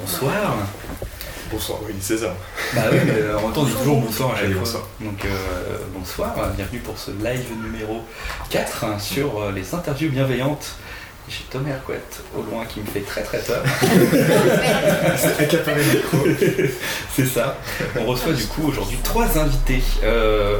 Bonsoir. Bonsoir, oui, César. Bah oui, mais euh, en même temps, on dit toujours bonsoir à chaque fois. Donc euh, bonsoir, bienvenue pour ce live numéro 4 hein, sur euh, les interviews bienveillantes. J'ai Thomas Hercouet au loin qui me fait très très peur. Accaparer le micro. C'est ça. On reçoit du coup aujourd'hui trois invités. Euh,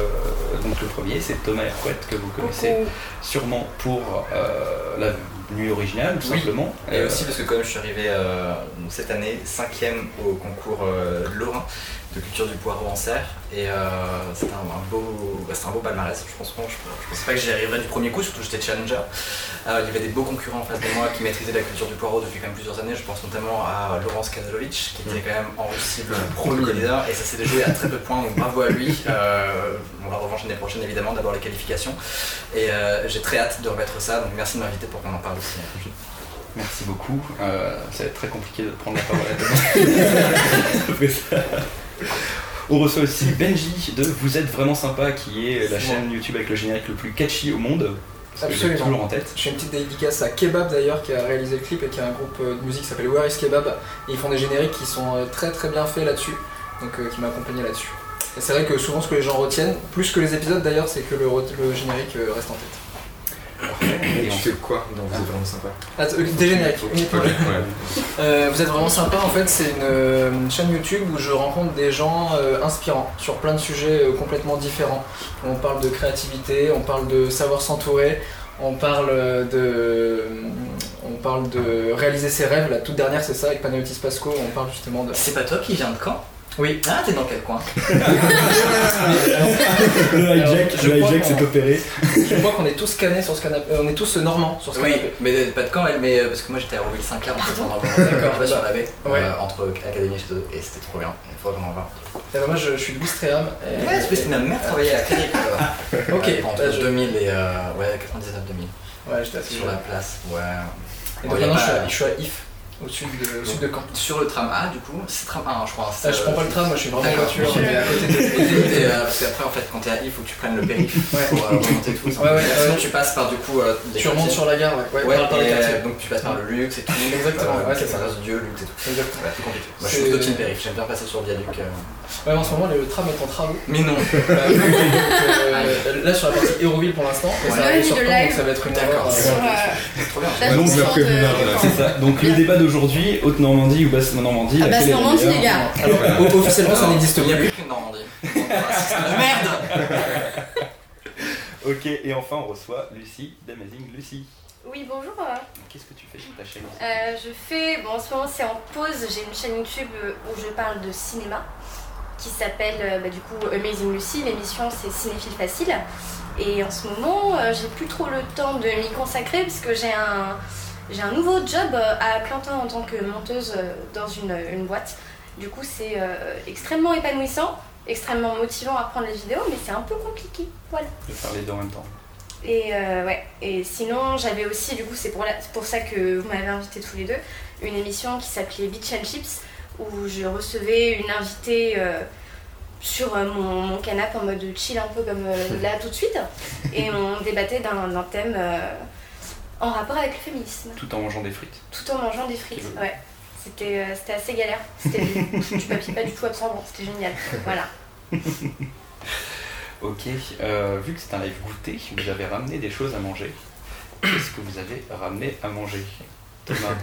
donc le premier c'est Thomas Hercouet que vous connaissez sûrement pour euh, la nuit originale tout Oui. simplement. Et Euh, aussi parce que comme je suis arrivé euh, cette année cinquième au concours euh, Lorrain de culture du poireau en serre et euh, c'était un, un beau, bah, un beau palmarès. Je pense, je, je pensais pas que j'y arriverais du premier coup, surtout j'étais challenger. Il y avait des beaux concurrents en face de moi qui maîtrisaient la culture du poireau depuis quand même plusieurs années. Je pense notamment à Laurence Kazalovic qui était quand même en Russie le premier leader et ça s'est déjoué à très peu de points donc bravo à lui. On va revanche l'année prochaine évidemment, d'abord les qualifications et j'ai très hâte de remettre ça donc merci de m'inviter pour qu'on en parle aussi. Merci beaucoup. Euh, ça va être très compliqué de prendre la parole à ça. On reçoit aussi Benji de Vous êtes vraiment sympa, qui est la chaîne YouTube avec le générique le plus catchy au monde. Que Absolument. toujours en tête. Je fais une petite dédicace à Kebab d'ailleurs qui a réalisé le clip et qui a un groupe euh, de musique qui s'appelle Where is Kebab et ils font des génériques qui sont euh, très très bien faits là-dessus donc euh, qui m'a accompagné là-dessus. Et c'est vrai que souvent ce que les gens retiennent, plus que les épisodes d'ailleurs, c'est que le, le générique reste en tête. Et on- fais quoi dans Vous êtes vraiment sympa Ah, t- euh, des génériques, uniquement. Ok, ouais. Euh, vous êtes vraiment sympa en fait, c'est une, euh, une chaîne YouTube où je rencontre des gens euh, inspirants sur plein de sujets euh, complètement différents. On parle de créativité, on parle de savoir s'entourer, on parle de on parle de réaliser ses rêves. La toute dernière c'est ça avec Panayotis Pasco, on parle justement de. C'est pas toi qui viens de Caen Oui. Ah, t'es dans quel coin Le hijack, je le crois hijack s'est opéré. Je vois qu'on est tous canés sur ce canapé, euh, on est tous normands sur ce Oui, canapé. mais euh, pas de Caen, mais euh, parce que moi j'étais à Rouville 5 en fait, D'accord, le sur bah, la baie, ouais. euh, entre Académie et Château, et c'était trop bien, il faut vraiment voir. Et ben, moi je, je suis de Ouistreham. et- Ouais, c'est parce que ma mère travaillait à l'académie. Ok, entre bah, je- 2000 et euh, ouais, 99-2000, Ouais, j'étais sur la place, ouais. Et donc maintenant je, je suis à If, au sud de, au sud de Caen. Sur le tram A, du coup, c'est tram A, hein, je crois. Ah, je prends pas le tram, moi je suis vraiment D'accord. voiture, mais à côté de. Et, euh, parce qu'après, en fait, quand t'es à I, il faut que tu prennes le périph' Ouais. pour euh, remonter tout. Ouais, ouais, Sinon, ouais. tu passes par du coup. euh, Tu remontes sur la gare, ouais, ouais, Ouais, par, les quartiers. euh, donc tu passes par le luxe et tout. Exactement, Euh, ouais, c'est ça. reste Dieu, luxe et tout. Exactement. Ouais, c'est compliqué. Moi, je suis plutôt team périph', j'aime bien passer sur le viaduc. Euh. Ouais, en ce moment, le tram est en travaux. Mais non Euh, donc, euh, là, sur la partie Héroville pour l'instant, et ça aller sur donc ça va être une D'accord. erreur. Euh, euh, C'est trop bien. donc. C'est ça. Donc le débat d'aujourd'hui, Haute-Normandie ou Basse-Normandie Ah, Basse-Normandie, les gars. Alors, officiellement, ça n'existe Il n'y a plus. plus qu'une Normandie. Merde Ok, et enfin on reçoit Lucie d'Amazing Lucie. Oui, bonjour. euh, Qu'est-ce que tu fais sur ta chaîne euh, je fais, bon en ce moment c'est en pause, j'ai une chaîne YouTube euh, où je parle de cinéma qui s'appelle euh, bah, du coup Amazing Lucy, l'émission c'est Cinéphile Facile. Et en ce moment euh, j'ai plus trop le temps de m'y consacrer parce que j'ai un, j'ai un nouveau job euh, à plein temps en tant que monteuse dans une, une boîte. Du coup c'est euh, extrêmement épanouissant, extrêmement motivant à prendre les vidéos mais c'est un peu compliqué. Voilà. Vais faire les deux en même temps. Et euh, ouais, et sinon j'avais aussi, du coup c'est pour, la- c'est pour ça que vous m'avez invité tous les deux, une émission qui s'appelait Beach and Chips, où je recevais une invitée euh, sur euh, mon, mon canapé en mode chill un peu comme euh, là tout de suite, et on débattait d'un thème en rapport avec le féminisme, Tout en mangeant des frites. tout en mangeant des frites, ouais. C'était c'était assez galère, c'était du papier pas du tout absorbant, c'était génial, voilà. Ok, euh, vu que c'est un live goûté, vous avez ramené des choses à manger. Qu'est-ce que vous avez ramené à manger? Thomas,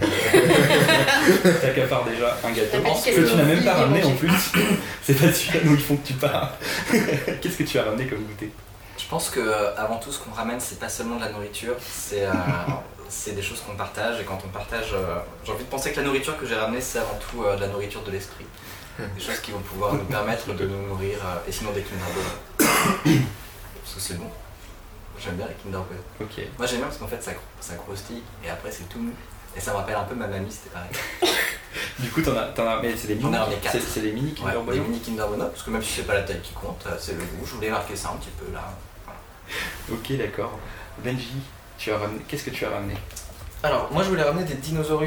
t'as- t'accapares déjà un gâteau que tu n'as même pas ramené en plus. C'est pas celui-là où ils font que tu pars. Qu'est-ce que tu as ramené comme goûter? Je pense que euh, avant tout, ce qu'on ramène, c'est pas seulement de la nourriture, c'est euh, c'est des choses qu'on partage. Et quand on partage, euh, j'ai envie de penser que la nourriture que j'ai ramenée, c'est avant tout euh, de la nourriture de l'esprit. Des choses qui vont pouvoir nous permettre de nous nourrir, euh, et sinon des Kinder Bueno. Parce que c'est bon. J'aime bien les Kinder Bueno. Ok. Moi j'aime bien parce qu'en fait ça, ça croustille et après c'est tout mou. Et ça me rappelle un peu ma mamie, c'était pareil. Du coup, t'en as, t'en as, mais c'est des mini, c'est, c'est des mini Kinder Ouais, des Bueno. mini Kinder Bueno, parce que même si c'est pas la taille qui compte, euh, c'est le goût. Je voulais marquer ça un petit peu là. Ok, d'accord. Benji, tu as ramené. Qu'est-ce que tu as ramené? Alors, moi je voulais ramener des dinosaures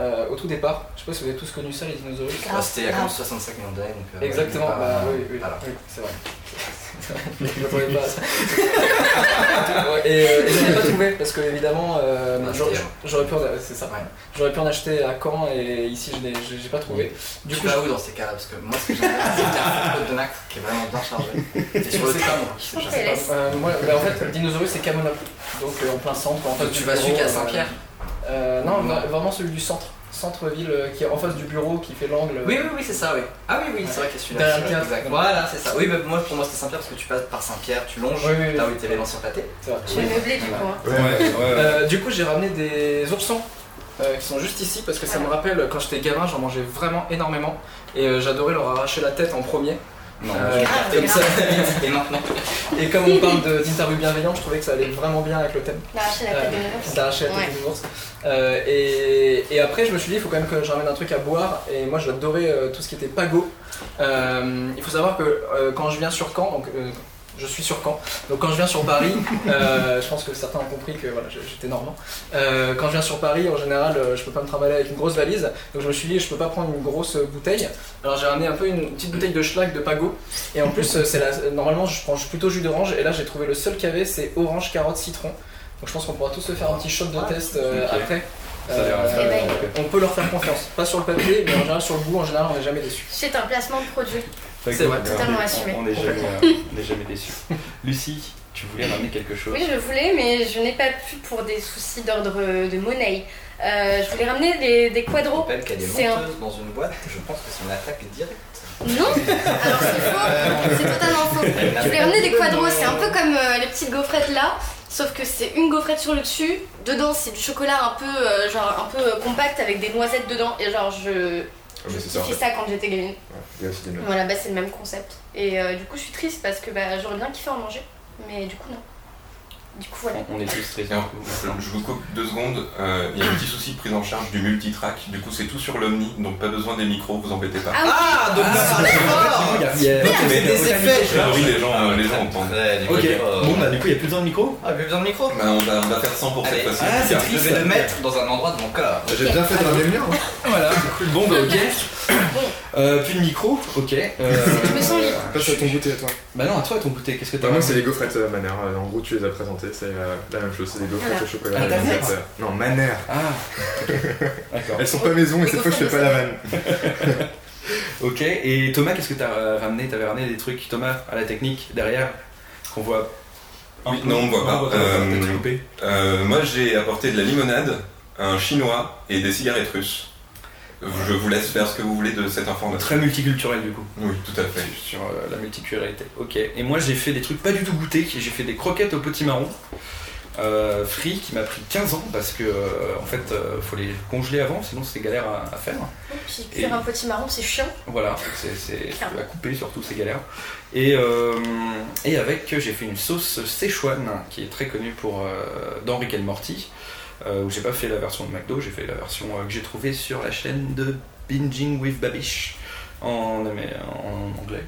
euh, au tout départ. Je sais pas si vous avez tous connu ça, les dinosaures. Ah, c'était il y a quand même 65 millions d'années. donc, euh, Exactement, pas- bah oui, oui, voilà. oui, c'est vrai. Mais je m'attendais pas à ça. Et euh, et j'en ai pas trouvé parce que évidemment euh, Ah, j'aurais- pu en, c'est ça. Ouais. J'aurais pu en acheter à Caen et ici je j'ai pas trouvé. Du Du coup coup, je- où dans ces cas-là? Parce que moi, ce que j'aime bien, c'est le Carrefour de Nacre qui est vraiment bien chargé. Et sur le C'est tram, pas- moi, je Ok. sais pas. laisse. Euh, moi, bah, en fait, Dinosaurus c'est Camonop, donc euh, en plein centre. En Tu vas celui bureau, qui est à euh, Saint-Pierre euh, Non, Non. vra- vraiment celui du centre, centre-ville euh, qui est en face du bureau, qui fait l'angle. Oui, oui, oui, c'est ça, oui. Ah oui, oui, c'est vrai qu'il y a celui-là. Derrière le c'est- théâtre. Exact. Voilà, c'est ça. Oui, mais moi, pour moi, c'était Saint-Pierre parce que tu passes par Saint-Pierre, tu longes Oui, oui, oui. là où était l'ancien pâté. Je vais meubler du coup. hein. Ouais, ouais, ouais. Euh, du coup, j'ai ramené des oursons euh, qui sont juste ici parce que ça me rappelle quand j'étais gamin, j'en mangeais vraiment énormément et euh, j'adorais leur arracher la tête en premier. Non, Euh, Ah, comme ça. Et maintenant Et comme on parle de- d'interview bienveillante, je trouvais que ça allait vraiment bien avec le thème. D'arracher la tête d'arracher la tête Ouais. des ours. Euh, et, et après, je me suis dit, il faut quand même que je ramène un truc à boire. Et moi, j'adorais euh, tout ce qui était pago. Euh, il faut savoir que euh, quand je viens sur Caen, donc euh, je suis sur Caen, donc quand je viens sur Paris, euh, je pense que certains ont compris que voilà, j'étais normand. Euh, quand je viens sur Paris, en général, euh, je peux pas me trimballer avec une grosse valise. Donc je me suis dit, je peux pas prendre une grosse bouteille. Alors j'ai ramené un peu une petite bouteille de schlag de pago. Et en plus, c'est la, normalement, je prends plutôt jus d'orange. Et là, j'ai trouvé le seul qu'il y avait, c'est orange, carotte, citron. Donc je pense qu'on pourra tous se faire un petit shot de test euh, Ok. après. Ça a l'air Euh, on peut leur faire confiance. Pas sur le papier, mais en général sur le goût, en général, on n'est jamais déçu. C'est un placement de produit. C'est vrai. Totalement On- assumé. On n'est jamais, euh, jamais déçus. Lucie, tu voulais ramener quelque chose Oui, je voulais, mais je n'ai pas pu pour des soucis d'ordre de monnaie. Euh, je voulais ramener des, des quadros. rappelle qu'elle est C'est un- dans une boîte, je pense que c'est une attaque directe. Non Alors c'est faux, c'est totalement faux. Je voulais ramener des quadros, c'est un peu comme euh, les petites gaufrettes là, sauf que c'est une gaufrette sur le dessus, dedans c'est du chocolat un peu euh, genre un peu compact avec des noisettes dedans et genre je, Ah, je mais c'est ça quand j'étais gamine. Ouais. Voilà, bah c'est le même concept. Et euh, du coup je suis triste parce que bah, j'aurais bien kiffé en manger, mais du coup non. Du coup voilà. On est tous très Alors, je vous coupe deux secondes. Euh, Il y a un petit souci de prise en charge du multitrack. Du coup, c'est tout sur l'Omni, donc pas besoin des micros, vous embêtez pas. Ah Ah, donc Il y a- Mais des effets. les gens, euh, les gens entendent. Ok, bon bah du coup il n'y a plus besoin de micro Ah, j'ai besoin de micro Bah, on, va, on va faire 100 pour cette fois-ci. Ah, c'est Je triste. vais le mettre dans un endroit de mon corps. J'ai bien fait de mien. hein. Voilà, bon bah ok. Euh, plus de micro, ok. Euh, Je me sens libre. Passe à ton goûter à toi. Bah non, à toi ton goûter, qu'est-ce que t'as Bah, moi, c'est les gaufrettes euh, Manère. Euh, En gros, tu les as présentées, c'est euh, la même chose. C'est des gaufrettes au chocolat. Ah, Non, Manère. Ah, ok. D'accord. Elles sont pas maison, mais Les cette fois, je fais pas la vanne. Ok, et Thomas, qu'est-ce que t'as ramené? T'avais ramené des trucs, Thomas, à la technique derrière, qu'on voit. un Oui, non, on voit pas. Ah, Euh. Euh, moi, j'ai apporté de la limonade, un chinois et des cigarettes russes. Je vous laisse faire ce que vous voulez de cette information. Très multiculturel du coup. Oui, tout à fait. Sur euh, la multiculturalité. Ok. Et moi j'ai fait des trucs pas du tout goûtés. J'ai fait des croquettes au petit marron. Euh, free qui m'a pris 15 ans parce que euh, en fait euh, faut les congeler avant sinon c'est galère à, à faire. Puis cuire un petit marron c'est chiant. Voilà, c'est à couper surtout c'est galère. Et, euh, et avec j'ai fait une sauce Szechuan qui est très connue pour euh, and Morty. Euh, où j'ai pas fait la version de McDo, j'ai fait la version euh, que j'ai trouvée sur la chaîne de Binging with Babish en, anglais,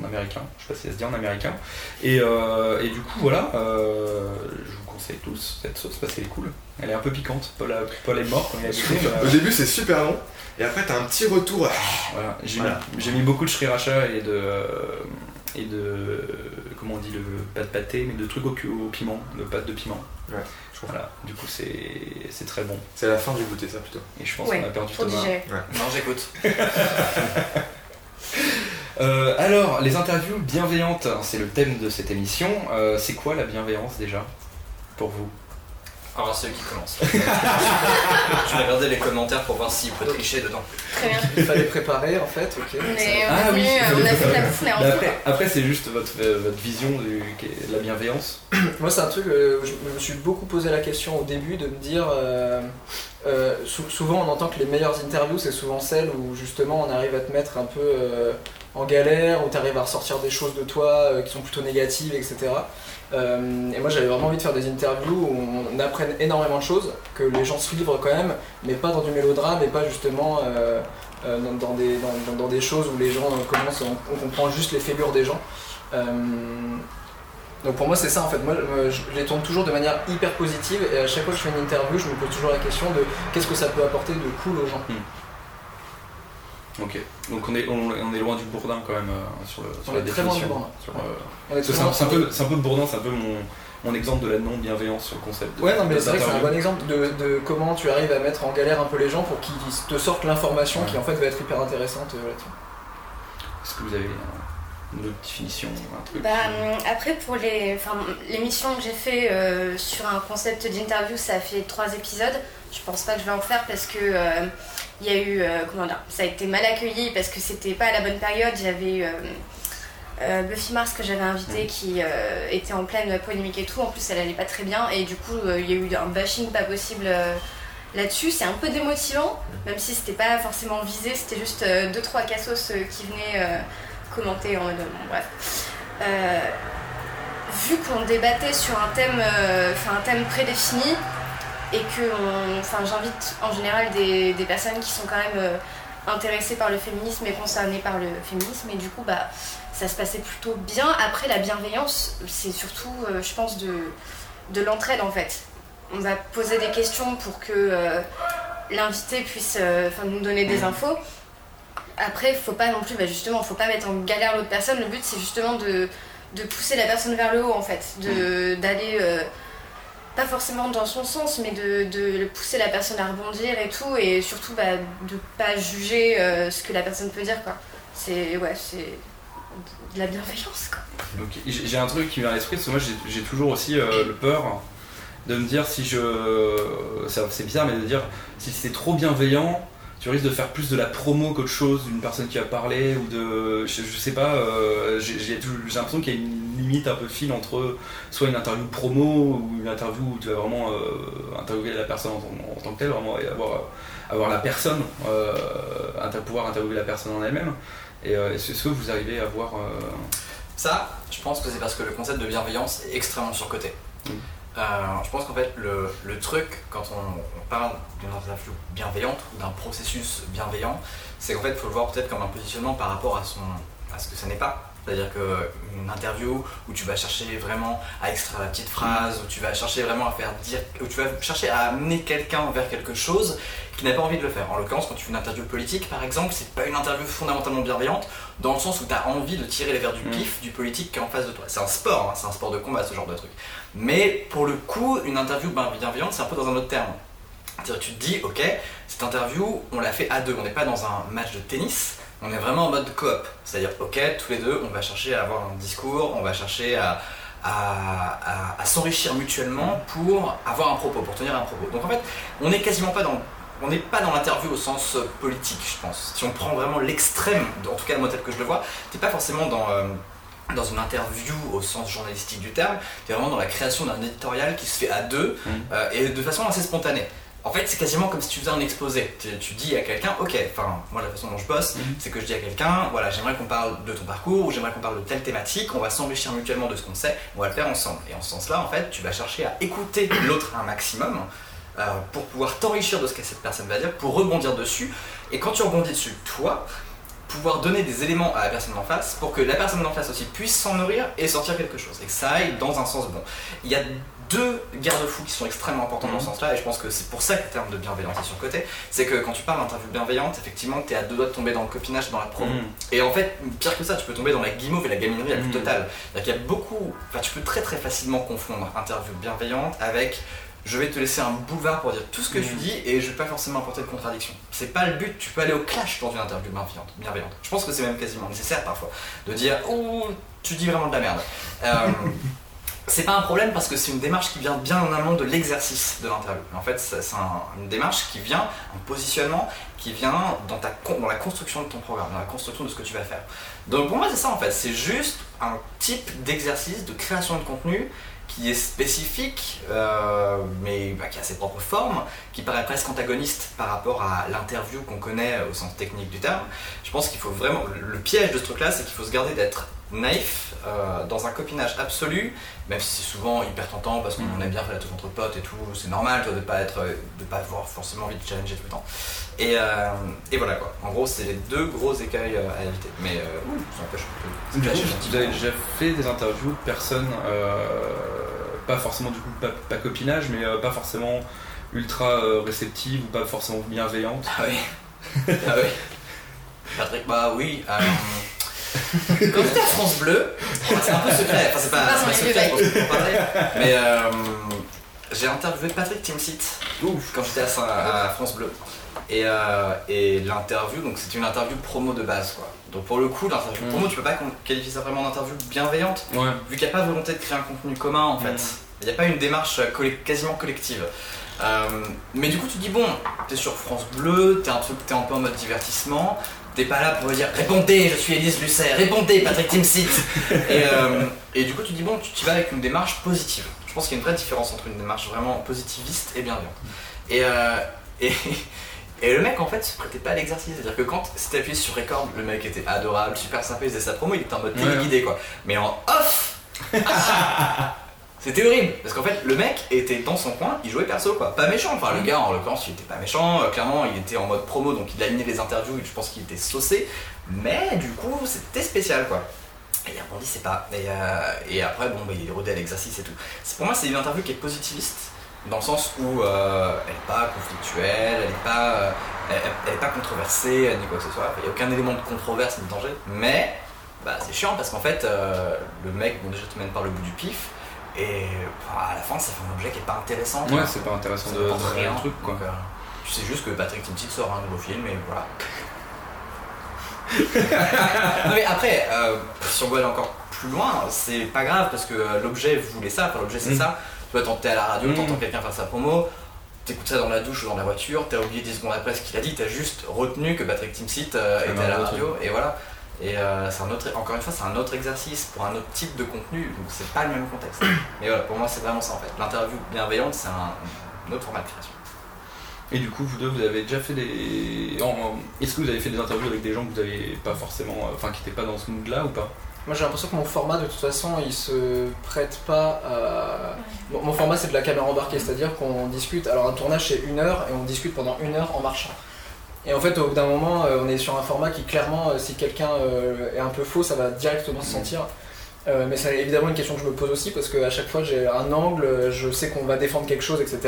en américain, je sais pas si ça se dit en américain. Et, euh, et du coup voilà, euh, je vous conseille tous cette sauce parce qu'elle est cool. Elle est un peu piquante, Paul, a- Paul est mort quand il a goûté. Au début, c'est super long. Et après, t'as un petit retour. voilà, j'ai Voilà. mis, beaucoup de sriracha et de euh, et de comment on dit le pas de pâté mais de trucs au, au piment, de pâte de piment. Ouais, je comprends. Voilà, du coup c'est c'est très bon C'est la fin du goûter, ça plutôt. et je pense Ouais, qu'on a perdu Pour Thomas. digérer. Non, j'écoute. Euh, alors les interviews bienveillantes, hein, c'est le thème de cette émission. Euh, c'est quoi la bienveillance déjà pour vous? Alors, celui qui commence. Je vais regarder les commentaires pour voir s'il peut tricher dedans. Très bien. Il fallait préparer en fait, ok. Ah oui, on a fait la après, après c'est juste votre, votre vision de la bienveillance. Moi, c'est un truc, euh, je me suis beaucoup posé la question au début de me dire. euh, euh, sou- souvent, on entend que les meilleures interviews, c'est souvent celles où justement on arrive à te mettre un peu euh, en galère, où tu arrives à ressortir des choses de toi euh, qui sont plutôt négatives, etc. Euh, et moi, j'avais vraiment envie de faire des interviews où on apprenne énormément de choses, que les gens se livrent quand même, mais pas dans du mélodrame et pas justement. euh, euh, dans, des, dans, dans- des choses où les gens commencent, on, comprend juste les fêlures des gens. Donc pour moi c'est ça en fait, moi je les tourne toujours de manière hyper positive et à chaque fois que je fais une interview je me pose toujours la question de qu'est-ce que ça peut apporter de cool aux gens. Ok. Donc on est, on, on est loin du bourdin quand même euh, sur, le, sur On la est très loin du définition. bourdin. Euh, C'est un, un peu, un peu bourdin, c'est un peu mon, mon exemple de la non-bienveillance sur le concept. de- Ouais, non, mais c'est vrai que c'est un bon exemple de, de comment tu arrives à mettre en galère un peu les gens pour qu'ils te sortent l'information Ouais. qui en fait va être hyper intéressante euh, là-dessus. Est-ce que vous avez euh, une autre définition, un truc Bah, hum, après, pour les, enfin, l'émission que j'ai fait euh, sur un concept d'interview, ça a fait trois épisodes. Je pense pas que je vais en faire parce que euh, il y a eu, euh, comment dire, ça a été mal accueilli parce que c'était pas à la bonne période. J'avais eu, euh, euh, Buffy Mars que j'avais invité qui euh, était en pleine polémique et tout. En plus, elle allait pas très bien et du coup, euh, il y a eu un bashing pas possible. Là-dessus, c'est un peu démotivant, même si c'était pas forcément visé, c'était juste deux trois cassos qui venaient commenter en mode bon, bref. Vu qu'on débattait sur un thème, enfin un thème prédéfini et que j'invite en général des, des personnes qui sont quand même euh, intéressées par le féminisme et concernées par le féminisme et du coup bah ça se passait plutôt bien. Après la bienveillance, c'est surtout euh, je pense de, de l'entraide en fait. On va poser des questions pour que euh, l'invité puisse nous donner des infos. Après, faut pas non plus, bah justement, faut pas mettre en galère l'autre personne. Le but, c'est justement de, de pousser la personne vers le haut, en fait. D'aller, pas forcément dans son sens, mais de, de pousser la personne à rebondir et tout. Et surtout, bah, de pas juger euh, ce que la personne peut dire, quoi. C'est, ouais, c'est de la bienveillance, quoi. Donc j'ai un truc qui vient à l'esprit, parce que moi j'ai- toujours aussi euh, le peur de me dire si je. C'est bizarre, mais de dire si c'est trop bienveillant, tu risques de faire plus de la promo qu'autre chose d'une personne qui a parlé ou de. Je, je sais pas, euh, j'ai l'impression qu'il y a une limite un peu fine entre soit une interview promo ou une interview où tu vas vraiment euh, interviewer la personne en, tant- en tant que telle, vraiment et avoir, avoir la personne, euh, inter- pouvoir interviewer la personne en elle-même. Et euh, est-ce est-ce que vous arrivez à voir. euh, Ça, je pense que c'est parce que le concept de bienveillance est extrêmement surcoté. Mm. Euh, je pense qu'en fait, le, le truc, quand on, on parle d'une interview bienveillante ou d'un processus bienveillant, c'est qu'en fait, il faut le voir peut-être comme un positionnement par rapport à, son, à ce que ça n'est pas. C'est-à-dire qu'une interview où tu vas chercher vraiment à extraire la petite phrase, où tu vas chercher vraiment à faire dire, où tu vas chercher à amener quelqu'un vers quelque chose qui n'a pas envie de le faire. En l'occurrence, quand tu fais une interview politique, par exemple, c'est pas une interview fondamentalement bienveillante, dans le sens où tu as envie de tirer les verres du Mm. pif du politique qui est en face de toi. C'est un sport, hein, c'est un sport de combat, ce genre de truc. Mais pour le coup, une interview bienveillante, c'est un peu dans un autre terme. C'est-à-dire tu te dis, ok, cette interview, on l'a fait à deux, on n'est pas dans un match de tennis, on est vraiment en mode coop. C'est-à-dire, ok, tous les deux, on va chercher à avoir un discours, on va chercher à s'enrichir mutuellement pour avoir un propos, pour tenir un propos. Donc en fait, on n'est quasiment pas dans... On n'est pas dans l'interview au sens euh, politique, je pense. Si on prend vraiment l'extrême, en tout cas moi tel que je le vois, t'es pas forcément dans, euh, dans une interview au sens journalistique du terme, t'es vraiment dans la création d'un éditorial qui se fait à deux Mm. euh, et de façon assez spontanée. En fait, c'est quasiment comme si tu faisais un exposé. Tu, tu dis à quelqu'un, ok, enfin, moi la façon dont je bosse, Mhm. c'est que je dis à quelqu'un, voilà, j'aimerais qu'on parle de ton parcours, ou j'aimerais qu'on parle de telle thématique, on va s'enrichir mutuellement de ce qu'on sait, on va le faire ensemble. Et en ce sens-là, en fait, tu vas chercher à écouter l'autre un maximum euh, pour pouvoir t'enrichir de ce que cette personne va dire, pour rebondir dessus. Et quand tu rebondis dessus, toi, pouvoir donner des éléments à la personne d'en face pour que la personne d'en face aussi puisse s'en nourrir et sortir quelque chose et que ça aille dans un sens bon. Il y a deux garde-fous qui sont extrêmement importants dans ce sens-là et je pense que c'est pour ça que le terme de bienveillance est sur le côté. C'est que quand tu parles d'interview bienveillante, effectivement, tu es à deux doigts de tomber dans le copinage, dans la promo. Mm. Et en fait, pire que ça, tu peux tomber dans la guimauve et la gaminerie la plus Mhm. totale. C'est-à-dire qu'il y a beaucoup. Enfin, tu peux très très facilement confondre interview bienveillante avec je vais te laisser un boulevard pour dire tout ce que tu Mhm. dis et je vais pas forcément apporter de contradiction. C'est pas le but, tu peux aller au clash dans une interview bienveillante. Je pense que c'est même quasiment nécessaire parfois de dire oh, tu dis vraiment de la merde. Euh, c'est pas un problème parce que c'est une démarche qui vient bien en amont de l'exercice de l'interview. En fait, c'est un- une démarche qui vient, un positionnement qui vient dans, ta, dans la construction de ton programme, dans la construction de ce que tu vas faire. Donc pour moi, c'est ça en fait. C'est juste un type d'exercice de création de contenu qui est spécifique, euh, mais bah, qui a ses propres formes, qui paraît presque antagoniste par rapport à l'interview qu'on connaît au sens technique du terme. Je pense qu'il faut vraiment. Le piège de ce truc-là, c'est qu'il faut se garder d'être naïf euh, dans un copinage absolu, même si c'est souvent hyper tentant parce qu'on Mhm. aime bien faire la teuf entre potes et tout, c'est normal toi, de pas être, de pas avoir forcément envie de challenger tout le temps. Et, euh, et voilà quoi. En gros, c'est les deux gros écueils euh, à éviter. Mais ça empêche que Du coup, clasher vous avez déjà fait des interviews de personnes, pas forcément du coup pas, pas copinage, mais pas forcément ultra réceptives ou pas forcément bienveillantes. Ah oui. ah oui. Patrick, bah oui. Quand j'étais à France Bleu, c'est un peu secret, enfin c'est pas, pas secret, je pense qu'on parler, mais euh, j'ai interviewé Patrick Timsit quand j'étais à, France Bleu. Et, euh, et l'interview, donc c'est une interview promo de base quoi. Donc pour le coup, l'interview Mm. promo, tu peux pas qualifier ça vraiment d'interview bienveillante, Ouais. vu qu'il n'y a pas volonté de créer un contenu commun en fait. Mm. Il n'y a pas une démarche euh, quasiment collective. Euh, mais du coup, tu dis bon, t'es sur France Bleu, t'es un truc, t'es un peu en mode divertissement. T'es pas là pour dire répondez, je suis Élise Lucet, répondez Patrick Timsit. et, euh, et du coup, tu dis bon, tu t'y vas avec une démarche positive. Je pense qu'il y a une vraie différence entre une démarche vraiment positiviste et bienveillante. Et, euh, et, et le mec en fait se prêtait pas à l'exercice. C'est-à-dire que quand c'était appuyé sur record, le mec était adorable, super sympa, il faisait sa promo, il était en mode Ouais. téléguidé quoi. Mais en off C'était horrible parce qu'en fait le mec était dans son coin, il jouait perso quoi, pas méchant. Enfin le gars en l'occurrence il était pas méchant, euh, clairement il était en mode promo donc il alignait les interviews et je pense qu'il était saucé, mais du coup c'était spécial quoi. Et il répondit c'est pas. Et, euh, et après bon bah il est rodé à l'exercice et tout. Pour moi c'est une interview qui est positiviste dans le sens où euh, elle est pas conflictuelle, elle est pas, euh, elle, elle est pas controversée ni quoi que ce soit. Il n'y a aucun élément de controverse ni de danger, mais bah, c'est chiant parce qu'en fait le mec bon déjà te mène par le bout du pif. Et bah, à la fin, ça fait un objet qui est pas intéressant. quoi. Ouais, c'est pas intéressant Ça de, de rien. un truc quoi. Donc, euh, tu sais juste que Patrick Timsit sort un nouveau film et voilà. non mais après, euh, si on veut aller encore plus loin, c'est pas grave parce que euh, l'objet voulait ça, enfin l'objet c'est Mm. ça. Tu vois, t'entends à la radio, Mm. t'entends quelqu'un faire sa promo, t'écoutes ça dans la douche ou dans la voiture, t'as oublié 10 secondes après ce qu'il a dit, t'as juste retenu que Patrick Timsit euh, C'est était à la radio et voilà. Et euh, c'est un autre, encore une fois, c'est un autre exercice pour un autre type de contenu, donc c'est pas le même contexte. Mais voilà, pour moi c'est vraiment ça en fait. L'interview bienveillante, c'est un, un autre format de création. Et du coup, vous deux, vous avez déjà fait des. Est-ce que vous avez fait des interviews avec des gens que vous avez pas forcément. euh, Enfin, qui étaient pas dans ce mood-là ou pas? Moi j'ai l'impression que mon format de toute façon il se prête pas à. Bon, mon format c'est de la caméra embarquée, c'est-à-dire qu'on discute. Alors un tournage c'est une heure et on discute pendant une heure en marchant. Et en fait au bout d'un moment euh, on est sur un format qui clairement euh, si quelqu'un euh, est un peu faux ça va directement se sentir. Euh, mais c'est évidemment une question que je me pose aussi parce qu'à chaque fois j'ai un angle, je sais qu'on va défendre quelque chose, etc.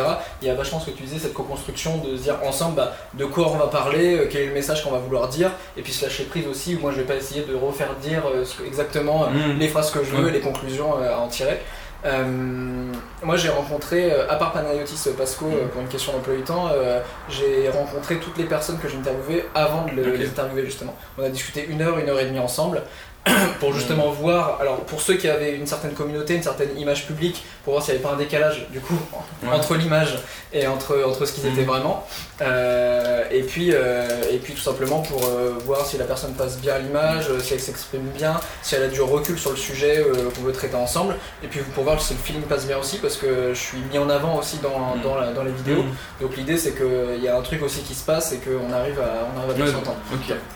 Il y a vachement ce que tu disais, cette co-construction de se dire ensemble bah, de quoi on va parler, quel est le message qu'on va vouloir dire, et puis se lâcher prise aussi où moi je vais pas essayer de refaire dire ce que- exactement euh, Mm. les phrases que je veux, Ouais. les conclusions à en tirer. Euh, moi j'ai rencontré, euh, à part Panayotis Pasco euh, pour une question d'emploi du temps, euh, j'ai rencontré toutes les personnes que j'ai interviewées avant de le- les interviewer justement. On a discuté une heure, une heure et demie ensemble pour justement voir, alors pour ceux qui avaient une certaine communauté, une certaine image publique, pour voir s'il n'y avait pas un décalage du coup Ouais. entre l'image et entre, entre ce qu'ils étaient Mhm. vraiment. Euh, et, puis, euh, et puis tout simplement pour euh, voir si la personne passe bien à l'image, si elle s'exprime bien, si elle a du recul sur le sujet qu'on veut traiter ensemble. Et puis pour voir si le feeling passe bien aussi, parce que je suis mis en avant aussi dans, Mhm. dans, la- dans les vidéos. Mm. Donc l'idée c'est qu'il y a un truc aussi qui se passe et qu'on arrive à, on arrive à bien s'entendre.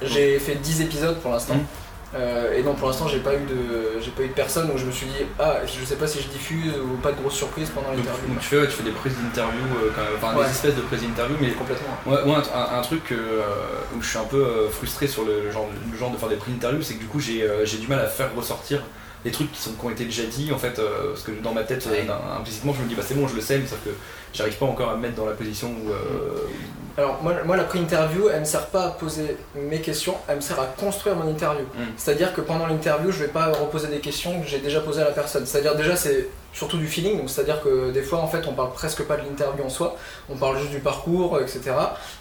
J'ai fait 10 épisodes pour l'instant. Mhm. Euh, et donc pour l'instant j'ai pas eu de j'ai pas eu de personne où je me suis dit ah je sais pas si je diffuse ou pas de grosse surprise pendant l'interview. donc tu, fais, ouais, tu fais des prises d'interview, euh, quand même, enfin Ouais. des espèces de prises d'interview, mais Complètement. Ouais, moi, un, un truc euh, où je suis un peu euh, frustré sur le genre, le genre de faire des prix d'interview, c'est que du coup j'ai euh, j'ai du mal à faire ressortir des trucs qui, sont, qui ont été déjà dit en fait, euh, parce que dans ma tête, Ouais. implicitement, je me dis bah c'est bon, je le sais, mais sauf que j'arrive pas encore à me mettre dans la position où. euh, Alors moi, moi la pré-interview, elle me sert pas à poser mes questions, elle me sert à construire mon interview. Mm. C'est-à-dire que pendant l'interview, je vais pas reposer des questions que j'ai déjà posées à la personne. C'est-à-dire déjà c'est surtout du feeling, donc c'est-à-dire que des fois en fait on parle presque pas de l'interview en soi, on parle juste du parcours, etc.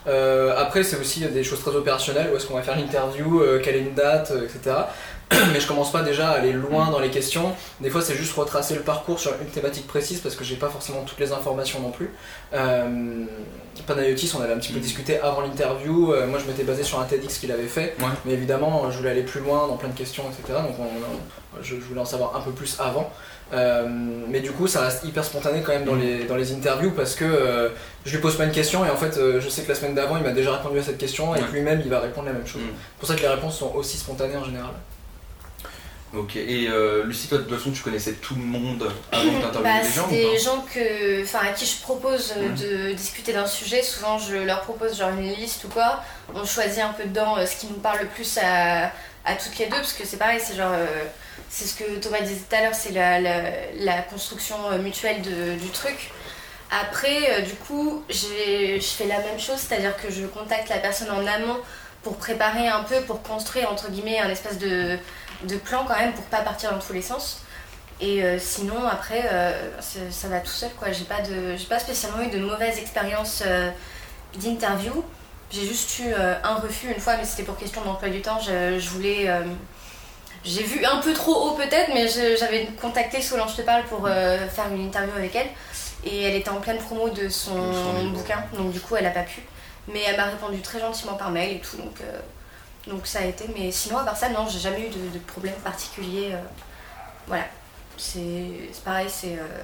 Euh, après c'est aussi des choses très opérationnelles, où est-ce qu'on va faire l'interview, euh, quelle est une date, euh, etc. Mais je commence pas déjà à aller loin dans les questions. Des fois c'est juste retracer le parcours sur une thématique précise parce que j'ai pas forcément toutes les informations non plus. Euh, Panayotis, on avait un petit peu Mm. discuté avant l'interview. Euh, moi, je m'étais basé sur un TEDx qu'il avait fait, Ouais. mais évidemment, je voulais aller plus loin dans plein de questions, etc. Donc, on- je, je voulais en savoir un peu plus avant. Euh, mais du coup, ça reste hyper spontané quand même dans Mm. les, dans les interviews parce que euh, je lui pose pas une question et en fait, euh, je sais que la semaine d'avant, il m'a déjà répondu à cette question et Ouais. que lui-même, il va répondre la même chose. Mm. C'est pour ça que les réponses sont aussi spontanées en général. Ok, et euh, Lucie, toi de toute façon, tu connaissais tout le monde avant d'interviewer Bah, les gens ou des gens que, à qui je propose euh, de discuter d'un sujet. Souvent, je leur propose genre une liste ou quoi. On choisit un peu dedans euh, ce qui nous parle le plus à, à toutes les deux, parce que c'est pareil, c'est genre, euh, c'est ce que Thomas disait tout à l'heure, c'est la, la, la construction mutuelle de- du truc. Après, du coup, je fais la même chose, c'est-à-dire que je contacte la personne en amont pour préparer un peu, pour construire entre guillemets un espèce de, de plan quand même pour pas partir dans tous les sens. Et euh, sinon après euh, ça, va tout seul quoi. J'ai pas de j'ai pas spécialement eu de mauvaises expériences euh, d'interview. J'ai juste eu un refus une fois mais c'était pour question d'emploi du temps. Je, je voulais j'ai vu un peu trop haut peut-être mais je- j'avais contacté Solange Te Parle pour faire une interview avec elle et elle était en pleine promo de son, son bouquin donc du coup elle a pas pu. Mais elle m'a répondu très gentiment par mail et tout donc euh, donc ça a été, mais sinon à part ça, non, j'ai jamais eu de, de problème particulier. euh, voilà, c'est c'est pareil, c'est euh,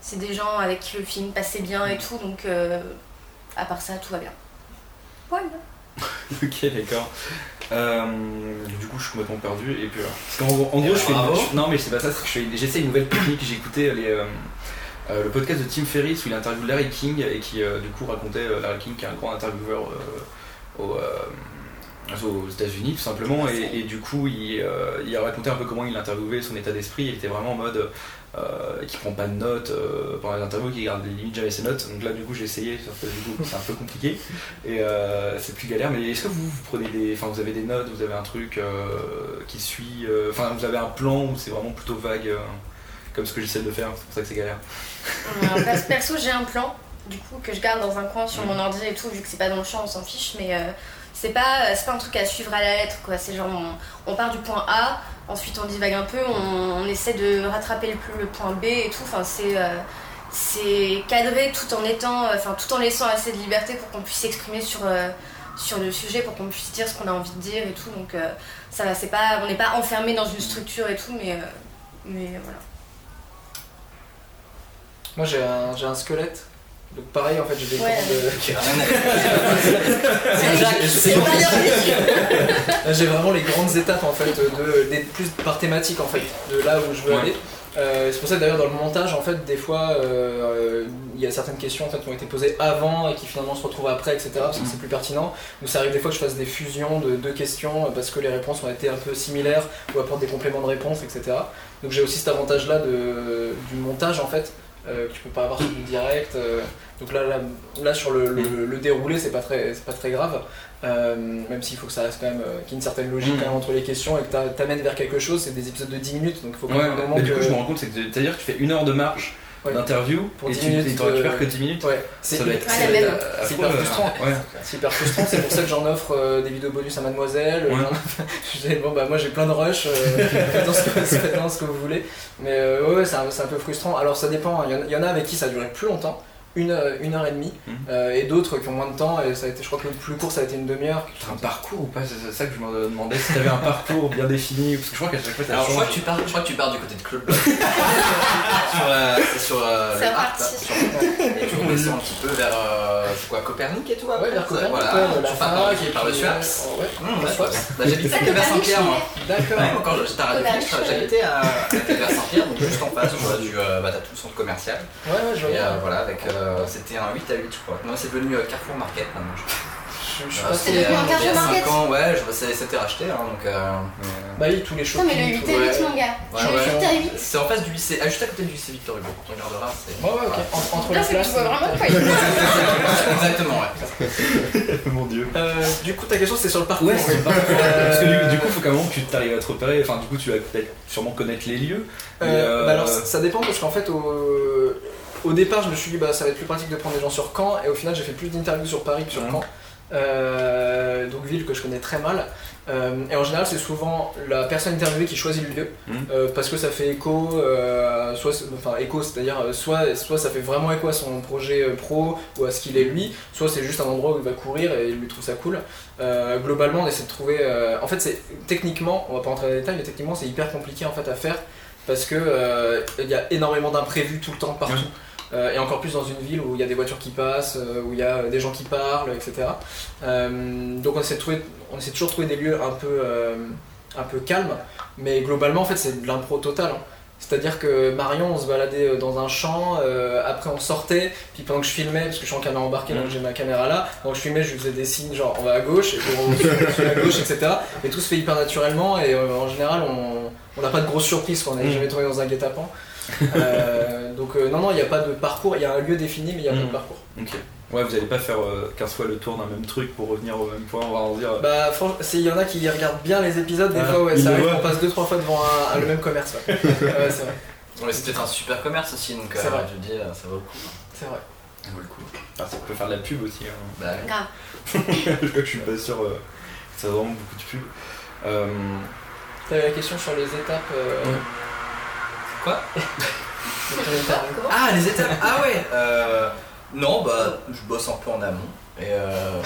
c'est des gens avec qui le film passait bien et tout, donc euh, à part ça, tout va bien. Voilà. Ok, d'accord. Euh, du coup, je suis complètement perdu. Et puis, parce qu'en en gros, je fais. Bravo. je- non, mais c'est pas ça, c'est que j'essaie une nouvelle technique. J'ai écouté les, euh, euh, le podcast de Tim Ferriss où il interviewe Larry King et qui, euh, du coup, racontait euh, Larry King, qui est un grand intervieweur au, euh, aux États-Unis, tout simplement. Et, et du coup, il, il a raconté un peu comment il interviewait, son état d'esprit. Il était vraiment en mode. Qui prend pas de notes pendant les interviews, qui garde limite jamais ses notes. Donc là, du coup, j'ai essayé, sauf que du coup, c'est un peu compliqué et euh, c'est plus galère. Mais est-ce que vous, vous prenez des, enfin, vous avez des notes, vous avez un truc qui suit, enfin, vous avez un plan ou c'est vraiment plutôt vague, comme ce que j'essaie de faire. C'est pour ça que c'est galère. Euh, parce- perso, j'ai un plan, du coup, que je garde dans un coin sur mon ordi et tout, vu que c'est pas dans le champ, on s'en fiche, mais euh, c'est pas, c'est pas un truc à suivre à la lettre, quoi. C'est genre, on, on part du point A, ensuite on divague un peu, on, on essaie de rattraper le, le point B et tout, enfin, c'est. euh, c'est cadré tout en étant, euh, enfin tout en laissant assez de liberté pour qu'on puisse s'exprimer sur, euh, sur le sujet, pour qu'on puisse dire ce qu'on a envie de dire et tout. Donc euh, ça, c'est pas, on n'est pas enfermé dans une structure et tout, mais, euh, mais voilà. Moi j'ai un, j'ai un squelette. Donc pareil en fait j'ai des Ouais. grandes- J'ai vraiment les grandes étapes en fait, de, plus par thématique en fait, de là où je veux Ouais. aller. Euh, c'est pour ça que d'ailleurs dans le montage en fait des fois euh, il y a certaines questions en fait qui ont été posées avant et qui finalement se retrouvent après etc parce que Mhm. c'est plus pertinent ou ça arrive des fois que je fasse des fusions de deux questions euh, parce que les réponses ont été un peu similaires ou apportent des compléments de réponse etc donc j'ai aussi cet avantage là de, du montage en fait euh, que tu peux pas avoir sur du direct euh, donc là, là, là, sur le, le- le déroulé c'est pas très c'est pas très grave euh, même s'il faut que ça reste quand même euh, qu'il y ait une certaine logique quand même entre les questions et que t'a- t'amènes vers quelque chose c'est des épisodes de 10 minutes donc il faut quand Ouais, même un moment mais du que coup, je me rends compte, c'est-à-dire que tu fais une heure de marche Ouais. d'interview Pour et 10 tu de- récupères que 10 minutes. ouais. C'est même. euh, hyper euh, frustrant. c'est hyper frustrant c'est pour ça que j'en offre euh, des vidéos bonus à mademoiselle. Je dis, bon bah moi j'ai plein de rush euh, faites dans ce ce que vous voulez. Mais euh, ouais, c'est un, peu frustrant. Alors ça dépend il y y, en a avec qui ça a duré plus longtemps une, euh, une heure et demie Mhm. euh, et d'autres qui ont moins de temps et ça a été je crois que le plus court ça a été une demi-heure. T'as un parcours ou pas? C'est ça que je me demandais si t'avais un parcours bien défini parce que je crois qu'à chaque fois ça Alors je crois, que tu pars, je crois que tu pars du côté de Claude sur c'est sur euh, C'est le art, sur- Et tu redescends un petit peu vers euh, quoi, Copernic et tout après ouais vers Copernic Voilà, ouais, la tu pars fac par, le Suaps. ouais, Suaps. bah, j'habite à Copernic, Saint-Pierre moi. d'accord. Quand j'étais à Radio j'habitais à, Québec Saint-Pierre, donc juste en face, tu du, euh, bah, t'as tout le centre commercial. ouais ouais je vois. voilà, avec, euh, c'était un 8 à 8 je crois. Non, c'est devenu euh, Carrefour Market maintenant. je crois. Je- je pas c'est devenu un il y a Carrefour Market ans, ouais, je- ça- c'était racheté, hein, donc... euh, Mais, Bah oui, tous les Non, shopping. mais le 8 tout- et 8, ouais. mon gars. Ouais, ouais. 8 à 8. C'est en face du lycée, ah, juste à côté du lycée Victor Hugo. Tu regarderas, c'est. Ouais, ouais, ok. En- entre Là, les c'est que tu classes. vois vraiment quoi il Exactement, ouais. euh, Mon dieu. Euh, du coup, ta question c'est sur le parcours. Ouais, Euh, Parce que du, du coup, faut quand même que tu t'arrives à te repérer. Enfin, du coup, tu vas peut-être sûrement connaître les lieux. Euh, euh, bah alors, ça ça dépend parce qu'en fait, au, au départ, je me suis dit bah ça va être plus pratique de prendre des gens sur Caen et au final, j'ai fait plus d'interviews sur Paris que sur. Caen. Euh, donc ville que je connais très mal. Euh, et en général, c'est souvent la personne interviewée qui choisit le lieu Mhm. euh, parce que ça fait écho, soit, enfin écho, c'est-à-dire soit, soit ça fait vraiment écho à son projet pro ou à ce qu'il est lui, soit c'est juste un endroit où il va courir et il lui trouve ça cool. Globalement, on essaie de trouver. en fait, c'est techniquement, on va pas rentrer dans les détails, mais techniquement, c'est hyper compliqué en fait à faire parce que il y a énormément d'imprévus tout le temps partout. Euh, et encore plus dans une ville où il y a des voitures qui passent, euh, où il y a des gens qui parlent, etc. Euh, donc on essaie, de trouver, on essaie toujours de trouver des lieux un peu, euh, un peu calmes, mais globalement en fait c'est de l'impro total. hein. C'est-à-dire que Marion, on se baladait euh, dans un champ, euh, après on sortait, puis pendant que je filmais, parce que je suis en caméra embarquée, donc j'ai ma caméra là, donc je filmais, je lui faisais des signes genre on va à gauche, et puis on sur la gauche, etc. Et tout se fait hyper naturellement, et euh, en général on n'a pas de grosses surprises quand on n'est Mm. jamais tourné dans un guet-apens. Euh, donc euh, non, non, il n'y a pas de parcours, il y a un lieu défini, mais il n'y a pas de parcours. Ok. Ouais, vous allez pas faire euh, 15 fois le tour d'un même truc pour revenir au même point, on va en dire. Bah, franchement, s'il y en a qui regardent bien les épisodes, des Ah, fois, ouais, ça arrive qu'on passe 2-3 fois devant un- un- le même commerce. Ouais, Ouais, c'est vrai. Mais c'est peut-être un super commerce aussi, donc C'est euh, vrai. je te dis, euh, ça vaut le coup. C'est vrai. Ça vaut le coup. Ah, ça peut faire de la pub aussi. hein. Bah, Grave. je suis pas sûr. euh, ça a vraiment beaucoup de pub. Euh, T'avais la question sur les étapes. euh, Ouais. Quoi Ah, les étapes Ah ouais euh, Non, bah, je bosse un peu en amont. Et euh,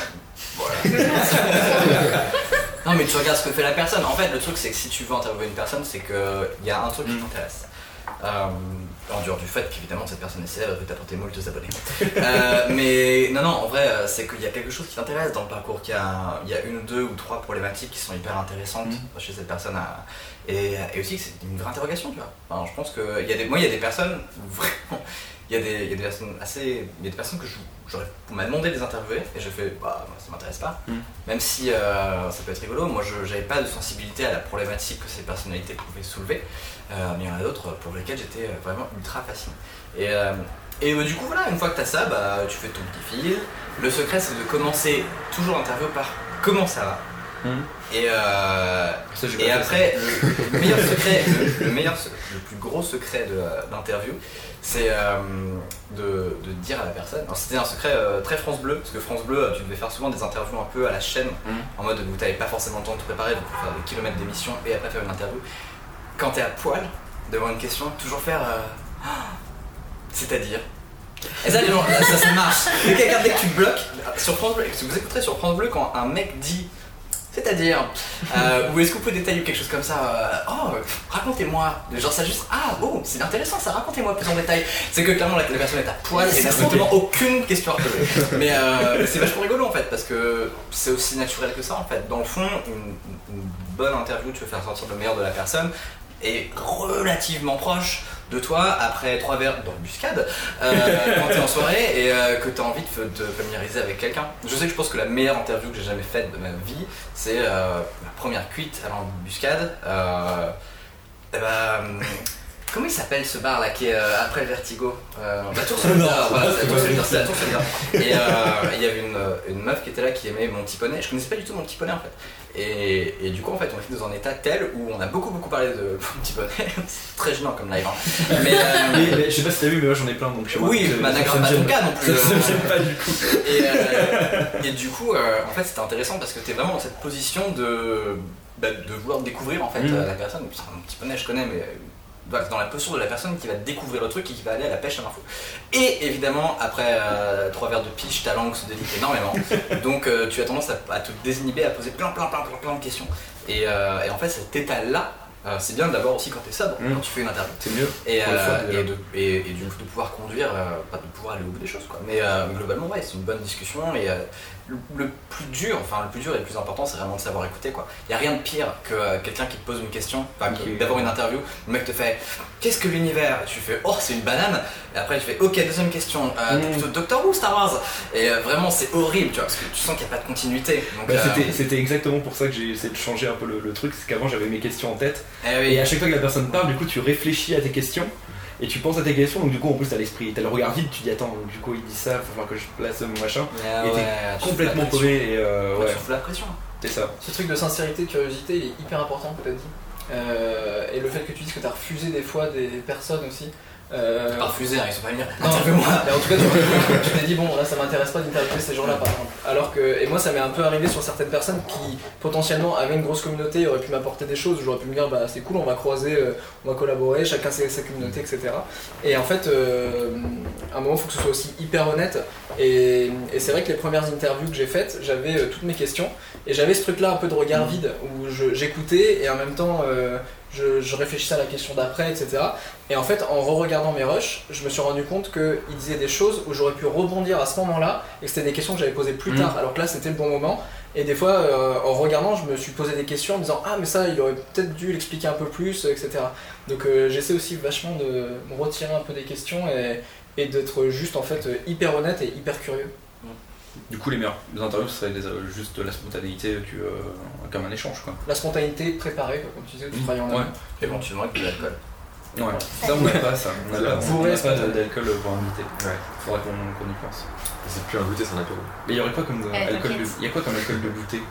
voilà. non, mais tu regardes ce que fait la personne. En fait, le truc, c'est que si tu veux interviewer une personne, c'est qu'il y a un truc qui t'intéresse. Euh, en dehors du fait qu'évidemment cette personne est célèbre et peut t'apporter moult abonnés. Euh, mais non, non, en vrai, euh, c'est qu'il y a quelque chose qui t'intéresse dans le parcours, qu'il y, a, il y a une ou deux ou trois problématiques qui sont hyper intéressantes Mm. chez cette personne. à- et, et aussi que c'est une vraie interrogation, tu vois. Enfin, je pense que y a des, moi, il y a des personnes, où vraiment, il y, a des, il y a des personnes assez. Il y a des personnes que je- j'aurais. On m'a demandé de les interviewer et je fais, bah, ça m'intéresse pas. Mm. Même si euh, ça peut être rigolo, moi, je j'avais pas de sensibilité à la problématique que ces personnalités pouvaient soulever. Euh, mais il y en a d'autres pour lesquelles j'étais euh, vraiment ultra fasciné. Et, euh, et bah, du coup, voilà, une fois que tu as ça, bah, tu fais ton petit fil. Le secret, c'est de commencer toujours l'interview par comment ça va. Mhm. Et, euh, ça, et après, le, le meilleur secret, le, le meilleur, le plus gros secret d'interview, c'est euh, de, de dire à la personne. Alors, c'était un secret euh, très France Bleu, parce que France Bleu, tu devais faire souvent des interviews un peu à la chaîne, Mhm. en mode où tu n'avais pas forcément le temps de te préparer, donc faire des kilomètres d'émission et après faire une interview. Quand tu es à poil devant une question, toujours faire. euh, c'est-à-dire. Et ça, les gens, ça, ça marche. Dès que tu bloques, sur France Bleu, vous écouterez sur France Bleu quand un mec dit c'est-à-dire, euh, ou est-ce que vous pouvez détailler quelque chose comme ça euh, Oh, racontez-moi. Genre ça juste, ah bon, c'est intéressant ça, racontez-moi plus en détail. C'est que clairement la, la personne est à poil et n'a strictement aucune question à poser. Mais euh, c'est vachement rigolo en fait, parce que c'est aussi naturel que ça en fait. Dans le fond, une, une bonne interview, tu veux faire sortir le meilleur de la personne, est relativement proche de toi après trois verres d'embuscade euh, quand t'es en soirée et euh, que t'as envie de te familiariser avec quelqu'un. Je sais que je pense que la meilleure interview que j'ai jamais faite de ma vie, c'est euh, ma première cuite à l'embuscade. Euh, eh ben, comment il s'appelle ce bar là qui est euh, après le Vertigo euh, La Tour Solitaire, voilà, c'est la Tour Solitaire. Et euh, il y avait une, une meuf qui était là qui aimait mon petit poney. Je connaissais pas du tout mon petit poney en fait. Et, et du coup, en fait, on était dans un état tel où on a beaucoup beaucoup parlé de mon petit poney. c'est très gênant comme live. hein. Mais, euh, Mais, mais je sais pas si t'as vu, mais moi j'en ai plein donc moi. oui, bah d'accord, pas gêne ton cas non plus. Ça, me euh, gêne pas du coup. et, euh, et du coup, euh, en fait, c'était intéressant parce que t'es vraiment dans cette position de, bah, de vouloir découvrir en fait euh, la personne. Un petit poney, je connais, mais dans la posture de la personne qui va découvrir le truc et qui va aller à la pêche à l'info. Et évidemment, après euh, trois verres de piche, ta langue se délite énormément. Donc, euh, tu as tendance à, à te désinhiber, à poser plein, plein, plein, plein, plein de questions. Et, euh, et en fait, cet état-là, c'est bien d'abord aussi quand t'es sobre, Mhm. quand tu fais une interview. C'est mieux. Et, et, de, et, et du coup de pouvoir conduire, pas de pouvoir aller au bout des choses quoi. Mais globalement ouais c'est une bonne discussion et le, plus dur, enfin le plus dur et le plus important c'est vraiment de savoir écouter quoi. Il y a rien de pire que euh, quelqu'un qui te pose une question, enfin d'abord une interview, le mec te fait qu'est-ce que l'univers? Et tu fais oh c'est une banane et après tu fais ok deuxième question, euh, t'es Mm. plutôt Doctor Who Star Wars? Et euh, vraiment c'est horrible tu vois parce que tu sens qu'il n'y a pas de continuité. Bah, euh, c'était- exactement pour ça que j'ai essayé de changer un peu le, le truc, c'est qu'avant j'avais mes questions en tête, eh oui. et à chaque fois que la personne parle, du coup tu réfléchis à tes questions, et tu penses à tes questions, donc du coup en plus t'as l'esprit, t'as le regard vide, tu dis attends, donc, du coup il dit ça, faut falloir que je place mon machin, Ah et t'es ouais, complètement paumé, et euh, Ouais, ouais, tu fous la pression. c'est ça. Ce truc de sincérité, de curiosité, il est hyper important, que t'as dit. Euh, et le fait que tu dises que t'as refusé des fois des personnes aussi. Euh, Pas refusé, hein, ils sont pas venus. Non, Interview-moi. mais en tout cas, tu tu t'es dit, bon, là, ça m'intéresse pas d'interviewer ces gens-là, par exemple. Alors que, et moi, ça m'est un peu arrivé sur certaines personnes qui, potentiellement, avaient une grosse communauté, auraient pu m'apporter des choses, j'aurais pu me dire, bah, c'est cool, on va croiser, euh, on va collaborer, chacun sa, sa communauté, etc. Et en fait, euh, à un moment, il faut que ce soit aussi hyper honnête. Et, et c'est vrai que les premières interviews que j'ai faites, j'avais euh, toutes mes questions, et j'avais ce truc-là un peu de regard vide, où j'écoutais, et en même temps, je, je réfléchissais à la question d'après, etc. Et en fait, en re-regardant mes rushs, je me suis rendu compte qu'il disait des choses où j'aurais pu rebondir à ce moment-là, et que c'était des questions que j'avais posées plus Mhm. tard, alors que là c'était le bon moment. Et des fois, euh, en regardant, je me suis posé des questions en me disant Ah, mais ça, il aurait peut-être dû l'expliquer un peu plus, etc. Donc euh, j'essaie aussi vachement de me retirer un peu des questions et, et d'être juste en fait hyper honnête et hyper curieux. Du coup les meilleures interviews ce serait des, euh, juste de la spontanéité, tu, euh, comme un échange quoi. La spontanéité préparée, quoi, comme tu disais, tu Mhm. travailles en amont. Éventuellement avec de l'alcool. Ouais. Ça, on n'a pas ça. On n'a pas, on d'alcool pour inviter. Ouais. Faudrait qu'on qu'on y pense. C'est plus un goûter, c'est un apéro. Mais il y aurait quoi comme euh, Eh, alcool de... Il y a quoi comme alcool de goûter?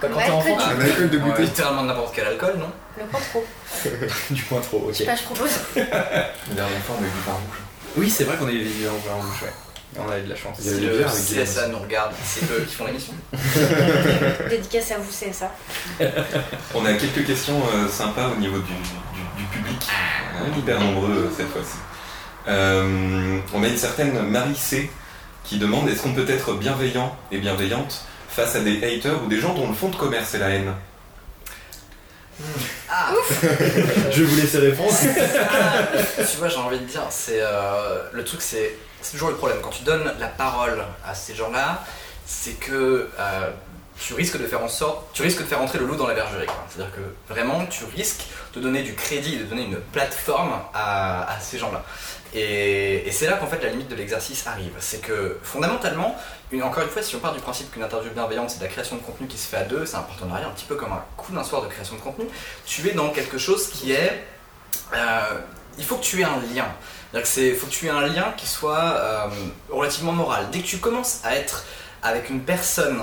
Bah, quand Ouais, t'es enfant, tu Un alcool de goûter. Littéralement n'importe quel alcool, non? Le point trop. Du point trop, ok. Je sais pas, je propose. La dernière fois, on a eu du vin rouge. Oui, c'est vrai qu'on avait vu en vin rouge, ouais. On avait de la chance. Il y Si avait des le CSA nous regarde, c'est eux qui font l'émission. Dédicace à vous, c'est ça. On a quelques questions euh, sympas au niveau du, du- du public, Euh, hyper nombreux euh, cette fois-ci. Euh, on a une certaine Marie C qui demande est-ce qu'on peut être bienveillant et bienveillante face à des haters ou des gens dont le fond de commerce est la haine? Ah Je vais vous laisser répondre. Tu vois, j'ai envie de dire, c'est euh, le truc, c'est c'est toujours le problème. Quand tu donnes la parole à ces gens-là, c'est que euh, tu risques de faire en sorte, tu risques de faire entrer le loup dans la bergerie. C'est-à-dire que vraiment, tu risques de donner du crédit, de donner une plateforme à, ces gens-là. Et, c'est là qu'en fait la limite de l'exercice arrive. C'est que fondamentalement, encore une fois, si on part du principe qu'une interview bienveillante, c'est de la création de contenu qui se fait à deux, c'est un partenariat un petit peu comme un coup d'un soir de création de contenu, tu es dans quelque chose qui est... euh, il faut que tu aies un lien. C'est-à-dire c'est, faut que tu aies un lien qui soit euh, relativement moral. Dès que tu commences à être avec une personne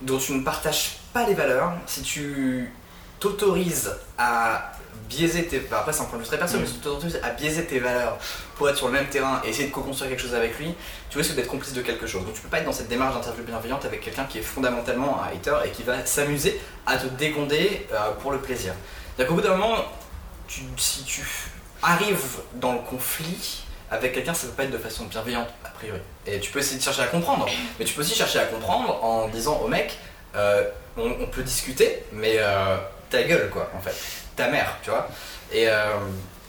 dont tu ne partages pas les valeurs, si tu t'autorises à biaiser tes... bah, après c'est un point de vue très personnel, mais si tu t'autorises à biaiser tes valeurs pour être sur le même terrain et essayer de co-construire quelque chose avec lui, tu risques d'être complice de quelque chose. Donc tu peux pas être dans cette démarche d'interview bienveillante avec quelqu'un qui est fondamentalement un hater et qui va s'amuser à te dégonder euh, pour le plaisir. C'est-à-dire qu'au bout d'un moment, tu- si tu arrives dans le conflit avec quelqu'un, ça peut pas être de façon bienveillante, a priori. Et tu peux essayer de chercher à comprendre, mais tu peux aussi chercher à comprendre en disant au mec, euh, on, peut discuter, mais euh, ta gueule, quoi, en fait. Ta mère, tu vois. Et, euh,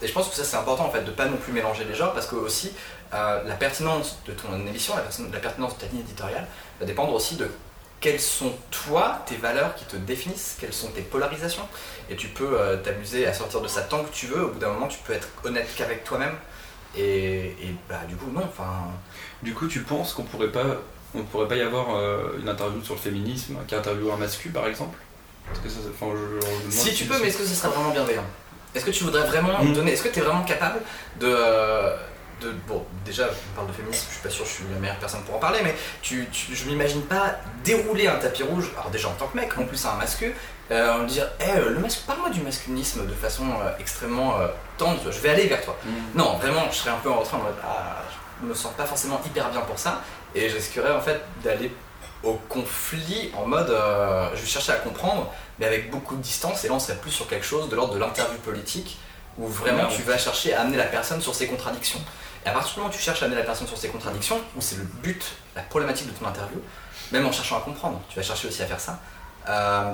et je pense que ça, c'est important, en fait, de pas non plus mélanger les genres, parce que aussi, la pertinence de ton émission, la, la pertinence de ta ligne éditoriale, va dépendre aussi de quelles sont toi tes valeurs qui te définissent, quelles sont tes polarisations. Et tu peux euh, t'amuser à sortir de ça tant que tu veux. Au bout d'un moment, tu peux être honnête qu'avec toi-même. Et, et bah, du coup, non. Enfin, Du coup, tu penses qu'on pourrait pas, on pourrait pas y avoir euh, une interview sur le féminisme, qui interviewe un mascu par exemple? Que ça, je, je- si tu peux, mais est-ce que ce sera vraiment bienveillant? Est-ce que tu voudrais vraiment Mm. donner Est-ce que tu es vraiment capable de, euh, de. Bon, déjà, on parle de féminisme, je suis pas sûr que je suis la meilleure personne pour en parler, mais tu, tu- je m'imagine pas dérouler un tapis rouge, alors déjà en tant que mec, en plus à un mascu, euh, en dire Hé, le masque, parle-moi du masculinisme de façon euh, extrêmement euh, tendre, je vais aller vers toi. Mm. Non, vraiment, je serais un peu en retrait en mode ah, je me sens pas forcément hyper bien pour ça, et je risquerais en fait d'aller au conflit en mode euh, je vais chercher à comprendre, mais avec beaucoup de distance, et là on serait plus sur quelque chose de l'ordre de l'interview politique, où vraiment tu vas chercher à amener la personne sur ses contradictions. Et à partir du moment où tu cherches à amener la personne sur ses contradictions, où c'est le but, la problématique de ton interview, même en cherchant à comprendre, tu vas chercher aussi à faire ça, euh,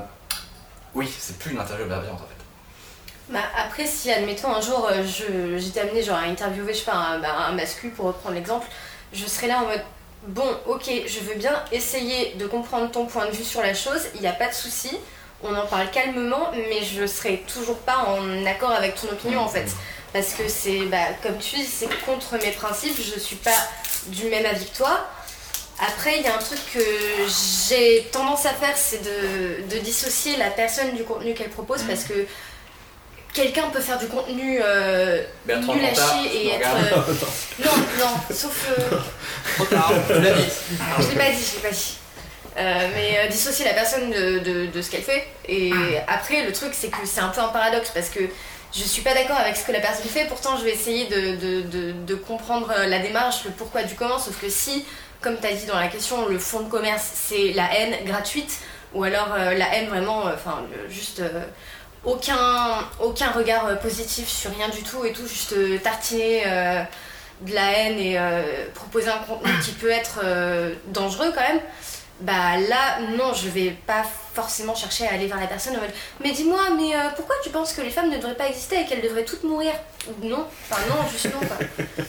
oui, c'est plus une interview bienveillante en fait. Bah, après, si admettons un jour euh, je- j'étais amenée genre, à interviewer je sais pas, un, bah, un mascu pour reprendre l'exemple, je serais là en mode bon, ok, je veux bien essayer de comprendre ton point de vue sur la chose, il n'y a pas de souci, on en parle calmement, mais je serai toujours pas en accord avec ton opinion en fait. Parce que c'est, bah, comme tu dis, c'est contre mes principes, je suis pas du même avis que toi. Après, il y a un truc que j'ai tendance à faire, c'est de, de dissocier la personne du contenu qu'elle propose parce que quelqu'un peut faire du contenu euh, nul à chier et être. euh, non, non, sauf. euh, Trop tard, je l'ai pas dit, je l'ai pas dit. Euh, mais euh, dissocier la personne de, de- de ce qu'elle fait. Et après, le truc, c'est que c'est un peu un paradoxe parce que je suis pas d'accord avec ce que la personne fait, pourtant je vais essayer de, de- de- comprendre euh, la démarche, le pourquoi du comment, sauf que si, comme tu as dit dans la question, le fond de commerce c'est la haine gratuite, ou alors euh, la haine vraiment, euh, enfin, juste aucun, aucun regard positif sur rien du tout et tout, juste tartiner de la haine et proposer un contenu qui peut être dangereux quand même, bah là, non, je vais pas forcément chercher à aller vers la personne en mode Mais dis-moi, mais euh, pourquoi tu penses que les femmes ne devraient pas exister et qu'elles devraient toutes mourir? Non, enfin non, juste non quoi.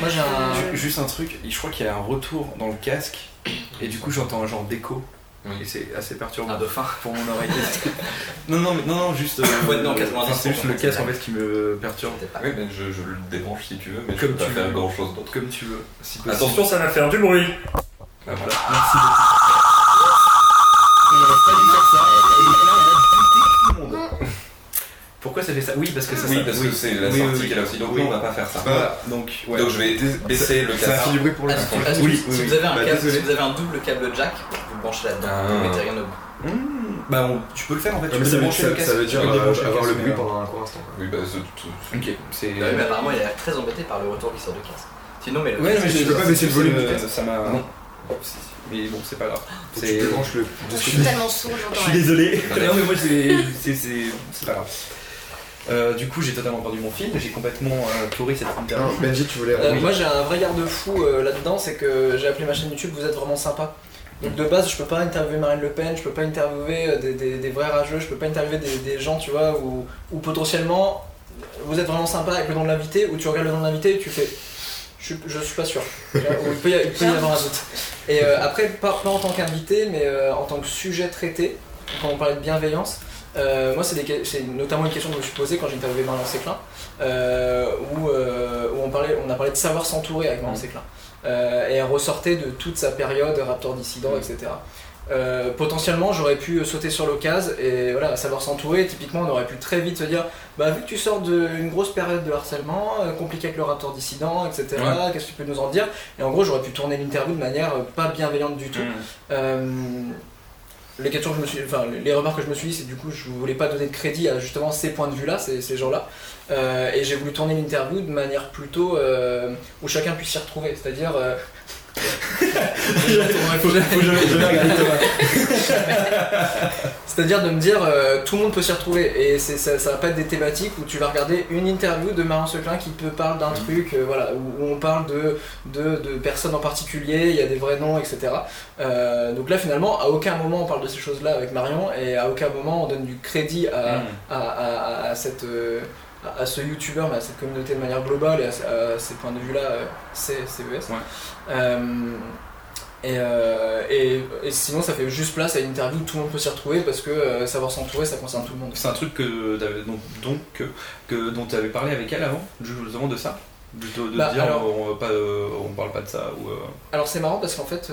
Moi, j'ai un. Juste un truc, je crois qu'il y a un retour dans le casque, et du coup j'entends un genre d'écho, Oui. et c'est assez perturbant Un dauphin. pour mon oreille. non, non, mais- non, non, juste. Dans 90%, enfin, c'est juste le casque en fait qui me perturbe. Oui, mais je, je le débranche si tu veux, mais Comme je peux tu pas faire veux. grand chose d'autre. Comme tu veux, si. Attention, ça va faire du bruit. Voilà. Merci beaucoup. Et on va pas faire ça. Et là, on buter tout le monde. Pour pourquoi ça fait ça Oui, parce que c'est Oui, ça. parce oui. que c'est la sortie oui. qu'elle a aussi. Donc Oui. on va pas faire ça. Voilà, donc, ouais. Donc je vais baisser le Ça a fait casque. du bruit pour le Ah, Oui, si vous avez un Bah, câble, si vous avez un double câble jack, vous le branchez là-dedans. Ah. Vous mettez rien au bout. Mmh, bah, on- tu peux le faire en fait. Ah, Tu peux ça, veut, débrancher le ça, casque. ça veut dire euh, avoir le bruit pendant un court instant. Oui, bah c'est tout. euh, Ok, c'est. Oui, mais apparemment, il a l'air très embêté par le retour qui sort de casque. Sinon, mais le Ouais, mais j'ai- peux pas baisser le volume du euh, casque Ça m'a. Mais bon, c'est pas grave. C'est- tu débranches le. Je suis tellement sourde, Je suis désolé. Non, mais moi, c'est c'est- c'est- c'est pas grave. Euh, du coup, j'ai totalement perdu mon fil. J'ai complètement euh, pourri cette Non, interview. Benji, tu voulais. Euh. Moi j'ai un vrai garde-fou euh, là-dedans, c'est que j'ai appelé ma chaîne YouTube Vous êtes vraiment sympa. Donc de base, je peux pas interviewer Marine Le Pen, je peux pas interviewer euh, des, des- des vrais rageux, je peux pas interviewer des, des gens, tu vois, où, où potentiellement vous êtes vraiment sympa avec le nom de l'invité, où tu regardes le nom de l'invité et tu fais je je suis pas sûr. Ou il peut y, il peut y avoir un doute. Et euh, après, pas, pas en tant qu'invité, mais euh, en tant que sujet traité, quand on parlait de bienveillance, euh, moi c'est notamment une question que je me suis posée quand j'ai interviewé Marion Séclin, euh, où, euh, où on, parlait, on a parlé de savoir s'entourer avec Marion Mm. Séclin. Euh, et elle ressortait de toute sa période Raptor dissident, Mm. etc. Euh, potentiellement j'aurais pu sauter sur l'occasion et voilà savoir s'entourer typiquement on aurait pu très vite se dire bah vu que tu sors d'une grosse période de harcèlement euh, compliqué avec le raptor dissident etc Ouais. qu'est-ce que tu peux nous en dire? Et en gros j'aurais pu tourner l'interview de manière euh, pas bienveillante du tout Mmh. euh, les questions que je me suis, enfin les remarques que je me suis dit, c'est du coup je voulais pas donner de crédit à justement ces points de vue là, ces, ces gens-là, Euh, et j'ai voulu tourner l'interview de manière plutôt euh, où chacun puisse s'y retrouver, c'est-à-dire. euh, C'est-à-dire de me dire euh, tout le monde peut s'y retrouver et ça, ça va pas être des thématiques où tu vas regarder une interview de Marion Seclin qui peut parler d'un truc euh, voilà, où, où on parle de, de, de personnes en particulier, il y a des vrais noms, etc. Euh, donc là finalement à aucun moment on parle de ces choses-là avec Marion et à aucun moment on donne du crédit à, Mmh. à, à- à cette, à, à ce youtubeur, mais à cette communauté de manière globale et à, à ces points de vue-là, euh, c'est CES. Ouais. Euh, et, euh, et, et sinon, ça fait juste place à une interview où tout le monde peut s'y retrouver parce que euh, savoir s'entourer, ça concerne tout le monde. C'est un truc que donc, donc que, dont tu avais parlé avec elle avant, justement de ça De, de- Bah, dire alors- on, pas, euh, on parle pas de ça ou. euh, Alors c'est marrant parce qu'en fait,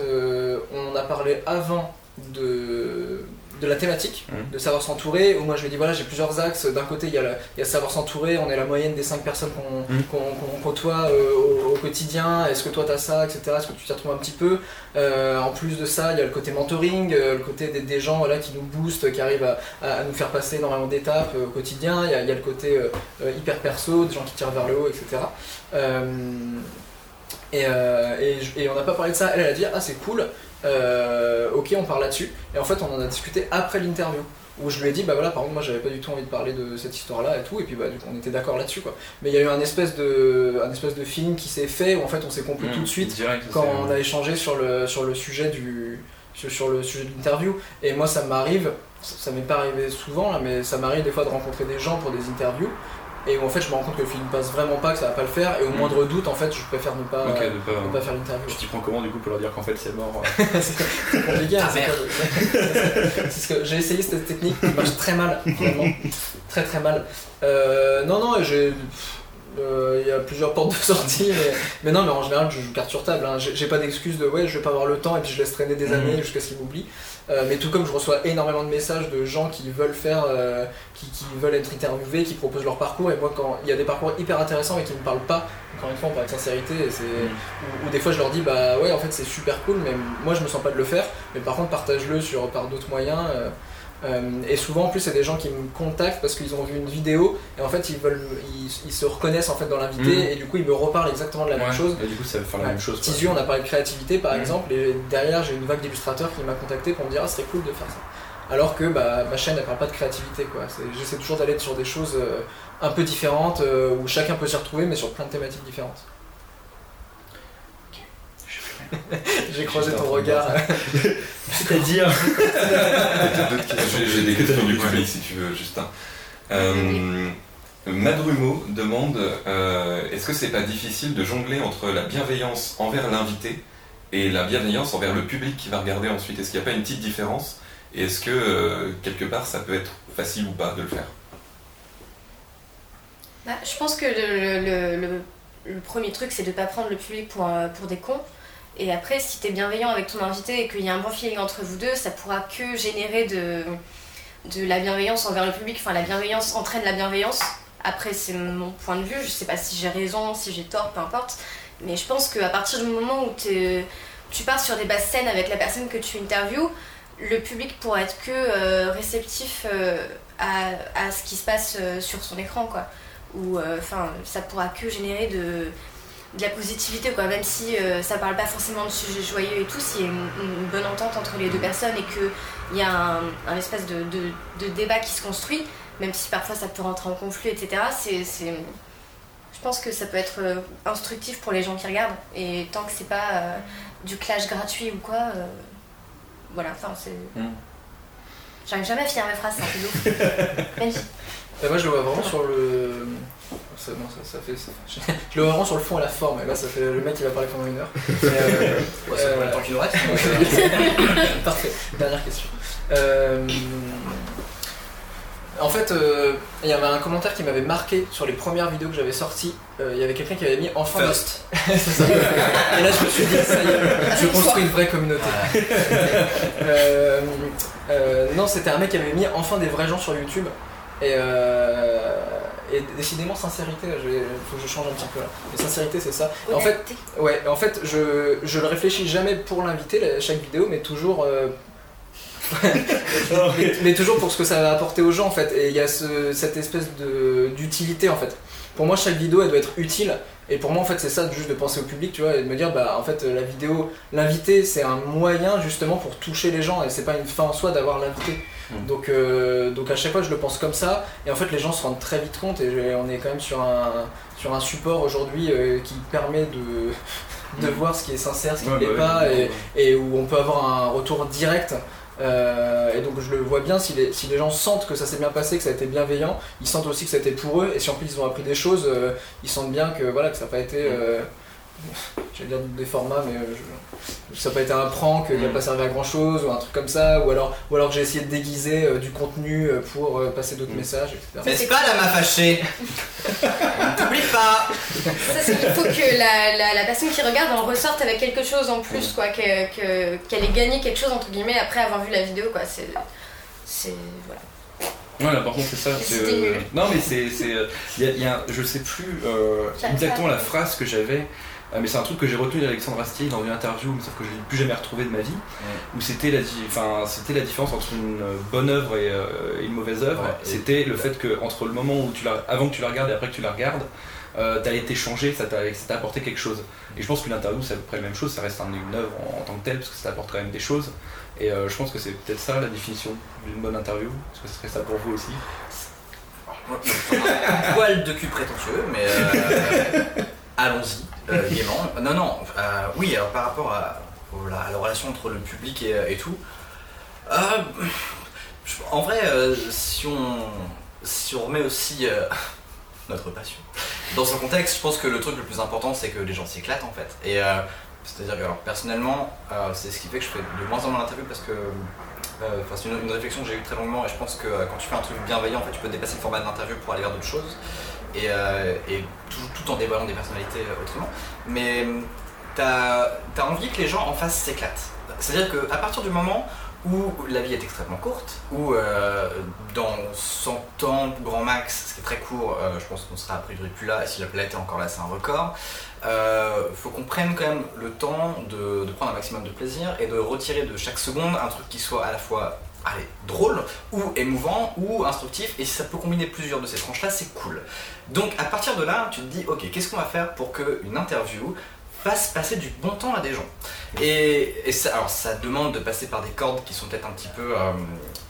on en a parlé avant de, de la thématique, Mhm. de savoir s'entourer, où moi je ai dit voilà j'ai plusieurs axes, d'un côté il y, a le- il y a savoir s'entourer, on est la moyenne des 5 personnes qu'on qu'on côtoie euh, au, au quotidien, est-ce que toi t'as ça, etc., est-ce que tu t'y retrouves un petit peu? Euh, En plus de ça, il y a le côté mentoring, euh, le côté des, des gens voilà, qui nous boostent, qui arrivent à, nous faire passer énormément d'étapes au quotidien, il y, a, il y a le côté hyper perso, des gens qui tirent vers le haut, etc. Et, et, et on n'a pas parlé de ça. Elle, elle a dit Ah, c'est cool, euh, ok, on parle là-dessus. Et en fait, on en a discuté après l'interview. Où je lui ai dit, bah voilà, par contre, moi j'avais pas du tout envie de parler de cette histoire-là et tout, et puis bah du coup on était d'accord là-dessus quoi. Mais il y a eu un espèce de, un espèce de film qui s'est fait où en fait on s'est compris tout de suite direct, quand on a échangé sur le, sur le sujet du sur, sur le sujet de l'interview et moi ça m'arrive ça, ça m'est pas arrivé souvent là mais ça m'arrive des fois de rencontrer des gens pour des interviews et où en fait je me rends compte que le film passe vraiment pas que ça va pas le faire et au Mm. moindre doute en fait je préfère ne pas, Ok, de pas. ne pas faire l'interview Tu t'y prends comment du coup pour leur dire qu'en fait c'est mort euh, c'est compliqué hein, c'est merde. que- c'est ce que j'ai essayé cette technique qui marche très mal vraiment très très mal Euh, non non j'ai euh, il y a plusieurs portes de sortie mais, mais non mais en général je joue carte sur table hein. j'ai pas d'excuse de ouais je vais pas avoir le temps et puis je laisse traîner des Mhm. années jusqu'à ce qu'ils m'oublient Euh, mais tout comme je reçois énormément de messages de gens qui veulent faire euh, qui, qui veulent être interviewés qui proposent leur parcours et moi quand il y a des parcours hyper intéressants et qui me parlent pas encore une fois on parle de sincérité et c'est ou, ou des fois je leur dis bah ouais en fait c'est super cool mais moi je me sens pas de le faire mais par contre partage-le sur par d'autres moyens euh, et souvent en plus c'est des gens qui me contactent parce qu'ils ont vu une vidéo et en fait ils veulent ils, ils se reconnaissent en fait dans l'invité Mhm. et du coup ils me reparlent exactement de la même chose Et du coup ça va faire la même chose. Tisu on a parlé de créativité par Mhm. exemple et derrière j'ai une vague d'illustrateurs qui m'a contacté pour me dire ah serait cool de faire ça alors que bah, ma chaîne elle parle pas de créativité quoi j'essaie toujours d'aller sur des choses euh, un peu différentes euh, où chacun peut s'y retrouver mais sur plein de thématiques différentes j'ai croisé ton regard C'est-à-dire. J'ai des questions du public si tu veux, Justin. Euh, Madrumo demande euh, est-ce que c'est pas difficile de jongler entre la bienveillance envers l'invité et la bienveillance envers le public qui va regarder ensuite? Est-ce qu'il n'y a pas une petite différence? Et est-ce que euh, quelque part ça peut être facile ou pas de le faire? Bah, je pense que le, le- le- le premier truc, c'est de ne pas prendre le public pour, pour des cons. Et après, si tu es bienveillant avec ton invité et qu'il y a un bon feeling entre vous deux, ça pourra que générer de, la bienveillance envers le public. Enfin, la bienveillance entraîne la bienveillance. Après, c'est mon point de vue. Je sais pas si j'ai raison, si j'ai tort, peu importe. Mais je pense qu'à partir du moment où tu pars sur des bases saines avec la personne que tu interviews, le public pourra être que euh, réceptif euh, à, ce qui se passe euh, sur son écran, quoi. Ou, ça pourra que générer de, de la positivité, quoi. Même si euh, ça parle pas forcément de sujets joyeux et tout, s'il y a une, une bonne entente entre les deux personnes et qu'il y a un, un espèce de, de, de débat qui se construit, même si parfois ça peut rentrer en conflit, etc., c'est... c'est- Je pense que ça peut être euh, instructif pour les gens qui regardent. Et tant que c'est pas euh, du clash gratuit ou quoi, euh, voilà, enfin c'est... Mm. J'arrive jamais à finir mes phrases, c'est un peu. Bah, moi je le vois vraiment sur le. Ça, non, ça, ça fait. ça- Je le vraiment sur le fond et la forme. Et là, ça fait le mec qui va parler pendant une heure. Mais, euh, Ouais, Euh, le temps qu'il nous reste. euh, Parfait. Dernière question. Euh, En fait, euh, il y avait un commentaire qui m'avait marqué sur les premières vidéos que j'avais sorties. Euh, Il y avait quelqu'un qui avait mis enfant de... First. Et là, je me suis dit, ça y est, je construis une vraie communauté. Non, c'était un mec qui avait mis enfin des vrais gens sur YouTube. Et, euh, et décidément, sincérité, il faut que je change un petit peu là. Mais sincérité, c'est ça. Et en fait, Honnêteté. Ouais, en fait, je, je le réfléchis jamais pour l'inviter, la- chaque vidéo, mais toujours. euh, mais, mais toujours pour ce que ça va apporter aux gens en fait. Et il y a ce- cette espèce de- d'utilité en fait. Pour moi, chaque vidéo elle doit être utile. Et pour moi, en fait, c'est ça, juste de penser au public, tu vois, et de me dire, bah, en fait, la vidéo, l'invité, c'est un moyen justement pour toucher les gens, et c'est pas une fin en soi d'avoir l'invité. Mm. Donc, euh, donc à chaque fois, je le pense comme ça, et en fait, les gens se rendent très vite compte, et je- on est quand même sur un, sur un support aujourd'hui euh, qui permet de, de Mm. voir ce qui est sincère, ce qui Ouais, ne l'est bah pas, et, où on peut avoir un retour direct. Euh, et donc je le vois bien, si les, si les gens sentent que ça s'est bien passé, que ça a été bienveillant, ils sentent aussi que ça a été pour eux, et si en plus ils ont appris des choses, euh, ils sentent bien que voilà que ça n'a pas été, euh, j'allais dire des formats, mais euh, je- ça n'a pas été un prank qui n'a pas servi à grand chose, ou un truc comme ça, ou alors, ou alors que j'ai essayé de déguiser euh, du contenu euh, pour euh, passer d'autres Mm. messages, etc. N'est-ce pas la m'a fâché T'oublies pas Ça, c'est qu'il faut que la, la, la personne qui regarde en ressorte avec quelque chose en plus, quoi, que- que- qu'elle ait gagné quelque chose, entre guillemets, après avoir vu la vidéo, quoi. C'est. C'est. Voilà. Ouais, c'est ça. Et c'est, euh, nul. Non, mais c'est. c'est, il y a- y a je sais plus euh, exactement la phrase que j'avais, mais c'est un truc que j'ai retenu d'Alexandre Astier dans une interview, mais sauf que je l'ai plus jamais retrouvé de ma vie, où c'était la, enfin, c'était la différence entre une bonne œuvre et, euh, et une mauvaise œuvre. Ouais, c'était le fait que entre le moment où tu la, avant que tu la regardes et après que tu la regardes, euh, t'as été changé, ça t'a, ça t'a apporté quelque chose. Et je pense qu'une interview c'est à peu près la même chose, ça reste un- une œuvre en, en tant que telle parce que ça t'apporte quand même des choses. Et euh, je pense que c'est peut-être ça la définition d'une bonne interview. Est-ce que ce serait ça pour vous aussi? Un poil de cul prétentieux, mais euh, allons-y, euh. Non, non, euh, oui, alors par rapport à, la, relation entre le public et, tout, euh, en vrai, euh, si, on, si on remet aussi euh, notre passion dans son contexte, je pense que le truc le plus important, c'est que les gens s'éclatent en fait. Et c'est-à-dire que, alors, personnellement, c'est ce qui fait que je fais de moins en moins d'interviews parce que c'est une, réflexion que j'ai eue très longuement et je pense que quand tu fais un truc bienveillant, en fait, tu peux dépasser le format de l'interview pour aller vers d'autres choses et, euh, tout, en dévoilant des personnalités euh, autrement. Mais hum, t'as as envie que les gens en face s'éclatent. C'est-à-dire qu'à partir du moment où la vie est extrêmement courte, où euh, dans 100 ans, grand max, ce qui est très court, euh, je pense qu'on sera a priori plus là, et si la planète est encore là, c'est un record, euh, faut qu'on prenne quand même le temps de, de prendre un maximum de plaisir et de retirer de chaque seconde un truc qui soit à la fois allez, drôle ou émouvant ou instructif et si ça peut combiner plusieurs de ces tranches là c'est cool donc à partir de là tu te dis ok qu'est-ce qu'on va faire pour qu'une interview fasse passer du bon temps à des gens? Et, ça, alors demande de passer par des cordes qui sont peut-être un petit peu euh,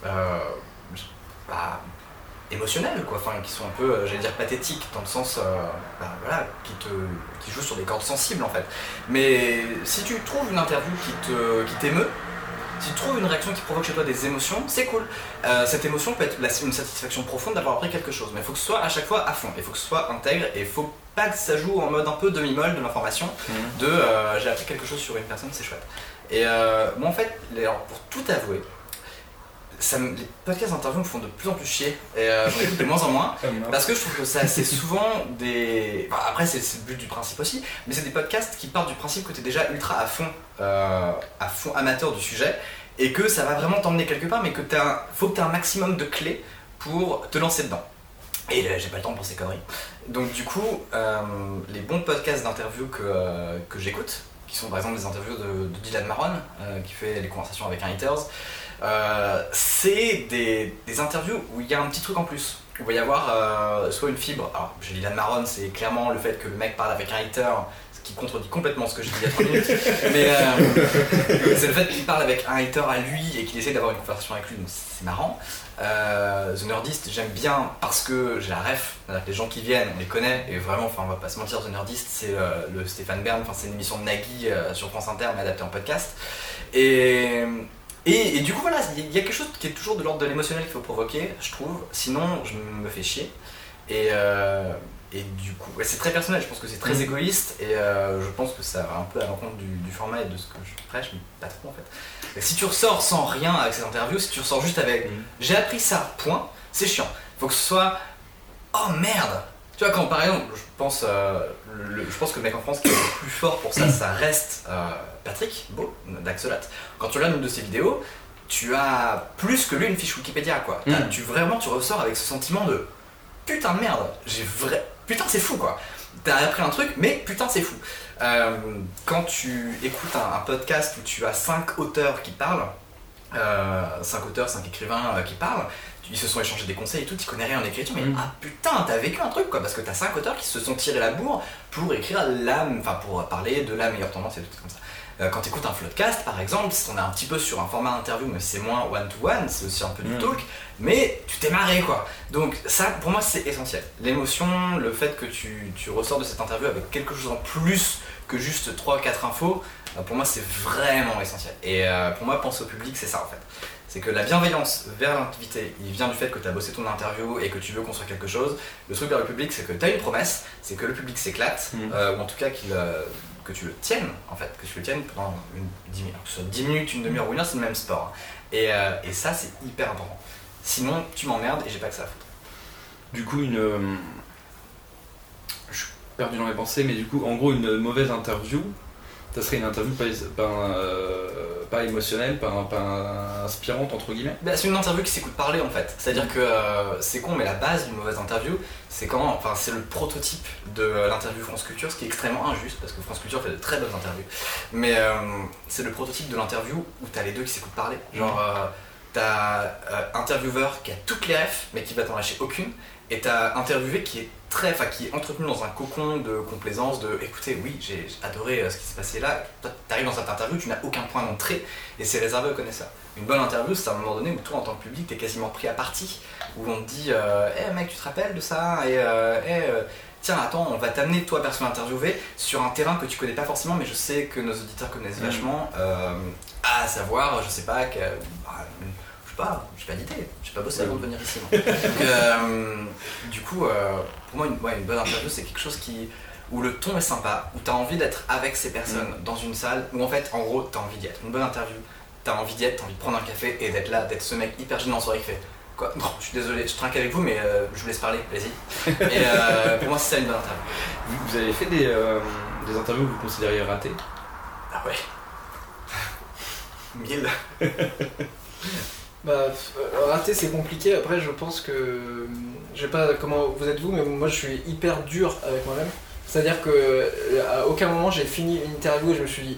euh, bah, émotionnelles quoi. Enfin qui sont un peu euh, j'allais dire pathétiques dans le sens bah, qui te qui jouent sur des cordes sensibles en fait. Mais si tu trouves une interview qui te qui t'émeut si tu trouves une réaction qui provoque chez toi des émotions, c'est cool. Euh, cette émotion peut être la- une satisfaction profonde d'avoir appris quelque chose, mais il faut que ce soit à chaque fois à fond, il faut que ce soit intègre et il faut pas que ça joue en mode un peu demi-molle de l'information, de euh, j'ai appris quelque chose sur une personne, c'est chouette. Et euh, moi en fait, alors, pour tout avouer, ça me- les podcasts d'interview me font de plus en plus chier et euh, j'en écoute de moins en moins. Parce que je trouve que ça, c'est souvent des. enfin, après, c'est le but du principe aussi, mais c'est des podcasts qui partent du principe que tu es déjà ultra à fond, euh, à fond amateur du sujet et que ça va vraiment t'emmener quelque part, mais que t'as, faut que tu aies un maximum de clés pour te lancer dedans. Et euh, j'ai pas le temps pour ces conneries. Donc du coup, euh, les bons podcasts d'interviews que, euh, que j'écoute, qui sont par exemple des interviews de, de Dylan Maron, qui fait les conversations avec un haters, euh, c'est des, des interviews où il y a un petit truc en plus. Où il va y avoir euh, soit une fibre. Alors, chez Dylan Maron, c'est clairement le fait que le mec parle avec un hater, ce qui contredit complètement ce que j'ai dit il y a 3 minutes. Mais euh, c'est le fait qu'il parle avec un hater à lui et qu'il essaie d'avoir une conversation avec lui, donc c'est marrant. The Nerdist, j'aime bien parce que j'ai la ref, les gens qui viennent, on les connaît, et vraiment, enfin, on va pas se mentir, The Nerdist, c'est le Stéphane Bern, enfin, c'est une émission de Nagui sur France Inter, mais adaptée en podcast. Et, et, et du coup, voilà, il y a quelque chose qui est toujours de l'ordre de l'émotionnel qu'il faut provoquer, je trouve, sinon je me fais chier. Et, euh, et du coup, ouais, c'est très personnel, je pense que c'est très égoïste, et euh, je pense que ça va un peu à l'encontre du, du format et de ce que je prêche, mais pas trop en fait. Et si tu ressors sans rien avec cette interview, si tu ressors juste avec Mhm. j'ai appris ça, point, c'est chiant. Faut que ce soit oh merde Tu vois, quand par exemple, je pense, euh, le, le- je pense que le mec en France qui est le plus fort pour ça, ça reste euh, Patrick Beau, d'Axolat. Quand tu regardes une de ses vidéos, tu as plus que lui une fiche Wikipédia quoi. Mhm. Tu vraiment tu ressors avec ce sentiment de putain de merde, j'ai vrai. Putain c'est fou quoi. T'as appris un truc, mais putain c'est fou. Euh, quand tu écoutes un, un podcast où tu as cinq auteurs qui parlent, euh, cinq auteurs, cinq écrivains euh, qui parlent, ils se sont échangés des conseils et tout, tu connais rien en écriture, mais Mm. ah putain, t'as vécu un truc quoi, parce que t'as cinq auteurs qui se sont tirés la bourre pour écrire la, enfin pour parler de la meilleure tendance et tout comme ça. Euh, quand t'écoutes un floodcast par exemple, on est un petit peu sur un format interview, mais c'est moins one to one, c'est aussi un peu du Mm. talk, mais tu t'es marré quoi. Donc ça, pour moi, c'est essentiel. L'émotion, le fait que tu, tu ressors de cette interview avec quelque chose en plus que juste 3-4 infos, euh, pour moi, c'est vraiment essentiel. Et euh, pour moi, pense au public, c'est ça en fait. C'est que la bienveillance vers l'invité, il vient du fait que tu as bossé ton interview et que tu veux construire quelque chose. Le truc vers le public, c'est que tu as une promesse, c'est que le public s'éclate, Mhm. euh, ou en tout cas qu'il, euh, que tu le tiennes, en fait, que tu le tiennes pendant une, 10 minutes, que ce soit 10 minutes, une demi-heure ou une heure, c'est le même sport. Et, euh, et ça, c'est hyper important. Sinon, tu m'emmerdes et j'ai pas que ça à foutre. Du coup, une. euh, Je suis perdu dans mes pensées, mais du coup, en gros, une mauvaise interview, ça serait une interview pas, pas, euh, pas émotionnelle, pas, pas inspirante, entre guillemets? Bah, c'est une interview qui s'écoute parler en fait. C'est-à-dire que euh, c'est con, mais la base d'une mauvaise interview, c'est quand, enfin, c'est le prototype de l'interview France Culture, ce qui est extrêmement injuste parce que France Culture fait de très bonnes interviews. Mais euh, c'est le prototype de l'interview où t'as les deux qui s'écoutent parler. Genre, euh, t'as intervieweur qui a toutes les refs, mais qui va t'en lâcher aucune, et t'as interviewé qui est très, enfin, qui est entretenu dans un cocon de complaisance, de écoutez, oui, j'ai adoré euh, ce qui s'est passé là. Toi, t'arrives dans cette interview, tu n'as aucun point d'entrée, et c'est réservé aux connaisseurs. Une bonne interview, c'est à un moment donné où toi, en tant que public, t'es quasiment pris à partie, où on te dit euh, Eh mec, tu te rappelles de ça Et euh, Eh, euh, tiens, attends, on va t'amener, toi, personne interviewée, sur un terrain que tu connais pas forcément, mais je sais que nos auditeurs connaissent Mm. vachement, euh, à savoir, je sais pas, que, bah, sais pas, j'ai pas d'idée, j'ai pas bossé avant de venir ici. Donc, euh, du coup, euh, pour moi, une, ouais, une bonne interview, c'est quelque chose qui où le ton est sympa, où tu as envie d'être avec ces personnes Mm. dans une salle, où en fait, en gros, tu as envie d'y être. Une bonne interview, tu as envie d'y être, tu envie de prendre un café et d'être là, d'être ce mec hyper gênant en soirée qui fait Quoi? Non, je suis désolé, je trinque avec vous, mais euh, je vous laisse parler, vas-y. Et pour moi, c'est ça une bonne interview. Vous, vous avez fait des, des interviews que vous considériez ratées? Ah ouais. Mille. Bah, euh, rater c'est compliqué. Après, je pense que. Je sais pas comment vous êtes vous, mais moi je suis hyper dur avec moi-même. C'est-à-dire que euh, à aucun moment j'ai fini une interview et je me suis dit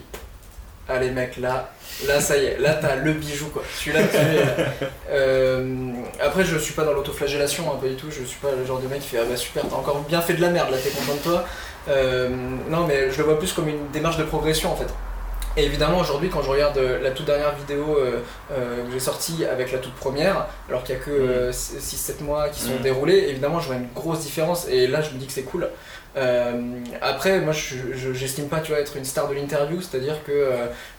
Allez, mec, là, là ça y est, là t'as le bijou quoi. Celui-là, tu l'as. Euh, après, je suis pas dans l'autoflagellation, hein, pas du tout. Je suis pas le genre de mec qui fait Ah bah super, t'as encore bien fait de la merde, là t'es content de toi. Non, mais je le vois plus comme une démarche de progression en fait. Et évidemment, aujourd'hui, quand je regarde euh, la toute dernière vidéo euh, euh, que j'ai sortie avec la toute première, alors qu'il n'y a que 6-7 mois qui sont Mhm. déroulés, évidemment, je vois une grosse différence. Et là, je me dis que c'est cool. Après, moi, je j'estime pas, tu vois, être une star de l'interview, c'est-à-dire que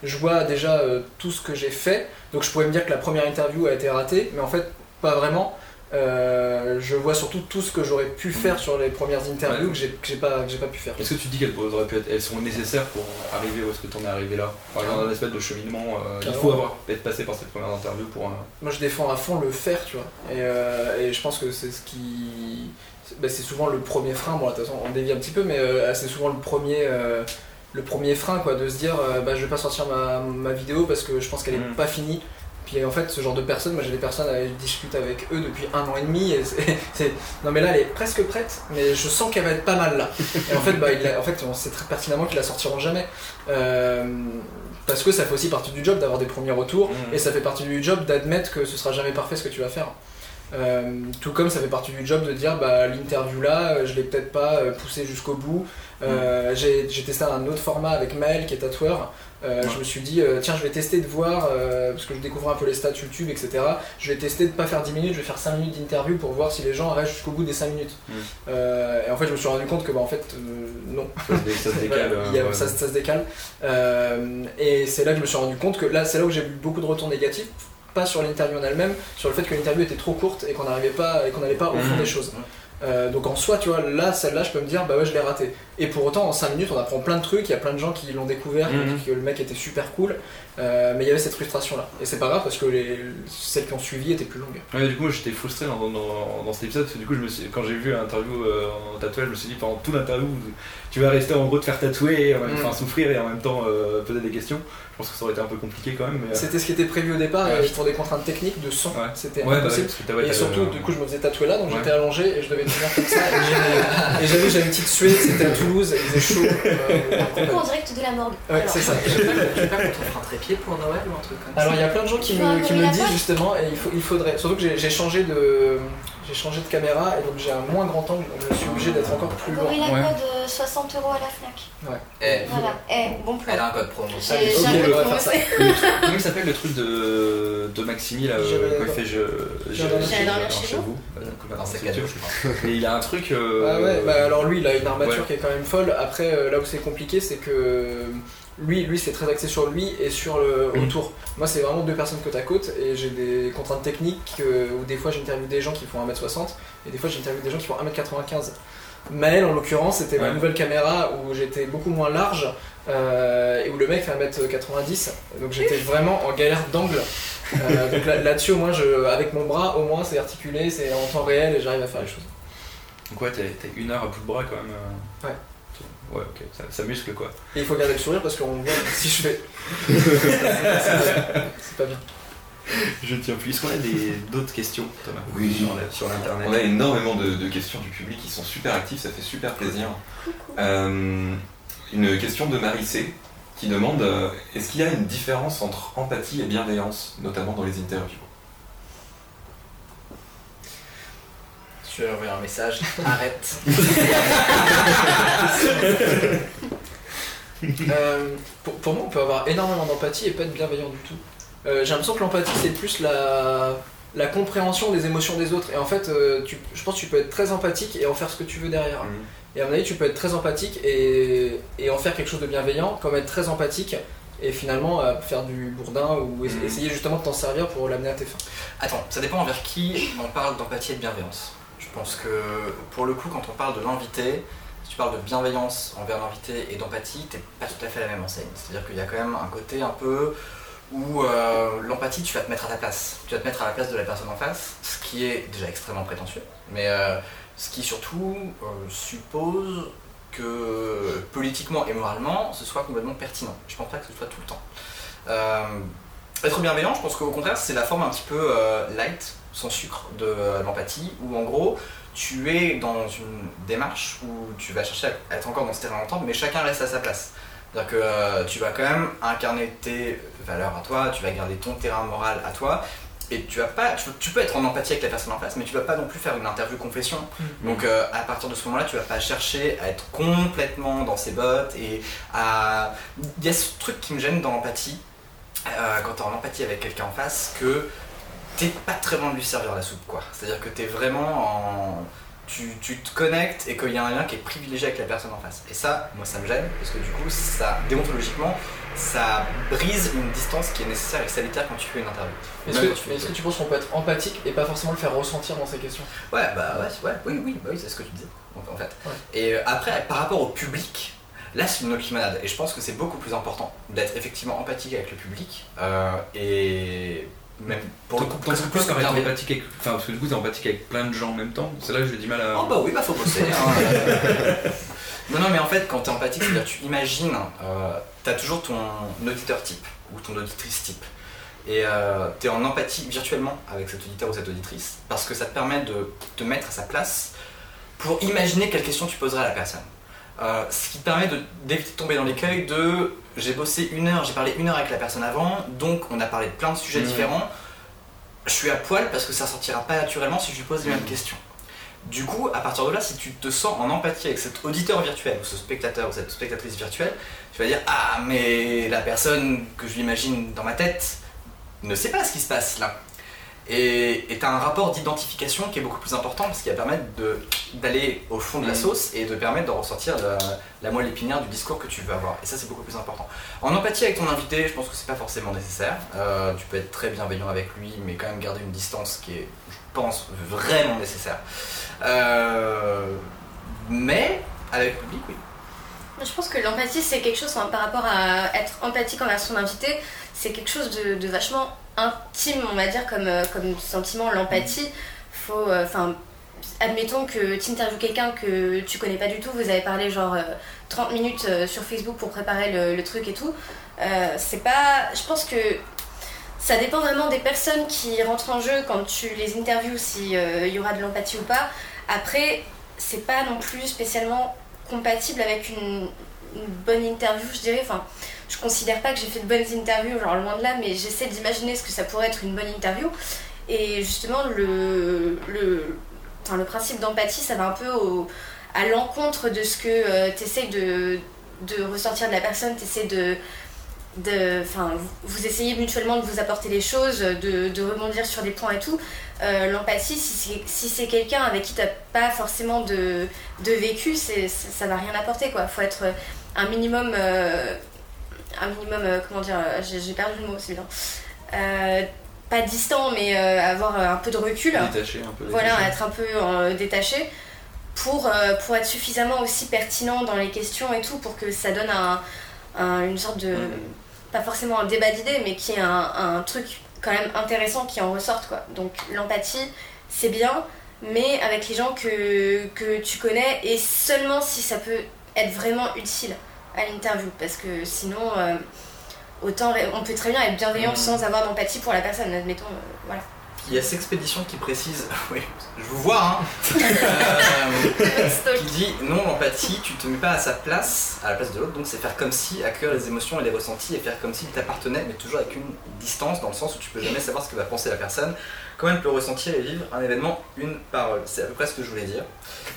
je vois déjà tout ce que j'ai fait. Donc, je pourrais me dire que la première interview a été ratée, mais en fait, pas vraiment. Euh, je vois surtout tout ce que j'aurais pu faire sur les premières interviews Ouais. que j'ai que j'ai pas, que j'ai pas pu faire. Est-ce que tu dis qu'elles auraient pu être, elles sont nécessaires pour arriver où est-ce que tu en es arrivé là? Exemple, un espèce de cheminement, euh, il faut avoir être passé par cette première interview pour. euh, Moi je défends à fond le faire, tu vois. Et, euh, et je pense que c'est ce qui. c'est- bah, c'est souvent le premier frein. Bon, de toute façon, on dévie un petit peu, mais euh, c'est souvent le premier. euh, le premier frein, quoi, de se dire euh, bah, je vais pas sortir ma, ma vidéo parce que je pense qu'elle est Mhm. pas finie. Puis en fait, ce genre de personnes, moi j'ai des personnes, je discute avec eux depuis un an et demi. Et c'est- non mais là, elle est presque prête, mais je sens qu'elle va être pas mal là. Et en fait, bah, il en fait on sait très pertinemment qu'ils la sortiront jamais. Euh, parce que ça fait aussi partie du job d'avoir des premiers retours, Mhm. et ça fait partie du job d'admettre que ce sera jamais parfait ce que tu vas faire. Euh, tout comme ça fait partie du job de dire bah, l'interview là, euh, je l'ai peut-être pas euh, poussé jusqu'au bout. Euh, J'ai j'ai testé un autre format avec Maël qui est tatoueur. Euh, Je me suis dit, tiens, je vais tester de voir, parce que je découvre un peu les stats YouTube, etc. Je vais tester de pas faire 10 minutes, je vais faire 5 minutes d'interview pour voir si les gens restent jusqu'au bout des 5 minutes. Mm. Et en fait, je me suis rendu compte que, bah, en fait, non. Ça se, décale. A- ouais. ça, ça se décale. Et c'est là que je me suis rendu compte que là, c'est là où j'ai eu beaucoup de retours négatifs, pas sur l'interview en elle-même, sur le fait que l'interview était trop courte et qu'on n'arrivait pas et qu'on n'allait pas au fond Mhm. des choses. Euh, donc en soi, tu vois, là, celle-là, je peux me dire, bah ouais, je l'ai raté. Et pour autant, en 5 minutes, on apprend plein de trucs. Il y a plein de gens qui l'ont découvert, qui ont Mhm. dit que le mec était super cool. Euh, mais il y avait cette frustration-là. Et c'est pas grave parce que les, celles qui ont suivi étaient plus longues. Ouais, du coup, moi j'étais frustré dans, dans, dans cet épisode parce que du coup, je me suis, quand j'ai vu l'interview euh, en tatouage, je me suis dit pendant tout l'interview, tu vas rester en gros de faire tatouer, Mm. enfin souffrir et en même temps euh, poser des questions. Je pense que ça aurait été un peu compliqué quand même. Mais, C'était ce qui était prévu au départ, Ouais. et pour des contraintes techniques de son, Ouais. c'était ouais, bah, impossible. que ouais, et surtout, du coup, je me faisais tatouer là, donc Ouais. j'étais allongé et je devais tenir comme ça. Et j'avais- une petite suée, c'était à Toulouse, il faisait chaud. euh, Coucou en direct de la morgue. ouais, c'est ça. Je pas, je sais pas un pour Noël ou un truc comme ça. Alors il y a plein de gens qui un me, qui me le disent justement et il, faut, il faudrait. Surtout que j'ai changé de j'ai changé de caméra et donc j'ai un moins grand angle donc je suis obligé d'être encore plus loin. Gorilla Ouais. Code euh, 60 euros à la Fnac. Eh, Voilà. Eh, bon plan. elle a un code promo. Un on va faire ça. Comment il s'appelle le truc de, de Maximi là euh, quand il fait je, J'allais dormir chez vous. Euh, dans cadeau, je crois. Et il a un truc. euh, Ah ouais, bah alors lui il a une armature Ouais. qui est quand même folle. Après euh, là où c'est compliqué c'est que lui, lui c'est très axé sur lui et sur le autour. Moi c'est vraiment deux personnes côte à côte et j'ai des contraintes techniques euh, où des fois j'interviewe des gens qui font 1m60 et des fois j'interviewe des gens qui font 1m95. Maël en l'occurrence c'était ma nouvelle caméra où j'étais beaucoup moins large euh, et où le mec fait 1m90 donc j'étais vraiment en galère d'angle. Euh, donc là- là-dessus au moins je, avec mon bras au moins c'est articulé, c'est en temps réel et j'arrive à faire les choses. Donc ouais, t'es t'es une heure à bout de bras quand même. Ouais. Ouais, ok, ça, ça muscle quoi. Et il faut garder le sourire parce qu'on voit si je fais. c'est pas bien. Je ne tiens plus. Est-ce qu'on a des- d'autres questions, Thomas Oui. Sur l'internet. On a énormément de, de questions du public qui sont super actifs, ça fait super plaisir. Euh, une question de Marie C qui demande euh, est-ce qu'il y a une différence entre empathie et bienveillance, notamment dans les interviews? Je vais envoyer un message. Arrête. Euh, pour, pour moi, on peut avoir énormément d'empathie et pas être bienveillant du tout. Euh, J'ai l'impression que l'empathie, c'est plus la, la compréhension des émotions des autres. Et en fait, euh, tu- je pense que tu peux être très empathique et en faire ce que tu veux derrière. Mhm. Et à mon avis, tu peux être très empathique et, et en faire quelque chose de bienveillant, comme être très empathique et finalement euh, faire du bourdin ou Mhm. essayer justement de t'en servir pour l'amener à tes fins. Attends, ça dépend envers qui on parle d'empathie et de bienveillance. Je pense que pour le coup, quand on parle de l'invité, si tu parles de bienveillance envers l'invité et d'empathie, t'es pas tout à fait la même enseigne. C'est-à-dire qu'il y a quand même un côté un peu où euh, l'empathie, tu vas te mettre à ta place. Tu vas te mettre à la place de la personne en face, ce qui est déjà extrêmement prétentieux, mais euh, ce qui surtout euh, suppose que politiquement et moralement, ce soit complètement pertinent. Je pense pas que ce soit tout le temps. Être bienveillant, je pense qu'au contraire, c'est la forme un petit peu light, sans sucre de euh, l'empathie, où en gros, tu es dans une démarche où tu vas chercher à être encore dans ce terrain d'entente, mais chacun reste à sa place. C'est-à-dire que euh, tu vas quand même incarner tes valeurs à toi, tu vas garder ton terrain moral à toi, et tu vas pas, tu, tu peux être en empathie avec la personne en face, mais tu vas pas non plus faire une interview confession. Donc euh, à partir de ce moment-là, tu vas pas chercher à être complètement dans ses bottes et à. Il y a ce truc qui me gêne dans l'empathie, euh, quand tu es en empathie avec quelqu'un en face, que t'es pas très loin de lui servir la soupe, quoi. C'est-à-dire que t'es vraiment en. Tu, tu te connectes et qu'il y a un lien qui est privilégié avec la personne en face. Et ça, moi, ça me gêne parce que du coup, ça, déontologiquement, ça brise une distance qui est nécessaire et salutaire quand tu fais une interview. Est-ce que, tu mais fais- est-ce que tu penses qu'on peut être empathique et pas forcément le faire ressentir dans ces questions? Ouais, bah ouais, ouais, oui, oui, bah oui, c'est ce que tu disais, en fait. Ouais. Et euh, après, par rapport au public, là c'est une autre limonade. Et je pense que c'est beaucoup plus important d'être effectivement empathique avec le public euh, et même pour le coup, plus que quand empathique avec... Enfin, parce que du coup, t'es empathique avec plein de gens en même temps. C'est là que j'ai du mal à... Oh bah oui, bah faut bosser. hein. Non, non, mais en fait, quand tu es empathique, c'est-à-dire tu imagines, euh, tu as toujours ton auditeur type ou ton auditrice type. Et euh, tu es en empathie virtuellement avec cet auditeur ou cette auditrice parce que ça te permet de te mettre à sa place pour imaginer quelle question tu poserais à la personne. Euh, ce qui te permet de- d'éviter de tomber dans l'écueil de j'ai bossé une heure, j'ai parlé une heure avec la personne avant, donc on a parlé de plein de sujets différents. Je suis à poil parce que ça sortira pas naturellement si je lui pose les mêmes questions. Du coup, à partir de là, si tu te sens en empathie avec cet auditeur virtuel ou ce spectateur ou cette spectatrice virtuelle, tu vas dire Ah, mais la personne que je l'imagine dans ma tête ne sait pas ce qui se passe là. Et tu as un rapport d'identification qui est beaucoup plus important parce qu'il va permettre d'aller au fond de la Mhm. sauce et de permettre de ressortir la, la moelle épinière du discours que tu veux avoir. Et ça, c'est beaucoup plus important. En empathie avec ton invité, je pense que c'est pas forcément nécessaire. Euh, tu peux être très bienveillant avec lui, mais quand même garder une distance qui est, je pense, vraiment nécessaire. Euh, mais avec le public, oui. Je pense que l'empathie, c'est quelque chose, enfin, par rapport à être empathique envers son invité, c'est quelque chose de, de vachement intime, on va dire, comme, euh, comme sentiment, l'empathie. Faut, euh, enfin, admettons que tu interviews quelqu'un que tu connais pas du tout, vous avez parlé genre euh, 30 minutes euh, sur Facebook pour préparer le, truc et tout. C'est pas. Je pense que ça dépend vraiment des personnes qui rentrent en jeu quand tu les interviews, s'il y aura de l'empathie ou pas. Après, c'est pas non plus spécialement compatible avec une, une bonne interview, je dirais. Enfin, je considère pas que j'ai fait de bonnes interviews, genre loin de là, mais j'essaie d'imaginer ce que ça pourrait être une bonne interview. Et justement, le, le, enfin, le principe d'empathie, ça va un peu à l'encontre de ce que tu essaies de, de de la personne, tu essaies de. vous, essayez mutuellement de vous apporter les choses, de, de rebondir sur des points et tout. Euh, L'empathie, si c'est si quelqu'un avec qui tu pas forcément de, de vécu, ça va rien apporter quoi. Faut être un minimum, euh, un minimum, euh, comment dire, euh, j'ai perdu le mot, c'est bien. Euh, pas distant, mais avoir un peu de recul. Détaché un peu. Voilà, détaché. être un peu détaché pour, pour être suffisamment aussi pertinent dans les questions et tout, pour que ça donne un, un- une sorte de. Mhm. Pas forcément un débat d'idées, mais qui est un, un truc quand même intéressant qui en ressorte quoi. Donc l'empathie, c'est bien, mais avec les gens que, que tu connais et seulement si ça peut être vraiment utile à l'interview, parce que sinon. euh, Autant, on peut très bien être bienveillant Mhm. sans avoir d'empathie pour la personne, admettons, euh, voilà. Il y a Sexpédition qui précise, oui, je vous vois, hein, euh, qui dit non, l'empathie, tu te mets pas à sa place, à la place de l'autre, donc c'est faire comme si, accueillir les émotions et les ressentis et faire comme s'il t'appartenait, mais toujours avec une distance, dans le sens où tu peux jamais savoir ce que va penser la personne, comment elle peut ressentir et vivre un événement, une parole. C'est à peu près ce que je voulais dire,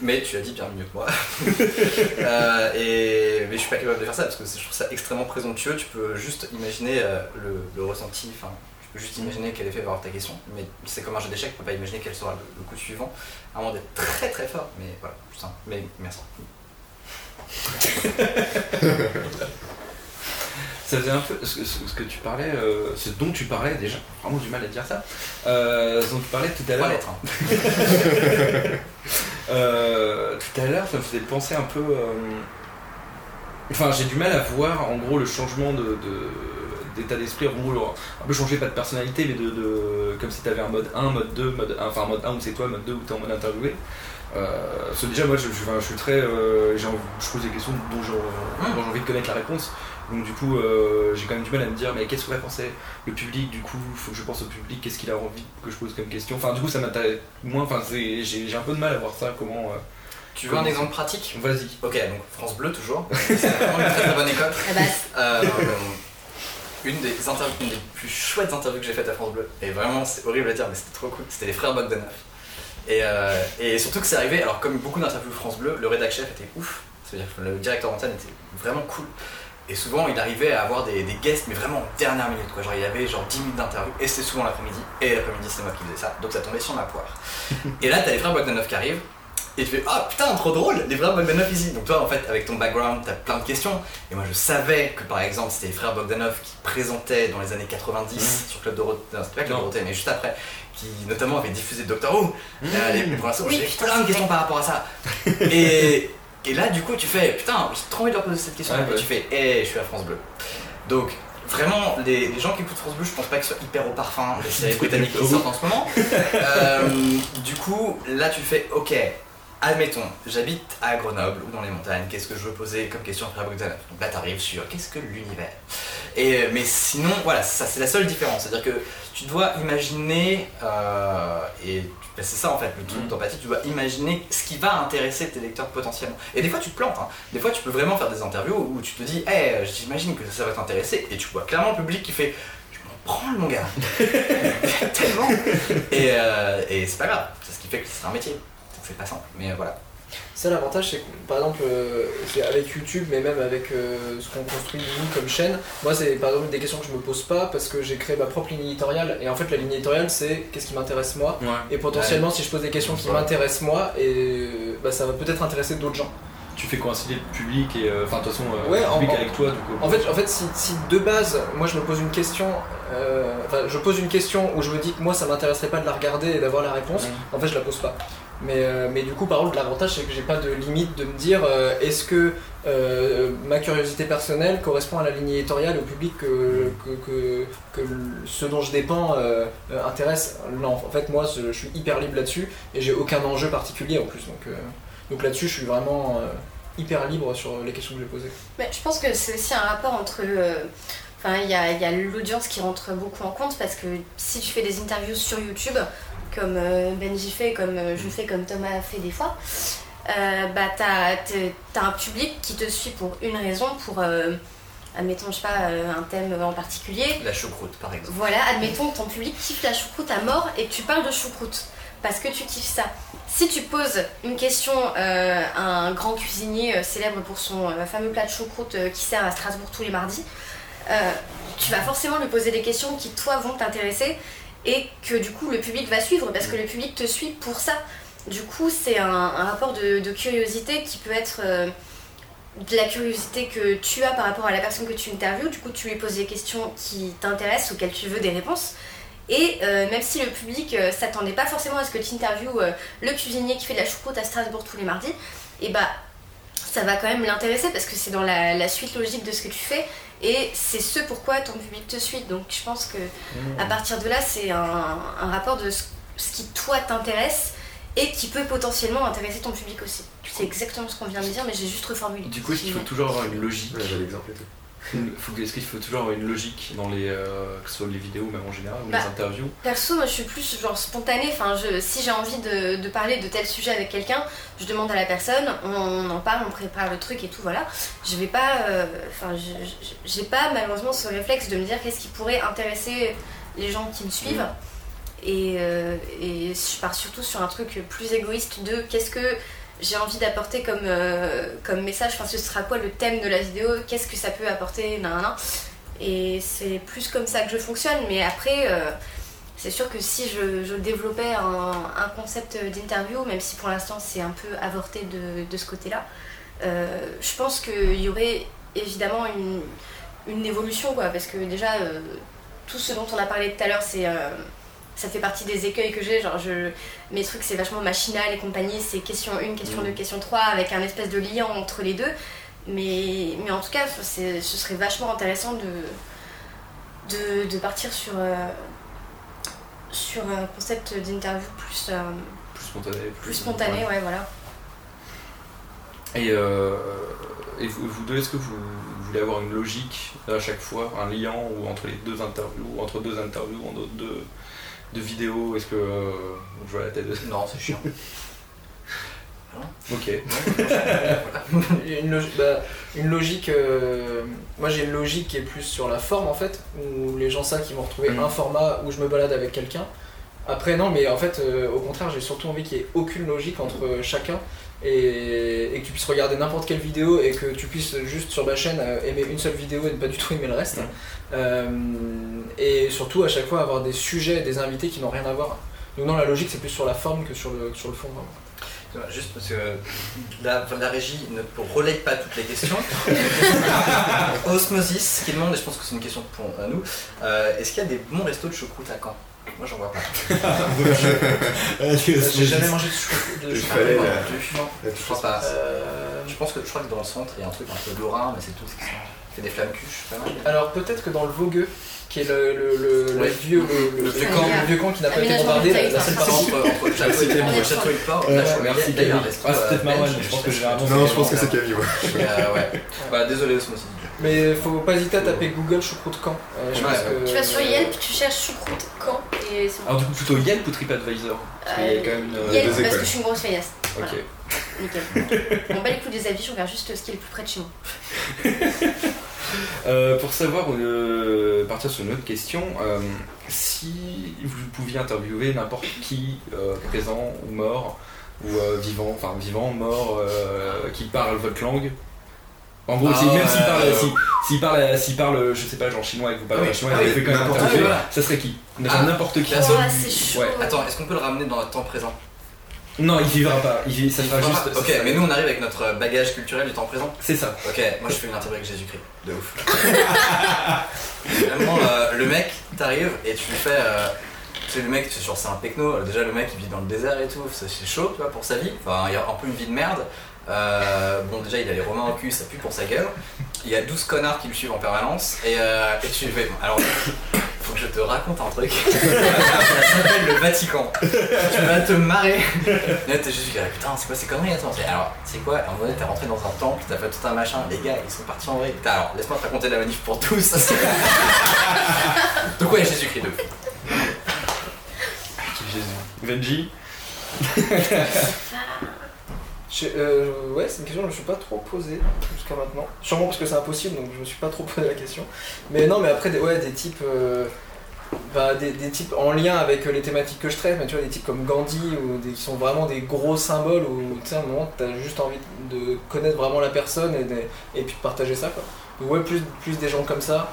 mais tu as dit bien mieux que moi. Euh, et, mais je suis pas capable de faire ça parce que je trouve ça extrêmement présomptueux, tu peux juste imaginer euh, le, le ressenti, enfin. Tu peux juste imaginer quel effet va avoir ta question, mais c'est comme un jeu d'échecs, tu peux pas imaginer quel sera le, le coup suivant, à moins d'être très très fort, mais voilà, un- mais merci. Ça faisait un peu ce que, ce- ce que tu parlais, euh, ce dont tu parlais déjà, vraiment du mal à dire ça, euh, ce dont tu parlais tout à l'heure. hein. Euh, tout à l'heure, ça me faisait penser un peu. Enfin, j'ai du mal à voir en gros le changement de. de- d'état d'esprit, en gros, le- un peu changer pas de personnalité, mais de, de- comme si tu avais un mode 1, mode 2, mode, enfin mode 1 où c'est toi, mode 2 où tu es en mode interviewé. Euh, parce que déjà, moi je, je- enfin, je suis très. euh, je pose des questions dont j'ai envie de connaître la réponse. Donc, du coup, euh, j'ai quand même du mal à me dire, mais qu'est-ce qu'aurait pensé le public Du coup, il faut que je pense au public, qu'est-ce qu'il a envie que je pose comme question Enfin, du coup, ça m'intéresse moins. Enfin, j'ai un peu de mal à voir ça, comment. euh, Tu veux un exemple pratique? Vas-y. Ok, donc France Bleu toujours, c'est vraiment une très très bonne école. Euh, une des interviews, une des plus chouettes interviews que j'ai faites à France Bleu, et vraiment c'est horrible à dire, mais c'était trop cool, c'était les frères Bogdanov. Et, euh, et surtout que c'est arrivé, alors comme beaucoup d'interviews France Bleu, le rédac chef était ouf, c'est-à-dire que le directeur d'antenne était vraiment cool. Et souvent il arrivait à avoir des, des guests, mais vraiment en dernière minute, quoi. Genre il y avait genre 10 minutes d'interview, et c'était souvent l'après-midi, et l'après-midi c'est moi qui faisais ça, donc ça tombait sur ma poire. et là t'as les frères Bogdanov qui arrivent, et tu fais Ah putain, trop drôle, les frères Bogdanov ici. Donc toi, en fait, avec ton background, t'as plein de questions. Et moi, je savais que par exemple, c'était les frères Bogdanov qui présentaient dans les années 90 sur Club Dorothée, non, c'était pas Club. Dorothée, mais juste après, qui notamment avaient diffusé Doctor Who. Euh, les, les premières fois, Oui, J'ai plein de questions par rapport à ça. et, et là, du coup, tu fais Putain, j'ai trop envie de leur poser cette question. Ouais, et ouais. tu fais Eh, je suis à France Bleu. Donc, vraiment, les, les gens qui écoutent France Bleu, je pense pas qu'ils soient hyper au parfum des séries britanniques qui sortent en ce moment. Euh, du coup, là, tu fais Ok, admettons, j'habite à Grenoble ou dans les montagnes, qu'est-ce que je veux poser comme question après Bogdanov Donc là, t'arrives sur qu'est-ce que l'univers? Et Mais sinon, voilà, ça c'est la seule différence. C'est-à-dire que tu dois imaginer, euh, et ben, c'est ça en fait le truc Mhm. d'empathie, tu dois imaginer ce qui va intéresser tes lecteurs potentiellement. Et des fois, tu te plantes. hein. Des fois, tu peux vraiment faire des interviews où tu te dis, hé, j'imagine que ça va t'intéresser, et tu vois clairement le public qui fait. M'en branle, mon gars Tellement Et, euh, et c'est pas grave, c'est ce qui fait que c'est un métier. C'est pas simple, mais euh, voilà. Ça, l'avantage, c'est que par exemple, euh, c'est avec YouTube, mais même avec euh, ce qu'on construit nous comme chaîne, moi, c'est par exemple des questions que je me pose pas parce que j'ai créé ma propre ligne éditoriale. Et en fait, la ligne éditoriale, c'est qu'est-ce qui m'intéresse moi. Ouais. Et potentiellement, si je pose des questions qui Ouais. m'intéressent moi, et bah, ça va peut-être intéresser d'autres gens. Tu fais coïncider le public et. euh, Enfin, de toute façon, euh, Ouais, le public en- avec toi, du coup. En fait, en fait si, si de base, moi je me pose une question, euh, enfin je pose une question où je me dis que moi ça m'intéresserait pas de la regarder et d'avoir la réponse, en fait je la pose pas. Mais, euh, mais du coup, par contre, l'avantage c'est que j'ai pas de limite de me dire euh, est-ce que euh, ma curiosité personnelle correspond à la ligne éditoriale, au public que, que, que, ce dont je dépends intéresse. Non, en fait, moi je suis hyper libre là-dessus et j'ai aucun enjeu particulier en plus. Donc, donc là-dessus, je suis vraiment hyper libre sur les questions que je vais poser. Mais je pense que c'est aussi un rapport entre. Enfin, il y a, y a l'audience qui rentre beaucoup en compte parce que si tu fais des interviews sur YouTube, comme euh, Benji fait, comme euh, je fais, comme Thomas fait des fois, euh, bah t'as un public qui te suit pour une raison, pour, euh, admettons, je sais pas, un thème en particulier. La choucroute, par exemple. Voilà, admettons que ton public kiffe la choucroute à mort et que tu parles de choucroute parce que tu kiffes ça. Si tu poses une question euh, à un grand cuisinier célèbre pour son fameux plat de choucroute qui sert à Strasbourg tous les mardis, tu vas forcément lui poser des questions qui toi vont t'intéresser et que du coup le public va suivre parce que le public te suit pour ça. Du coup, c'est un, rapport de, curiosité qui peut être euh, de la curiosité que tu as par rapport à la personne que tu interviews. Du coup, tu lui poses des questions qui t'intéressent, auxquelles tu veux des réponses. Et euh, même si le public euh, s'attendait pas forcément à ce que tu interviewes euh, le cuisinier qui fait de la choucroute à Strasbourg tous les mardis, et bah ça va quand même l'intéresser parce que c'est dans la suite logique de ce que tu fais et c'est ce pourquoi ton public te suit. Donc je pense que à partir de là, c'est un, un rapport de ce, ce qui toi t'intéresse et qui peut potentiellement intéresser ton public aussi. C'est exactement ce qu'on vient de dire, mais j'ai juste reformulé. Du coup, est-ce qu'il faut toujours avoir une logique Ouais, j'ai l'exemple et tout. Est-ce qu'il faut toujours avoir une logique dans les, euh, que ce soit les vidéos, même en général, ou Bah. les interviews Perso, moi je suis plus genre spontanée. Enfin, je, si j'ai envie de, de parler de tel sujet avec quelqu'un, je demande à la personne, on, on en parle, on prépare le truc et tout, voilà. Je vais pas. euh, Enfin, j'ai pas malheureusement ce réflexe de me dire qu'est-ce qui pourrait intéresser les gens qui me suivent. Et, euh, et je pars surtout sur un truc plus égoïste de qu'est-ce que j'ai envie d'apporter comme, euh, comme message, enfin ce sera quoi le thème de la vidéo, qu'est-ce que ça peut apporter, nan, nan, nan. Et c'est plus comme ça que je fonctionne, mais après, euh, c'est sûr que si je, je développais un, un concept d'interview, même si pour l'instant c'est un peu avorté de, de ce côté-là, euh, je pense qu'il y aurait évidemment une, une évolution, quoi, parce que déjà, tout ce dont on a parlé tout à l'heure, c'est... ça fait partie des écueils que j'ai, genre je, mes trucs c'est vachement machinal et compagnie, c'est question 1, question 2, question 3, avec un espèce de lien entre les deux. Mais, mais en tout cas, ce serait vachement intéressant de, de, de partir sur, euh, sur un concept d'interview plus, euh, Plus spontané. plus spontané, ouais, voilà. Et, euh, et vous, vous deux, est-ce que vous, vous voulez avoir une logique à chaque fois, un lien ou entre les deux interviews, ou entre deux interviews, entre deux, deux vidéos Est-ce que euh, je vois la tête de... Non, c'est chiant. Ok. une, logi- bah, une logique. euh, moi j'ai une logique qui est plus sur la forme en fait, où les gens savent qu'ils vont retrouver Mhm. un format où je me balade avec quelqu'un. Après non, mais en fait euh, au contraire j'ai surtout envie qu'il n'y ait aucune logique entre chacun et, et que tu puisses regarder n'importe quelle vidéo et que tu puisses juste sur ma chaîne euh, aimer une seule vidéo et ne pas du tout aimer le reste. Euh, et surtout à chaque fois avoir des sujets, et des invités qui n'ont rien à voir. Donc non la logique c'est plus sur la forme que sur le, sur le fond. vraiment. Juste parce que la, la régie ne relaye pas toutes les questions. Osmosis qui demande, et je pense que c'est une question pour nous, euh, est-ce qu'il y a des bons restos de choucroute à Caen? Moi j'en vois pas. J'ai jamais mangé de chou- de Il fallait non la Je pas. Euh, Je pense que je crois que dans le centre il y a un truc un peu lorrain, mais c'est tout. ce qui fait des flammes cuches, pas mal. Alors peut-être que dans le Vogueux, qui est le, le, le, le Ouais. vieux, le, vieux camp, camp. le vieux camp qui n'a pas été Aménagement bombardé, la, seule Par partie. entre Château Merci, et entre Château et Port, Ouais, là, je merci, d'ailleurs, Ah, c'est euh, peut-être Marwan, je pense que généralement, Non, c'est je pense que c'est Camille, ouais. Euh. Bah, désolé, Osmo aussi. Mais faut pas hésiter à taper Google choucroute camp. Euh, je Ouais. pense que- Tu vas sur Yelp, tu cherches choucroute quand et c'est bon. Alors du coup plutôt Yelp ou TripAdvisor? Parce qu'il y a quand même. Euh, euh, Yelp parce que je suis une grosse faillasse. Ok. Nickel. On bat les coups des avis, je regarde juste ce qui est le plus près de chez moi. Euh, pour savoir, euh, partir sur une autre question, euh, si vous pouviez interviewer n'importe qui, euh, présent ou mort, ou euh, vivant, enfin vivant, mort, euh, qui parle votre langue, en gros, Ah si- même s'il parle, euh, si- s'il parle, s'il parle, je sais pas, genre chinois et que vous parlez Ah oui, chinois, ah et quand même n'importe qui. Ça serait qui? Ah, N'importe qui. bien sûr. C'est chaud. Ouais. Attends, est-ce qu'on peut le ramener dans notre temps présent? Non, il vivra pas, il ça sera juste. Ok, ça sera- mais nous on arrive avec notre bagage culturel du temps présent. C'est ça. Ok, moi je fais une interview avec Jésus-Christ, de ouf. Vraiment, euh, le mec, t'arrives et tu lui fais. Euh, tu sais, le mec, c'est genre, c'est un euh, Déjà, le mec, il vit dans le désert et tout, c'est chaud, tu vois, pour sa vie. Enfin, il a un peu une vie de merde. Euh, bon, déjà, il a les romains au cul, ça pue pour sa gueule. Il y a 12 connards qui le suivent en permanence. Et, euh, et tu lui fais. Alors, faut que je te raconte un truc. ça s'appelle le Vatican. Tu vas te marrer. Là, t'es juste là, putain, c'est quoi ces conneries Attends, c'est- alors, c'est quoi À un moment donné, t'es rentré dans un temple, t'as fait tout un machin, les gars, ils sont partis en vrai. Putain, alors, laisse-moi te raconter la manif pour tous. Donc, ouais, Jésus-Christ, de ouf. Jésus? Benji? Je- euh, ouais, c'est une question que je me suis pas trop posée jusqu'à maintenant. Sûrement parce que c'est impossible, donc je me suis pas trop posé la question. Mais non, mais après, des, ouais, des types. euh, bah, des, des types en lien avec euh, les thématiques que je traite, mais tu vois, des types comme Gandhi, ou des, qui sont vraiment des gros symboles où, tu sais, à un moment, t'as juste envie de connaître vraiment la personne et, des- et puis de partager ça, quoi. Donc, ouais, plus, plus des gens comme ça.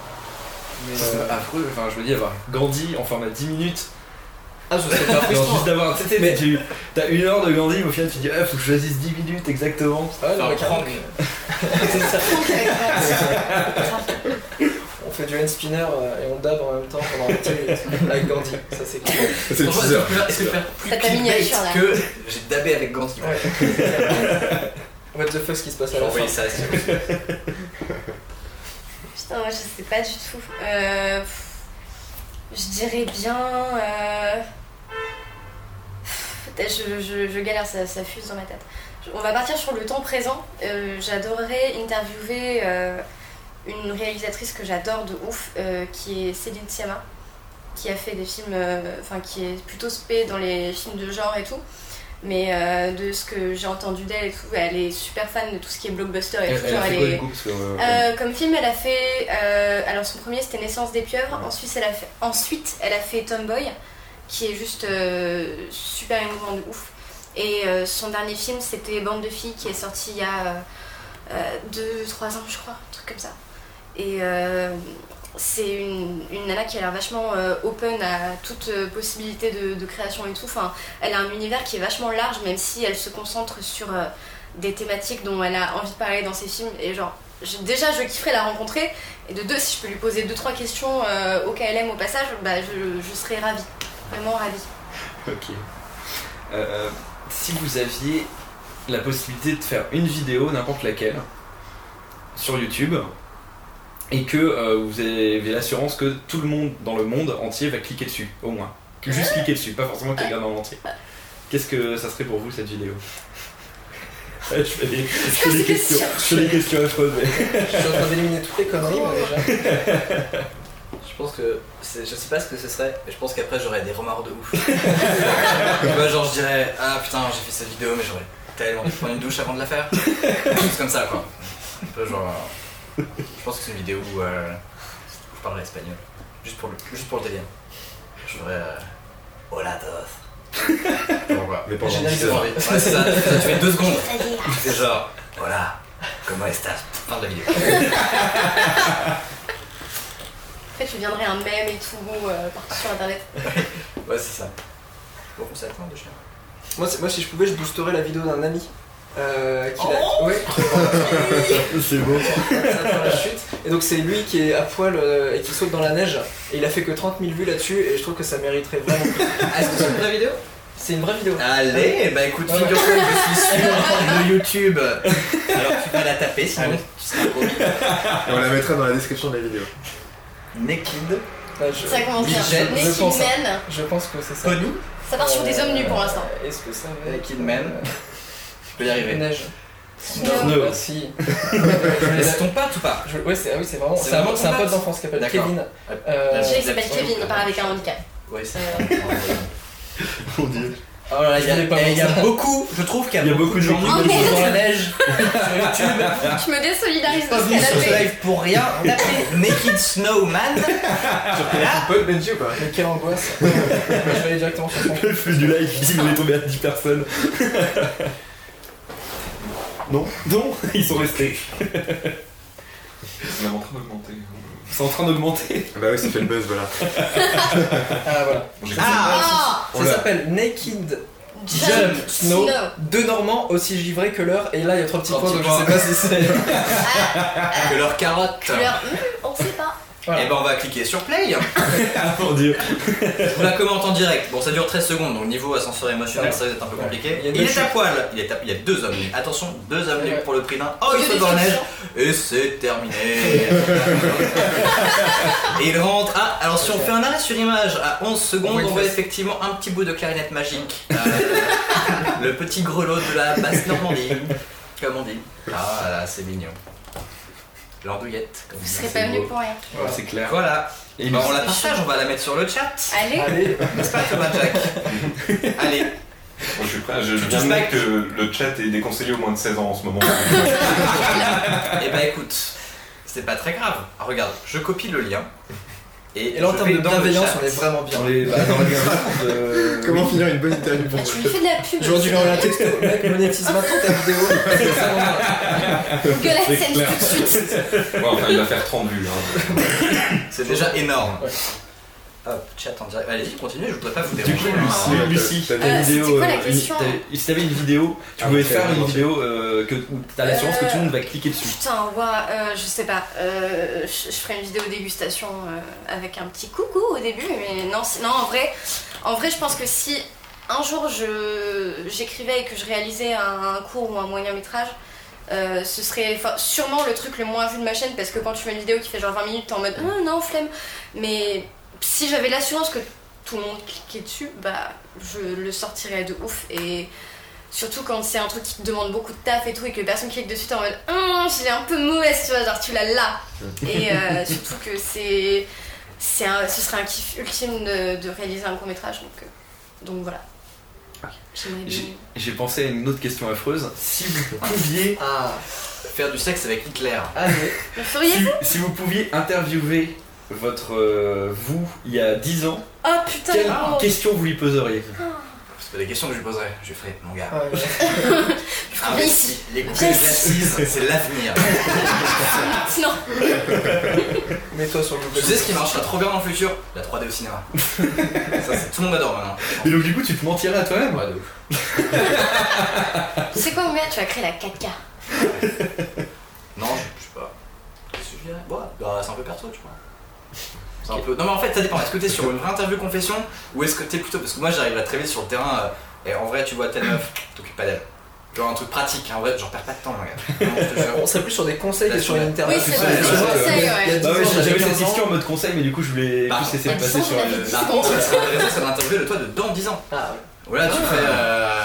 Mais, C'est euh, affreux, enfin je dis avoir Gandhi en format 10 minutes, Ah, ce serait pas frustrant. juste d'avoir, tu sais, Mais- tu as une heure de Gandhi, mais au final tu dis, ah faut que je choisisse 10 minutes exactement. Ah, non, mais mais- C'est ça. On fait du hand spinner euh, et on dab en même temps pendant 20 minutes avec Gandhi, ça c'est cool. C'est le teaser. Est-ce que faire plus j'ai dabé avec Gandhi What the fuck ce qui se passe Je à la fin ça. Putain, moi je sais pas du tout. Euh, je dirais bien. Euh, je, galère, ça, fuse dans ma tête. On va partir sur le temps présent. Euh, J'adorerais interviewer euh, une réalisatrice que j'adore de ouf, qui est Céline Sciamma, qui a fait des films, enfin qui est plutôt spé dans les films de genre et tout. Mais euh, de ce que j'ai entendu d'elle et tout, elle est super fan de tout ce qui est blockbuster et Elle, tout. elle a genre, fait elle quoi est- du coup Parce que, euh, euh, comme film, elle a fait. euh, alors, son premier c'était Naissance des pieuvres. Ensuite, elle a fait, ensuite, elle a fait Tomboy, qui est juste euh, super émouvant de ouf. Et son dernier film c'était Bande de filles, qui est sorti il y a 2-3 ans, je crois, un truc comme ça. Et c'est une, nana qui a l'air vachement euh, open à toute euh, possibilité de, création et tout. Enfin, elle a un univers qui est vachement large, même si elle se concentre sur euh, des thématiques dont elle a envie de parler dans ses films. Et genre, déjà, je kifferais la rencontrer. Et de deux, si je peux lui poser deux trois questions au KLM au passage, bah, je, serais ravie. Vraiment ravie. Ok. Si vous aviez la possibilité de faire une vidéo, n'importe laquelle, sur YouTube, et que euh, vous avez l'assurance que tout le monde dans le monde entier va cliquer dessus, au moins. Que Juste cliquer dessus, pas forcément qu'il regarde en entier. Qu'est-ce que ça serait pour vous cette vidéo? Ouais, je fais des, je fais des Des questions, questions. je fais des questions affreuses, mais... Je suis en train d'éliminer toutes les conneries, moi déjà. Je pense que je sais pas ce que ce serait, mais je pense qu'après j'aurais des remords de ouf. tu vois, genre je dirais ah putain j'ai fait cette vidéo mais j'aurais tellement dû prendre une douche avant de la faire. Juste comme ça quoi. Un peu genre, je pense que c'est une vidéo où euh, je parlerai espagnol, juste pour le, juste pour le délire. Je ferais euh, hola todos. Mais pendant Générique 10 de heures. Ouais, c'est ça, ça, tu fais deux secondes. C'est genre voilà comment estás? Fin de la vidéo. En fait, tu viendrais un mème et tout euh, partout sur internet. Ouais c'est ça. Bon c'est à toi de chien. Moi, c'est- moi, si je pouvais, je boosterais la vidéo d'un ami. Euh, qui Oh ouais, C'est beau. la chute. Et donc c'est lui qui est à poil euh, et qui saute dans la neige. Et il a fait que 30 000 vues là-dessus et je trouve que ça mériterait vraiment. plus. Ah, est-ce que c'est une vraie vidéo? C'est une vraie vidéo. Allez, bah écoute, Ouais, figure-toi que je suis sur le YouTube. Alors tu vas la taper, sinon tu seras promis. Et on la mettra dans la description de la vidéo. Naked je- Ça commence bien. Bridget, je Naked pense, Man, je pense que c'est ça. Pony ça part sur des hommes nus pour l'instant. Euh, Est-ce que ça va Naked Man. Je peux y arriver. Neige. Ah, si. Mais c'est ton pote ou pas Je- Ouais, c'est ah oui, c'est vraiment. C'est un, vraiment c'est un ton pote d'enfance qui s'appelle. Kevin. Ouais. Euh, Je sais qu'il s'appelle. Kevin, il part avec un handicap. Ouais, c'est. Mon dieu. Oh là là, il y a, eh, il y a beaucoup, je trouve qu'il y a, Il y a beaucoup de gens qui qui Oh, dans la neige sur YouTube. Je me désolidarise J'ai de ce live pour rien. On a fait Naked Snowman. Tu peux Benji ou pas Mais quelle angoisse. je vais aller directement sur son Le flux du live, il on est tombé à 10 personnes. Non, non, ils sont restés. C'est même en train d'augmenter. C'est en train d'augmenter. Bah oui, ça fait le buzz, voilà. Ah voilà. Ah On Ça s'appelle Naked Jump Snow. Snow. Deux Normands aussi givrés que l'heure. Et là, il y a trois petits Trois points, petits donc je sais pas si c'est. Que leur carotte. Couleur, hmm, on sait pas. Voilà. Et ben on va cliquer sur play. Ah mon dieu. Je vous la commente en direct. Bon, ça dure 13 secondes, donc niveau ascenseur émotionnel, Ouais. ça va être un peu compliqué. Il y a Il, deux est à poil. Il, est à- il y a deux hommes nus. Attention, deux hommes nus Ouais. pour le prix d'un. Oh, il la neige. Et c'est terminé. Et il rentre. Ah, alors si on fait un arrêt sur image à 11 secondes, On voit effectivement un petit bout de clarinette magique. Euh, le petit grelot de la basse Normandie, comme on dit. Ah là, c'est mignon. L'andouillette. Vous serez pas venu pour rien. Ouais, c'est clair. Voilà. Et Bah, on la partage, on va la mettre sur le chat. Allez, Allez. N'est-ce pas Thomas Jack? Allez. Bon, je suis prêt. Je, je viens que le chat est déconseillé aux moins de 16 ans en ce moment. Eh bah écoute, c'est pas très grave. Regarde, je copie le lien. Et, Et là, en termes de bienveillance, on est vraiment bien. Bah, dans de. Comment finir une bonne interview pour tu lui fais de la pub. Lui envoyer un texto. Mec, monétise maintenant ta vidéo. Google AdSense tout de suite. Ouais, enfin, il va faire 30 vues. Hein. C'est déjà énorme. Ouais. Hop, chat en direct. Allez-y, continuez, je voudrais pas vous Du déranger. coup, hein. Lucie, Ah, Lucie, une Euh, vidéo. quoi la euh, une- question t'avais- Si t'avais une vidéo, tu Ah, pouvais faire une vidéo euh, que t'as l'assurance que tout le monde va cliquer dessus. Putain, ouah, euh, je sais pas. Euh, je, je ferai une vidéo dégustation euh, avec un petit coucou au début, mais non, non, en vrai, en vrai, je pense que si un jour je j'écrivais et que je réalisais un, un court ou un moyen métrage, euh, ce serait enfin, sûrement le truc le moins vu de ma chaîne parce que quand tu fais une vidéo qui fait genre 20 minutes, t'es en mode Ah, non, flemme. Mais si j'avais l'assurance que tout le monde cliquait dessus, bah je le sortirais de ouf et. Surtout quand c'est un truc qui te demande beaucoup de taf et tout et que personne clique dessus, t'es en mode Hum, j'ai un peu mauvaise, tu vois, genre tu l'as là. Et euh, surtout que c'est. c'est un- ce serait un kiff ultime de, de réaliser un court métrage, donc, euh, donc voilà. J'aimerais bien. J'ai- pensé à une autre question affreuse. Si vous pouviez, Ah, Faire du sexe avec Hitler. Le feriez si, si vous pouviez interviewer votre euh, vous il y a 10 ans, Oh putain, quelle oh. question vous lui poseriez C'est pas des questions que je lui poserais. Je lui ferais, mon gars. Ah, ouais. Investi. Les l'assise, c'est l'avenir. Sinon, Mets-toi sur le Tu sais ce qui marchera trop bien dans le futur? La 3D au cinéma. Ça, c'est- tout le monde adore maintenant. Et donc du coup tu te mentirais à toi-même? Ouais, de ouf. tu sais quoi, Ouméa, tu vas créer la 4K. Non, je, je sais pas. Qu'est-ce que je dirais? Ouais, bah, c'est un peu perso, tu vois. C'est un peu... Non, mais en fait, ça dépend. Est-ce que t'es sur une vraie interview confession ou est-ce que t'es plutôt. Parce que moi, j'arrive à très vite sur le terrain euh, et en vrai, tu vois telle meuf, t'occupes pas d'elle. Genre un truc pratique, hein, en vrai, j'en perds pas de temps, mon gars. On serait plus sur des conseils que sur une interview. Oui, c'est vrai, ouais, Bah ouais, j'avais cette 15 ans. question en mode conseil, mais du coup je voulais Bah, plus laisser à passer 10 ans, sur le. Par contre, ce serait intéressant, c'est d'interviewer de toi de dans 10 ans. Ah, Voilà, tu fais. euh,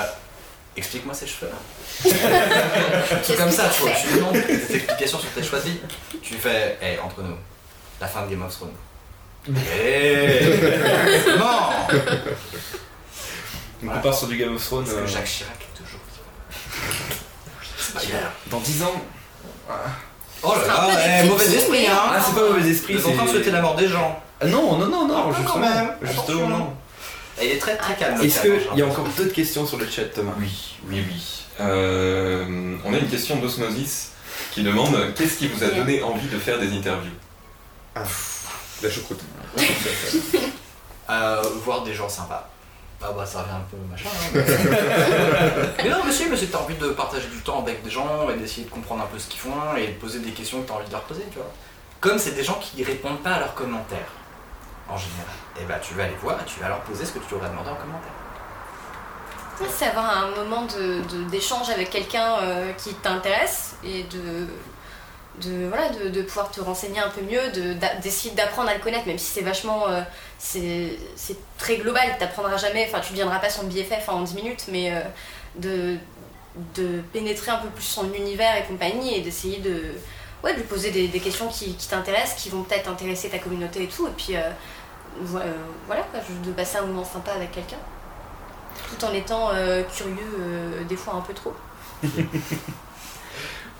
Explique-moi ces cheveux là. C'est comme ça, tu vois. Tu lui demandes des explications sur tes choix de vie. Tu lui fais, hé, entre nous, la fin de Game of Thrones. Hé Non Donc on part sur du Game of Thrones. Parce que euh, Jacques Chirac est toujours vivant. Dans 10 ans. Oh C'est là là, eh, mauvais esprit, hein Ah, c'est pas mauvais esprit, Ils sont en train de souhaiter la mort des gens. Ah, non, non, non, Ah, non, quand justement. même, Justement, non. Il est très très calme. Est-ce qu'il hein, y a encore d'autres questions sur le chat, Thomas? Oui, oui, oui. Euh, on a une question d'Osmosis qui demande qu'est-ce qui vous a donné envie de faire des interviews? La choucroute. Euh, voir des gens sympas. Ah bah ça revient un peu machin. hein, mais... mais non mais si, mais c'est que t'as envie de partager du temps avec des gens et d'essayer de comprendre un peu ce qu'ils font et de poser des questions que t'as envie de leur poser, tu vois. Comme c'est des gens qui répondent pas à leurs commentaires, en général. Et bah tu vas aller voir et tu vas leur poser ce que tu leur as demandé en commentaire. Ouais, C'est avoir un moment d'échange de, d'échange avec quelqu'un euh, qui t'intéresse et de, de, voilà, de, pouvoir te renseigner un peu mieux, d'essayer d'apprendre à le connaître, même si c'est vachement. euh, c'est très global, t'apprendras jamais, enfin tu deviendras pas son BFF en 10 minutes, mais euh, de, pénétrer un peu plus son univers et compagnie et d'essayer de, ouais, de lui poser des, questions qui, t'intéressent, qui vont peut-être intéresser ta communauté et tout, et puis euh, vo- voilà, quoi, de passer un moment sympa avec quelqu'un, tout en étant curieux, des fois un peu trop.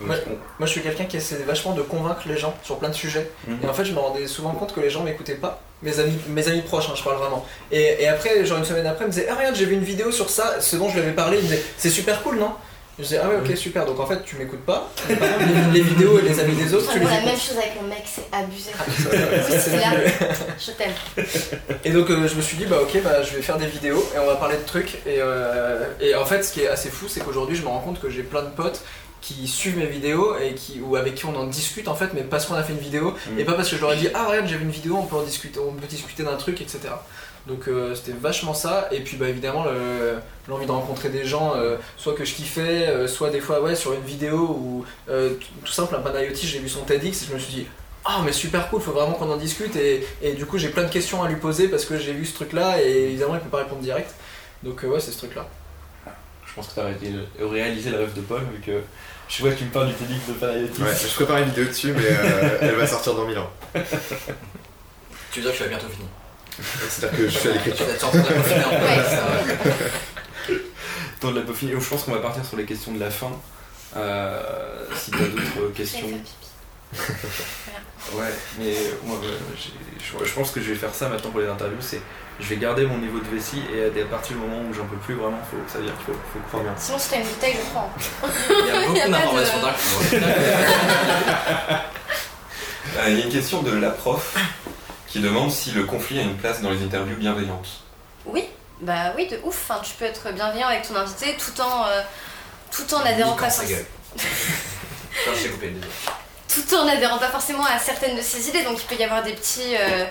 Moi, je suis quelqu'un qui essaie vachement de convaincre les gens sur plein de sujets. Mhm. Et en fait, je me rendais souvent compte que les gens m'écoutaient pas. Mes amis, mes amis proches, hein, je parle vraiment. Et, et après, genre une semaine après, ils me disaient Ah, regarde, j'ai vu une vidéo sur ça, ce dont je lui avais parlé. Ils me disaient C'est super cool, non? Je disais Ah, ouais, ok, super. Donc en fait, tu m'écoutes pas. Par les, les vidéos et les avis des autres, tu les la écoutes. même chose avec mon mec, c'est abusé. C'est là. Je t'aime. Et donc euh, je me suis dit bah ok bah je vais faire des vidéos et on va parler de trucs et, euh, et en fait ce qui est assez fou c'est qu'aujourd'hui je me rends compte que j'ai plein de potes qui suivent mes vidéos et qui ou avec qui on en discute en fait mais parce qu'on a fait une vidéo Mm. et pas parce que je leur ai dit ah regarde j'ai vu une vidéo on peut en discuter on peut discuter d'un truc etc donc euh, c'était vachement ça et puis bah évidemment le- l'envie de rencontrer des gens euh, soit que je kiffais euh, soit des fois ouais sur une vidéo ou tout- simple un Panayoti j'ai vu son TEDx et je me suis dit ah mais super cool, faut vraiment qu'on en discute et, et du coup j'ai plein de questions à lui poser parce que j'ai vu ce truc là et évidemment il peut pas répondre direct. Donc ouais c'est ce truc là. Je pense que t'as réaliser le rêve de Paul, vu que je vois que tu me parles du TEDx de Panayotis. Ouais, je prépare une vidéo dessus, mais euh, elle va sortir dans 1000 ans. Tu veux dire que tu vas bientôt finir. C'est-à-dire que je suis à Tu l'écriture. vas en train de finir en Ouais, fait. ça- Temps de la peaufiner. Je pense qu'on va partir sur les questions de la fin. Euh, si t'as d'autres questions. Ouais, mais moi, je, je pense que je vais faire ça maintenant pour les interviews. C'est, je vais garder mon niveau de vessie et à partir du moment où j'en peux plus vraiment, faut, ça veut dire qu'il faut, faut croire bien. Sinon, si t'as une bouteille, je prends. Il y a beaucoup d'informations de- d'un. Euh, Il y a une question de la prof qui demande si le conflit a une place dans les interviews bienveillantes. Oui, bah oui, de ouf. Enfin, tu peux être bienveillant avec ton invité tout en, euh, tout en adhérant pas tout en adhérant pas forcément à certaines de ses idées. Donc il peut y avoir des petits, euh,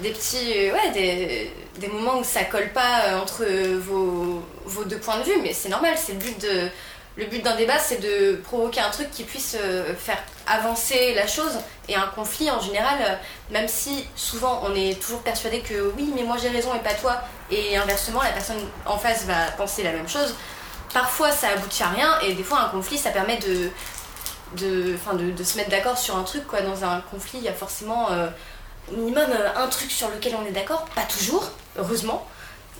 des petits, euh, ouais, des, moments où ça colle pas euh, entre vos, deux points de vue, mais c'est normal. C'est le but de, le but d'un débat, c'est de provoquer un truc qui puisse euh, faire avancer la chose. Et un conflit, en général, même si souvent on est toujours persuadé que oui, mais moi j'ai raison et pas toi, et inversement, la personne en face va penser la même chose. Parfois, ça aboutit à rien, et des fois, un conflit, ça permet de, de, se mettre d'accord sur un truc quoi. Dans un conflit, il y a forcément minimum euh, un truc sur lequel on est d'accord, pas toujours, heureusement.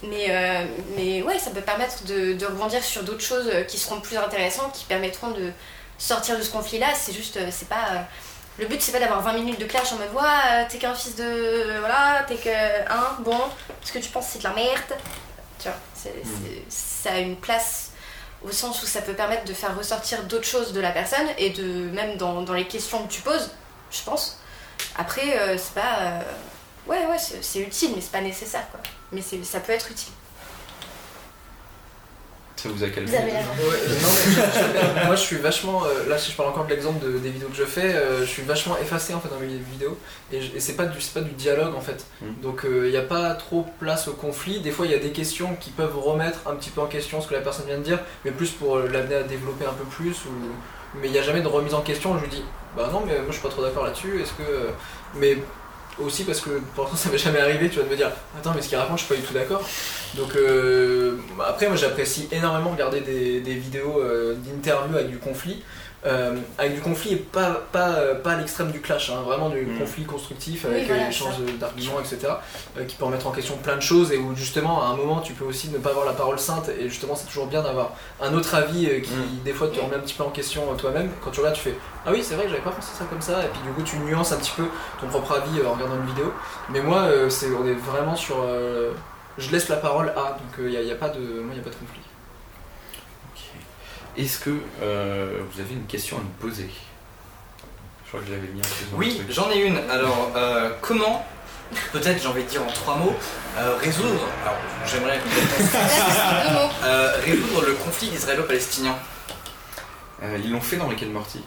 Mais, euh, mais ouais, ça peut permettre de, de rebondir sur d'autres choses euh, qui seront plus intéressantes, qui permettront de sortir de ce conflit-là. C'est juste, euh, c'est pas. euh, le but, c'est pas d'avoir 20 minutes de clash en mode Ouais, t'es qu'un fils de. Voilà, t'es que. Hein, bon, ce que tu penses, c'est de la merde. Tu vois, c'est- ça a une place au sens où ça peut permettre de faire ressortir d'autres choses de la personne et de même dans, dans les questions que tu poses, je pense. Après, euh, c'est pas. euh, ouais, ouais, c'est, utile, mais c'est pas nécessaire quoi. Mais c'est, ça peut être utile. Ça vous a calmé Vous avez la Ouais, euh, non, mais je- je- moi je suis vachement, euh, là si je parle encore de l'exemple de- des vidéos que je fais, euh, je suis vachement effacé en fait dans mes vidéos et, c'est pas du c'est pas du dialogue en fait. Mm. Donc il n'y a pas trop place au conflit. Des fois il y a des questions qui peuvent remettre un petit peu en question ce que la personne vient de dire, mais plus pour l'amener à développer un peu plus. Ou... Mais il n'y a jamais de remise en question. Je lui dis bah non mais moi je suis pas trop d'accord là-dessus. Est-ce que euh, mais aussi parce que pour l'instant ça m'est jamais arrivé, tu vas me dire attends mais ce qu'il raconte je suis pas du tout d'accord. Donc euh, après moi j'apprécie énormément regarder des, des vidéos euh, d'interviews avec du conflit. Euh, avec du conflit et pas, pas, euh, pas à l'extrême du clash, hein, vraiment du Mm. conflit constructif Oui, avec voilà, euh, échange d'arguments, etc. euh, qui peut remettre en question plein de choses et où justement à un moment tu peux aussi ne pas avoir la parole sainte et justement c'est toujours bien d'avoir un autre avis euh, qui Mm. des fois te remet un petit peu en question euh, toi-même. Quand tu regardes tu fais ah oui c'est vrai que j'avais pas pensé ça comme ça et puis du coup tu nuances un petit peu ton propre avis euh, en regardant une vidéo. Mais moi euh, c'est on est vraiment sur euh, je laisse la parole à donc il n'y a, y a pas de moi y a pas de conflit. Est-ce que euh, vous avez une question à nous poser? Je crois que je l'avais mis un peu dans le Oui, j'en ai une. Alors, euh, comment, peut-être j'ai envie de dire en trois mots, euh, résoudre, alors j'aimerais euh, résoudre le conflit israélo-palestinien? Euh, ils l'ont fait dans Rick and Morty.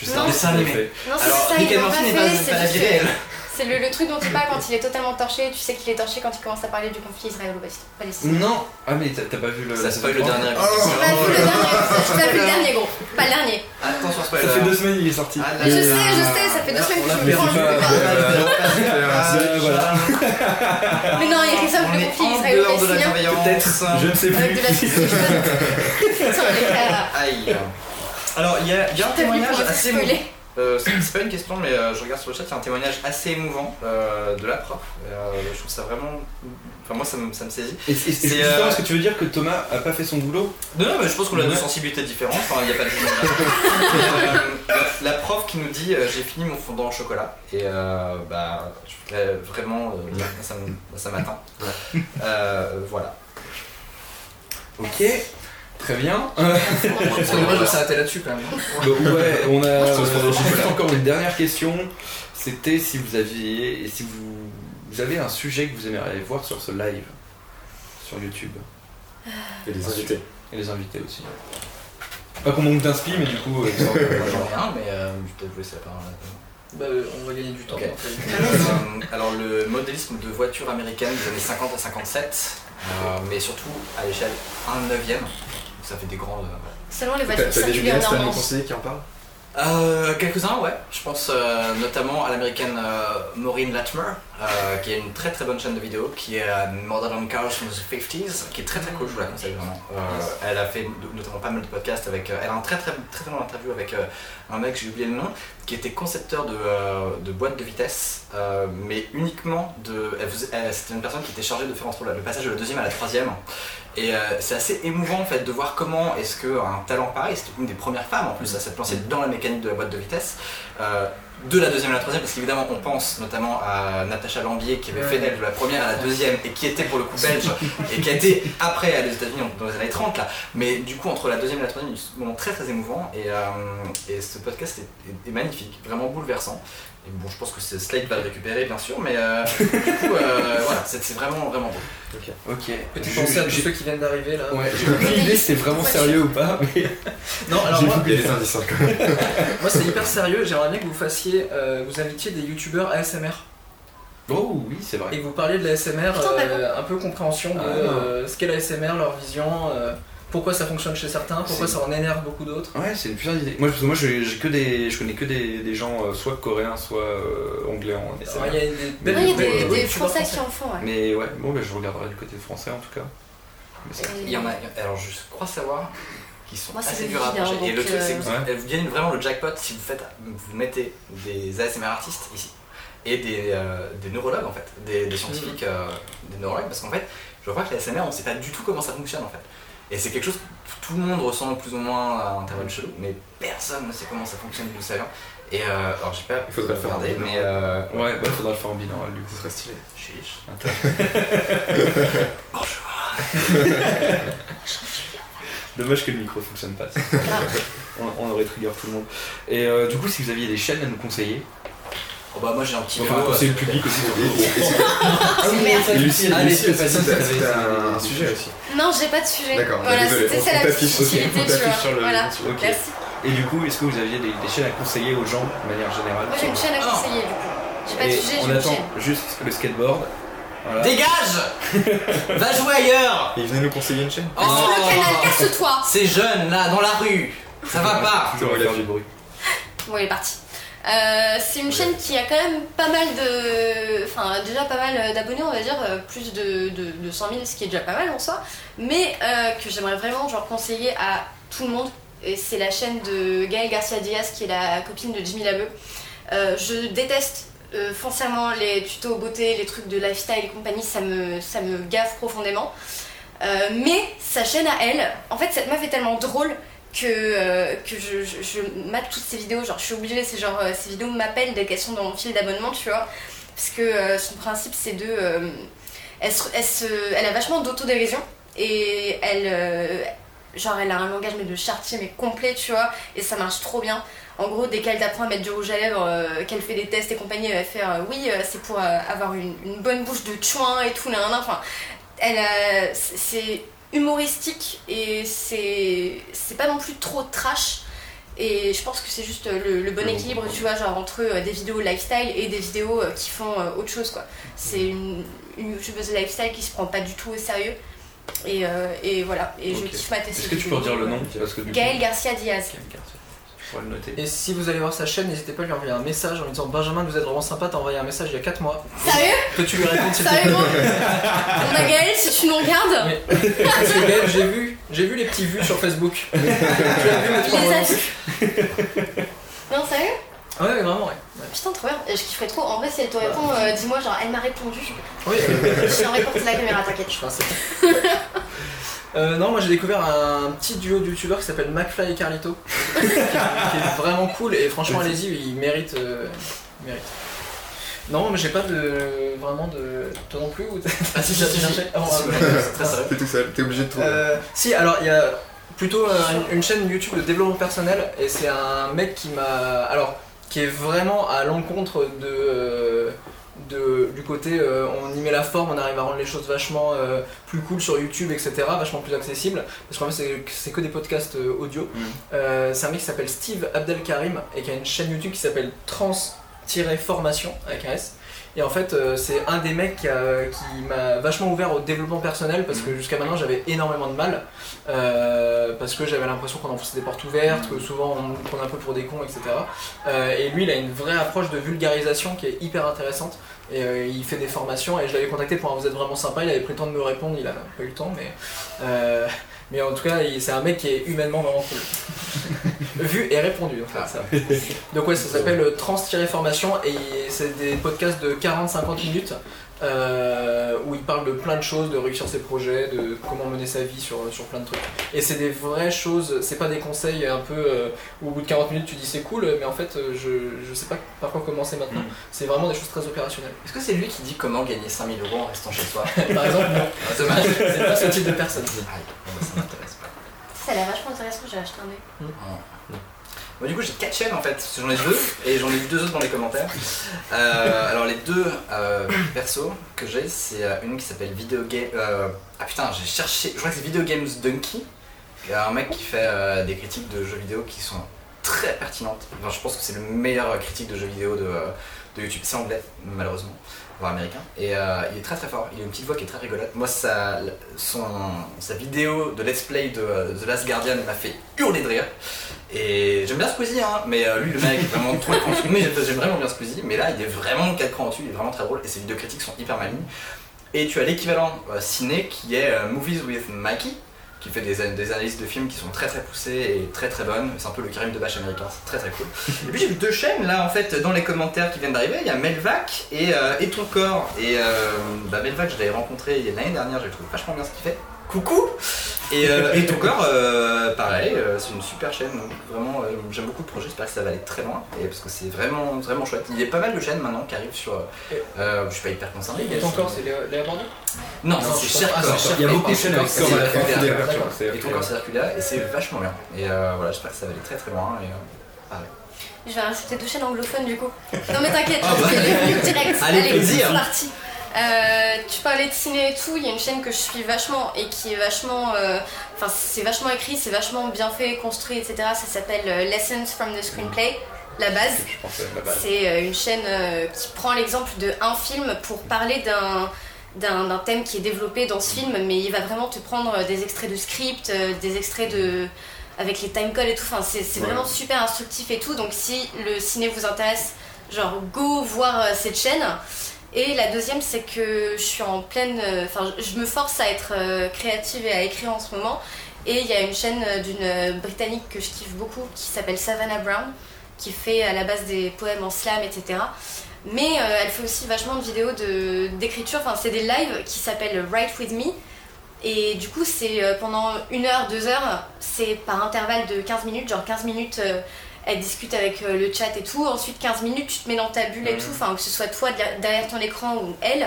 Je Non. Dessin qu'ils l'ont animé. fait. Non, c'est Alors, ça, Rick and Morty pas n'est pas, pas la vie réelle. C'est le, le truc dont tu parles quand il est totalement torché, tu sais qu'il est torché quand il commence à parler du conflit israélo-palestinien. Non Ah, mais t'as pas vu le. Ça spoil le trois dernier J'ai pas vu le dernier, j'ai pas vu le dernier gros, pas le dernier. Attention, spoiler. Ça fait deux semaines il est sorti. Ah, là, Je sais, là, je là, sais, ça fait deux semaines que je prends. Mais non, il résolve le est conflit israélo-palestinien. Peut-être, je ne sais avec de la plus. Aïe. Alors, il y a, il un témoignage assez. Euh, c'est pas une question, mais euh, je regarde sur le chat, il y a un témoignage assez émouvant euh, de la prof. Euh, je trouve ça vraiment. Enfin, moi, ça me, ça me saisit. Et, C'est, justement, est-ce que tu veux dire que Thomas a pas fait son boulot? Non, non, mais je pense qu'on a deux sensibilités différentes, enfin, il n'y a pas de la, la prof qui nous dit J'ai fini mon fondant au chocolat. Et bah, je voudrais vraiment. ça m'atteint. Voilà. Ok, très bien. C'est dommage de s'arrêter là-dessus quand même. Bah, ouais, on a euh, encore une dernière question. C'était si vous aviez, et si vous, vous avez un sujet que vous aimeriez voir sur ce live sur YouTube Et les invités. et les invités aussi. Pas qu'on manque d'inspi, mais du coup, euh, j'en ai un, mais euh, je vais peut-être vous laisser la parole. Bah, euh, on va gagner du temps. Euh, alors le modélisme de voitures américaines des années 50 à 57, euh, mais surtout à l'échelle 1 neuvième, ça fait des grands... euh. Seulement les voitures t'as des vidéastes à nous conseiller qui en parlent? Euh, Quelques-uns, ouais. Je pense euh, notamment à l'américaine euh, Maureen Latimer, euh, qui a une très très bonne chaîne de vidéos, qui est euh, Model on Cars from the 50s, qui est très très cool, je vous la conseille vraiment. Euh, elle a fait notamment pas mal de podcasts avec. euh, elle a un très très très très bon interview avec euh, un mec, j'ai oublié le nom, qui était concepteur de, euh, de boîtes de vitesse, euh, mais uniquement de. C'était une personne qui était chargée de faire entre le passage de la deuxième à la troisième. Et euh, c'est assez émouvant en fait de voir comment est-ce qu'un talent pareil, c'était une des premières femmes en plus à s'être lancée dans la mécanique de la boîte de vitesse, euh, de la deuxième à la troisième, parce qu'évidemment on pense notamment à Natacha Lambier qui avait fait d'elle de la première à la deuxième et qui était pour le coup belge et qui a été après à les États-Unis dans les années 30 là. Mais du coup entre la deuxième et la troisième, il y a eu ce moment très très émouvant et, euh, et ce podcast est, est- est magnifique, vraiment bouleversant. Et bon, je pense que c'est Slade va le récupérer bien sûr, mais euh, du coup euh, voilà, c'est c'est vraiment vraiment beau. ok. Petite Je- pensée à tous j'ai- ceux qui viennent d'arriver là. Ouais, j'ai aucune idée si c'est vraiment sérieux ou pas, mais Non, alors J'ai moi, indices hein, quand même. moi c'est hyper sérieux. J'aimerais bien que vous fassiez, euh, vous invitiez des youtubeurs ASMR oh oui, c'est vrai. et que vous parliez de la ASMR, Putain, t'as euh, un peu compréhension de Ah. euh, ce qu'est la ASMR, leur vision, euh, pourquoi ça fonctionne chez certains, pourquoi ça en énerve beaucoup d'autres. Ouais, c'est une putain d'idée. Moi, parce que moi, j'ai j'ai que des, je connais que des, des gens euh, soit coréens, soit euh, anglais Il y a des Ouais, Français qui en font, ouais. Mais ouais, bon, bah, je regarderai du côté français en tout cas. Il y en a, alors je crois savoir qu'ils sont Moi, c'est assez durs à hein. Et le truc, c'est que vous, euh, euh, vous gagnez vraiment le jackpot si vous faites, vous mettez des ASMR artistes ici et des, euh, des neurologues en fait, des, des scientifiques, euh, des neurologues, parce qu'en fait, je vois que la ASMR, on sait pas du tout comment ça fonctionne en fait. Et c'est quelque chose que tout le monde ressent plus ou moins à intervalles chelou, mais personne ne sait comment ça fonctionne, d'où ça vient. Et euh, alors j'ai pas Il faudrait le faire en bilan. mais euh, Ouais, bah, faudra le faire en binaural du coup. Ce serait stylé. chiche. Dommage que le micro fonctionne pas. on, on aurait trigger tout le monde. Et euh, du coup, si vous aviez des chaînes à nous conseiller, Oh bah moi j'ai un petit enfin, vélo, conseiller euh, le public aussi. C'est- Ah c'est Lucie, Lucie, c'est un sujet aussi. Non, j'ai pas de sujet. D'accord, voilà, désolé, c'était on- ça on la on tu vois. sur le- Voilà, merci. Et du coup, est-ce que vous aviez des, des chaînes à conseiller aux gens de manière générale Moi, j'ai une chaîne à Ah. conseiller, du coup. J'ai pas de Et sujet, on j'ai une attend juste le skateboard. Voilà. Dégage Va jouer ailleurs Et il venait nous conseiller une chaîne Oh. Le canal, casse-toi Ces jeunes là dans la rue, ça va pas Toujours faire du bruit. Bon, il est parti. Euh, c'est une chaîne qui a quand même pas mal de. Enfin, déjà pas mal d'abonnés, on va dire, euh, plus de, de, de 100 000, ce qui est déjà pas mal en soi, mais euh, que j'aimerais vraiment genre, conseiller à tout le monde. Et c'est la chaîne de Gaëlle Garcia Diaz, qui est la copine de Jimmy Labeu. Je déteste foncièrement les tutos beauté, les trucs de lifestyle et compagnie, ça me, ça me gave profondément. Mais sa chaîne à elle, en fait, cette meuf est tellement drôle que, euh, que je, je, je mate toutes ces vidéos. Genre, je suis obligée, c'est genre, euh, ces vidéos m'appellent dès qu'elles sont dans mon fil d'abonnement, tu vois. Parce que euh, son principe, c'est de. elle, a vachement d'autodérision et elle. genre, elle a un langage mais de chartier, mais complet, tu vois, et ça marche trop bien. En gros, dès qu'elle t'apprend à mettre du rouge à lèvres, qu'elle fait des tests et compagnie, elle va faire oui, c'est pour avoir une, bonne bouche de chouin et tout, nan, nan. Enfin, elle c'est humoristique et c'est c'est pas non plus trop trash Et je pense que c'est juste le, le bon équilibre, tu vois, genre entre euh, des vidéos lifestyle et des vidéos euh, qui font euh, autre chose, quoi. C'est une, une youtubeuse lifestyle qui se prend pas du tout au sérieux. Et, euh, et voilà, et je kiffe ma tête. Est-ce que tu peux redire le nom? Parce que Gaël Garcia Diaz. Gaël Garcia. Je pourrais le noter. Et si vous allez voir sa chaîne, n'hésitez pas à lui envoyer un message en lui disant Benjamin, vous êtes vraiment sympa, t'as envoyé un message il y a 4 mois. Sérieux Peux-tu lui répondre s'il te plaît? On a Gaël, si tu nous regardes, Mais- Parce que Gaël, j'ai vu, j'ai vu les petits vues sur Facebook. tu as vu mes trois Il les a relances non sérieux Ouais, ouais, vraiment, ouais. ouais. Putain, trop bien. Je kifferais trop. En vrai, si elle te répond, euh, dis-moi, genre, elle m'a répondu. Oui, euh, Je t'en reporte la caméra, t'inquiète. je pense. Euh, non, moi j'ai découvert un petit duo de youtubeurs qui s'appelle McFly et Carlito, qui est vraiment cool et franchement allez-y, il mérite, euh, il mérite. Non, mais j'ai pas de vraiment de. Toi non plus ou t'as- Ah si, si, cherché sérieux. T'es tout seul, t'es obligé de trouver. Euh, si, alors il y a plutôt euh, une, une chaîne YouTube de développement personnel et c'est un mec qui m'a. Alors, qui est vraiment à l'encontre de. De- du côté euh, on y met la forme, on arrive à rendre les choses vachement euh, plus cool sur YouTube, etc., vachement plus accessible. Parce qu'en fait, c'est- c'est que des podcasts euh, audio. Euh, c'est un mec qui s'appelle Steve Abdelkarim et qui a une chaîne YouTube qui s'appelle Trans-Formation avec un S. Et en fait, euh, c'est un des mecs qui, m'a vachement ouvert au développement personnel parce que jusqu'à maintenant j'avais énormément de mal. euh, parce que j'avais l'impression qu'on enfonçait des portes ouvertes, que souvent on nous prenait un peu pour des cons, etc. Euh, et lui, il a une vraie approche de vulgarisation qui est hyper intéressante. Et euh, il fait des formations et je l'avais contacté pour un vous êtes vraiment sympa, il avait pris le temps de me répondre, il a pas eu le temps, mais, euh, mais en tout cas, c'est un mec qui est humainement vraiment cool. Vu et répondu en fait. Ça. Donc ouais, ça s'appelle Trans-Formation et c'est des podcasts de 40-50 minutes euh, où il parle de plein de choses, de réussir ses projets, de comment mener sa vie sur, sur plein de trucs. Et c'est des vraies choses, c'est pas des conseils un peu euh, où au bout de 40 minutes tu dis c'est cool, mais en fait euh, je, je sais pas par quoi commencer maintenant. Mm. C'est vraiment des choses très opérationnelles. Est-ce que c'est lui qui dit comment gagner 5000 euros en restant chez soi? Par exemple, non, Ah, Dommage. c'est pas ce type de personne. Ah, ça m'intéresse pas. Ça a l'air vachement intéressant, j'ai acheté un œil. Bon, du coup, j'ai 4 chaînes en fait, j'en ai deux, et j'en ai vu deux autres dans les commentaires. Euh, alors, les deux euh, persos que j'ai, c'est euh, une qui s'appelle Video Game. euh, ah putain, j'ai cherché, je crois que c'est Video Games Donkey. Il un mec qui fait euh, des critiques de jeux vidéo qui sont très pertinentes. Enfin, je pense que c'est le meilleur critique de jeux vidéo de, de YouTube. C'est anglais, malheureusement, américain. Et euh, il est très très fort. Il a une petite voix qui est très rigolote. Moi, sa, son, sa vidéo de let's play de euh, The Last Guardian m'a fait hurler de rire. Et j'aime bien Squeezie, hein, mais euh, lui, le mec, est vraiment trop. Mais j'aime vraiment bien Squeezie, mais là, il est vraiment 4 crans au-dessus, il est vraiment très drôle, et ses vidéos critiques sont hyper malignes. Et tu as l'équivalent ciné qui est Movies with Mikey, qui fait des, des analyses de films qui sont très très poussées et très très bonnes. C'est un peu le Karim de Bash américain, c'est très très cool. Et puis j'ai vu deux chaînes là en fait dans les commentaires qui viennent d'arriver. Il y a Melvac et, euh, et Ton Corps. Et euh, bah, Melvac, je l'avais rencontré l'année dernière, j'ai trouvé vachement bien ce qu'il fait. Coucou Et, euh, et Ton Corps, euh, pareil, euh, c'est une super chaîne. Donc vraiment, euh, j'aime beaucoup le projet, j'espère que ça va aller très loin. Et parce que c'est vraiment vraiment chouette. Il y a pas mal de chaînes maintenant qui arrivent sur. euh, je suis pas hyper concerné. mais Et ton corps, c'est Léa Léa Bordeaux Non, Non, c'est cher ah, corps. Il y a beaucoup de chaînes avec corps Et ton corps c'est Hercula et c'est vachement bien. Et euh, voilà, j'espère que ça va aller très très loin. Et, euh, Je vais rajouter deux chaînes anglophones du coup. Non mais t'inquiète, Ah bah. direct. Allez, plaisir. c'est parti. Euh, tu parlais de ciné et tout, il y a une chaîne que je suis vachement et qui est vachement. euh, Enfin, c'est vachement écrit, c'est vachement bien fait, construit, etc. Ça s'appelle euh, Lessons from the Screenplay, la base. C'est une chaîne qui prend l'exemple de un film pour parler d'un thème qui est développé dans ce film, mais il va vraiment te prendre des extraits de script, des extraits de avec les timecodes et tout. Enfin, c'est Ouais. vraiment super instructif et tout. Donc si le ciné vous intéresse, genre go voir cette chaîne. Et la deuxième, c'est que je suis en pleine. euh, Enfin, je me force à être euh, créative et à écrire en ce moment. Et il y a une chaîne euh, d'une britannique que je kiffe beaucoup qui s'appelle Savannah Brown, qui fait à la base des poèmes en slam, etc. Mais elle fait aussi vachement de vidéos d'écriture. Enfin, c'est des lives qui s'appellent Write With Me. Et du coup, c'est pendant une heure, deux heures, c'est par intervalle de 15 minutes, genre 15 minutes. Elle discute avec euh, le chat et tout. Ensuite, 15 minutes, tu te mets dans ta bulle et tout. Enfin, que ce soit toi derrière- ton écran ou elle.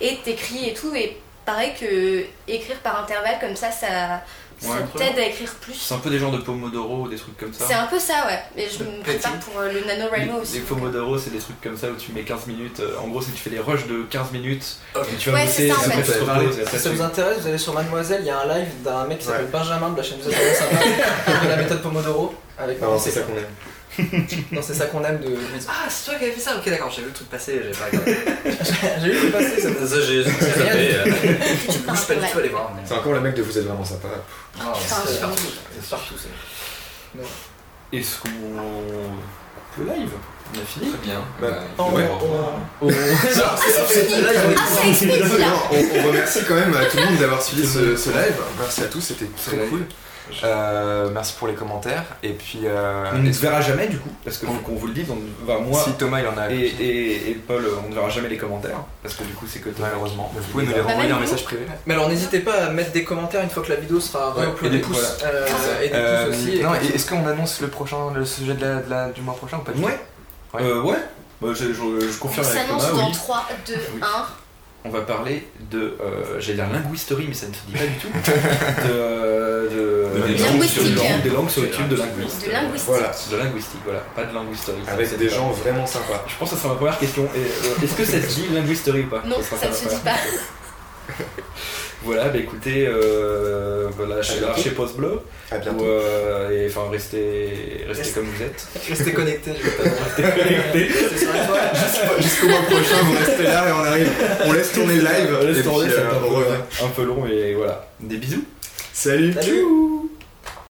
Et t'écris et tout. Et pareil que écrire par intervalle, comme ça, ça, ça Ouais. t'aide à écrire plus. C'est un peu des genres de Pomodoro ou des trucs comme ça. C'est un peu ça, ouais. Mais je me prépare pour euh, le NaNoWriMo Les, aussi. les Pomodoro, c'est des trucs comme ça où tu mets 15 minutes. euh, en gros, c'est que tu fais des rushs de 15 minutes. Et tu vas Ouais, bosser, ça, en et après fait. tu te reposes, et après Si ça vous intéresse, vous allez sur Mademoiselle, il y a un live d'un mec qui Ouais. s'appelle Benjamin de la chaîne Vous la méthode Pomodoro. Avec Non, c'est ça qu'on aime. Non, c'est ça qu'on aime de. Ah, c'est toi qui avais fait ça Ok, d'accord, j'ai vu le truc passer, j'ai pas regardé. J'ai vu le passé, ça Ça, j'ai euh, Tu Je suis pas du tout allé voir. mais- C'est encore le mec de vous êtes vraiment sympa. Non, Enfin, c'est partout. C'est partout. ça. Est-ce qu'on peut live? On a fini? Très bien. Bah, Bah, on- ouais. Ah, Ah, remercie quand même à tout le monde d'avoir suivi ce, ce live. Merci à tous, c'était très live. cool. Euh, merci pour les commentaires. Et puis, euh, On ne se verra jamais du coup, parce que faut qu'on vous le dise, on, moi si Thomas il en a et, et, et Paul, on ne verra jamais les commentaires, parce que du coup c'est que toi. malheureusement, vous pouvez nous les Bah, renvoyer en message privé. Mais alors n'hésitez pas à mettre des commentaires une fois que la vidéo sera Ouais, et des pouces. Euh, et des Euh, pouces aussi. non, est-ce qu'on annonce le prochain, le sujet de la, de la- du mois prochain ou pas du tout Ouais. Ouais. Euh, ouais. Bah, je, je- je On confirme avec s'annonce dans oui. 3, 2, Oui. 1. On va parler de, euh, j'allais dire linguisterie, mais ça ne se dit pas du tout. de, euh, de, De des langues des langues- des langues sur le tube de linguiste. De linguistique. Voilà, De linguistique, voilà, pas de linguisterie. avec des pas- gens vraiment sympas. Je pense que ça sera ma première question. Euh, Est-ce que ça se dit linguisterie ou pas? Non, ça ne se dit pas. Voilà, bah écoutez, euh, voilà, chez, bientôt. chez Postblo, À bientôt. euh, et enfin restez, restez comme vous êtes. Restez connectés. je vais pas- Restez connectés. C'est. Jusqu'au mois prochain, vous restez là et on arrive. On laisse tourner le live. Laisse et tourner, puis, ça euh, va être un on peu- revient. un peu long, mais voilà. Des bisous. Salut. Salut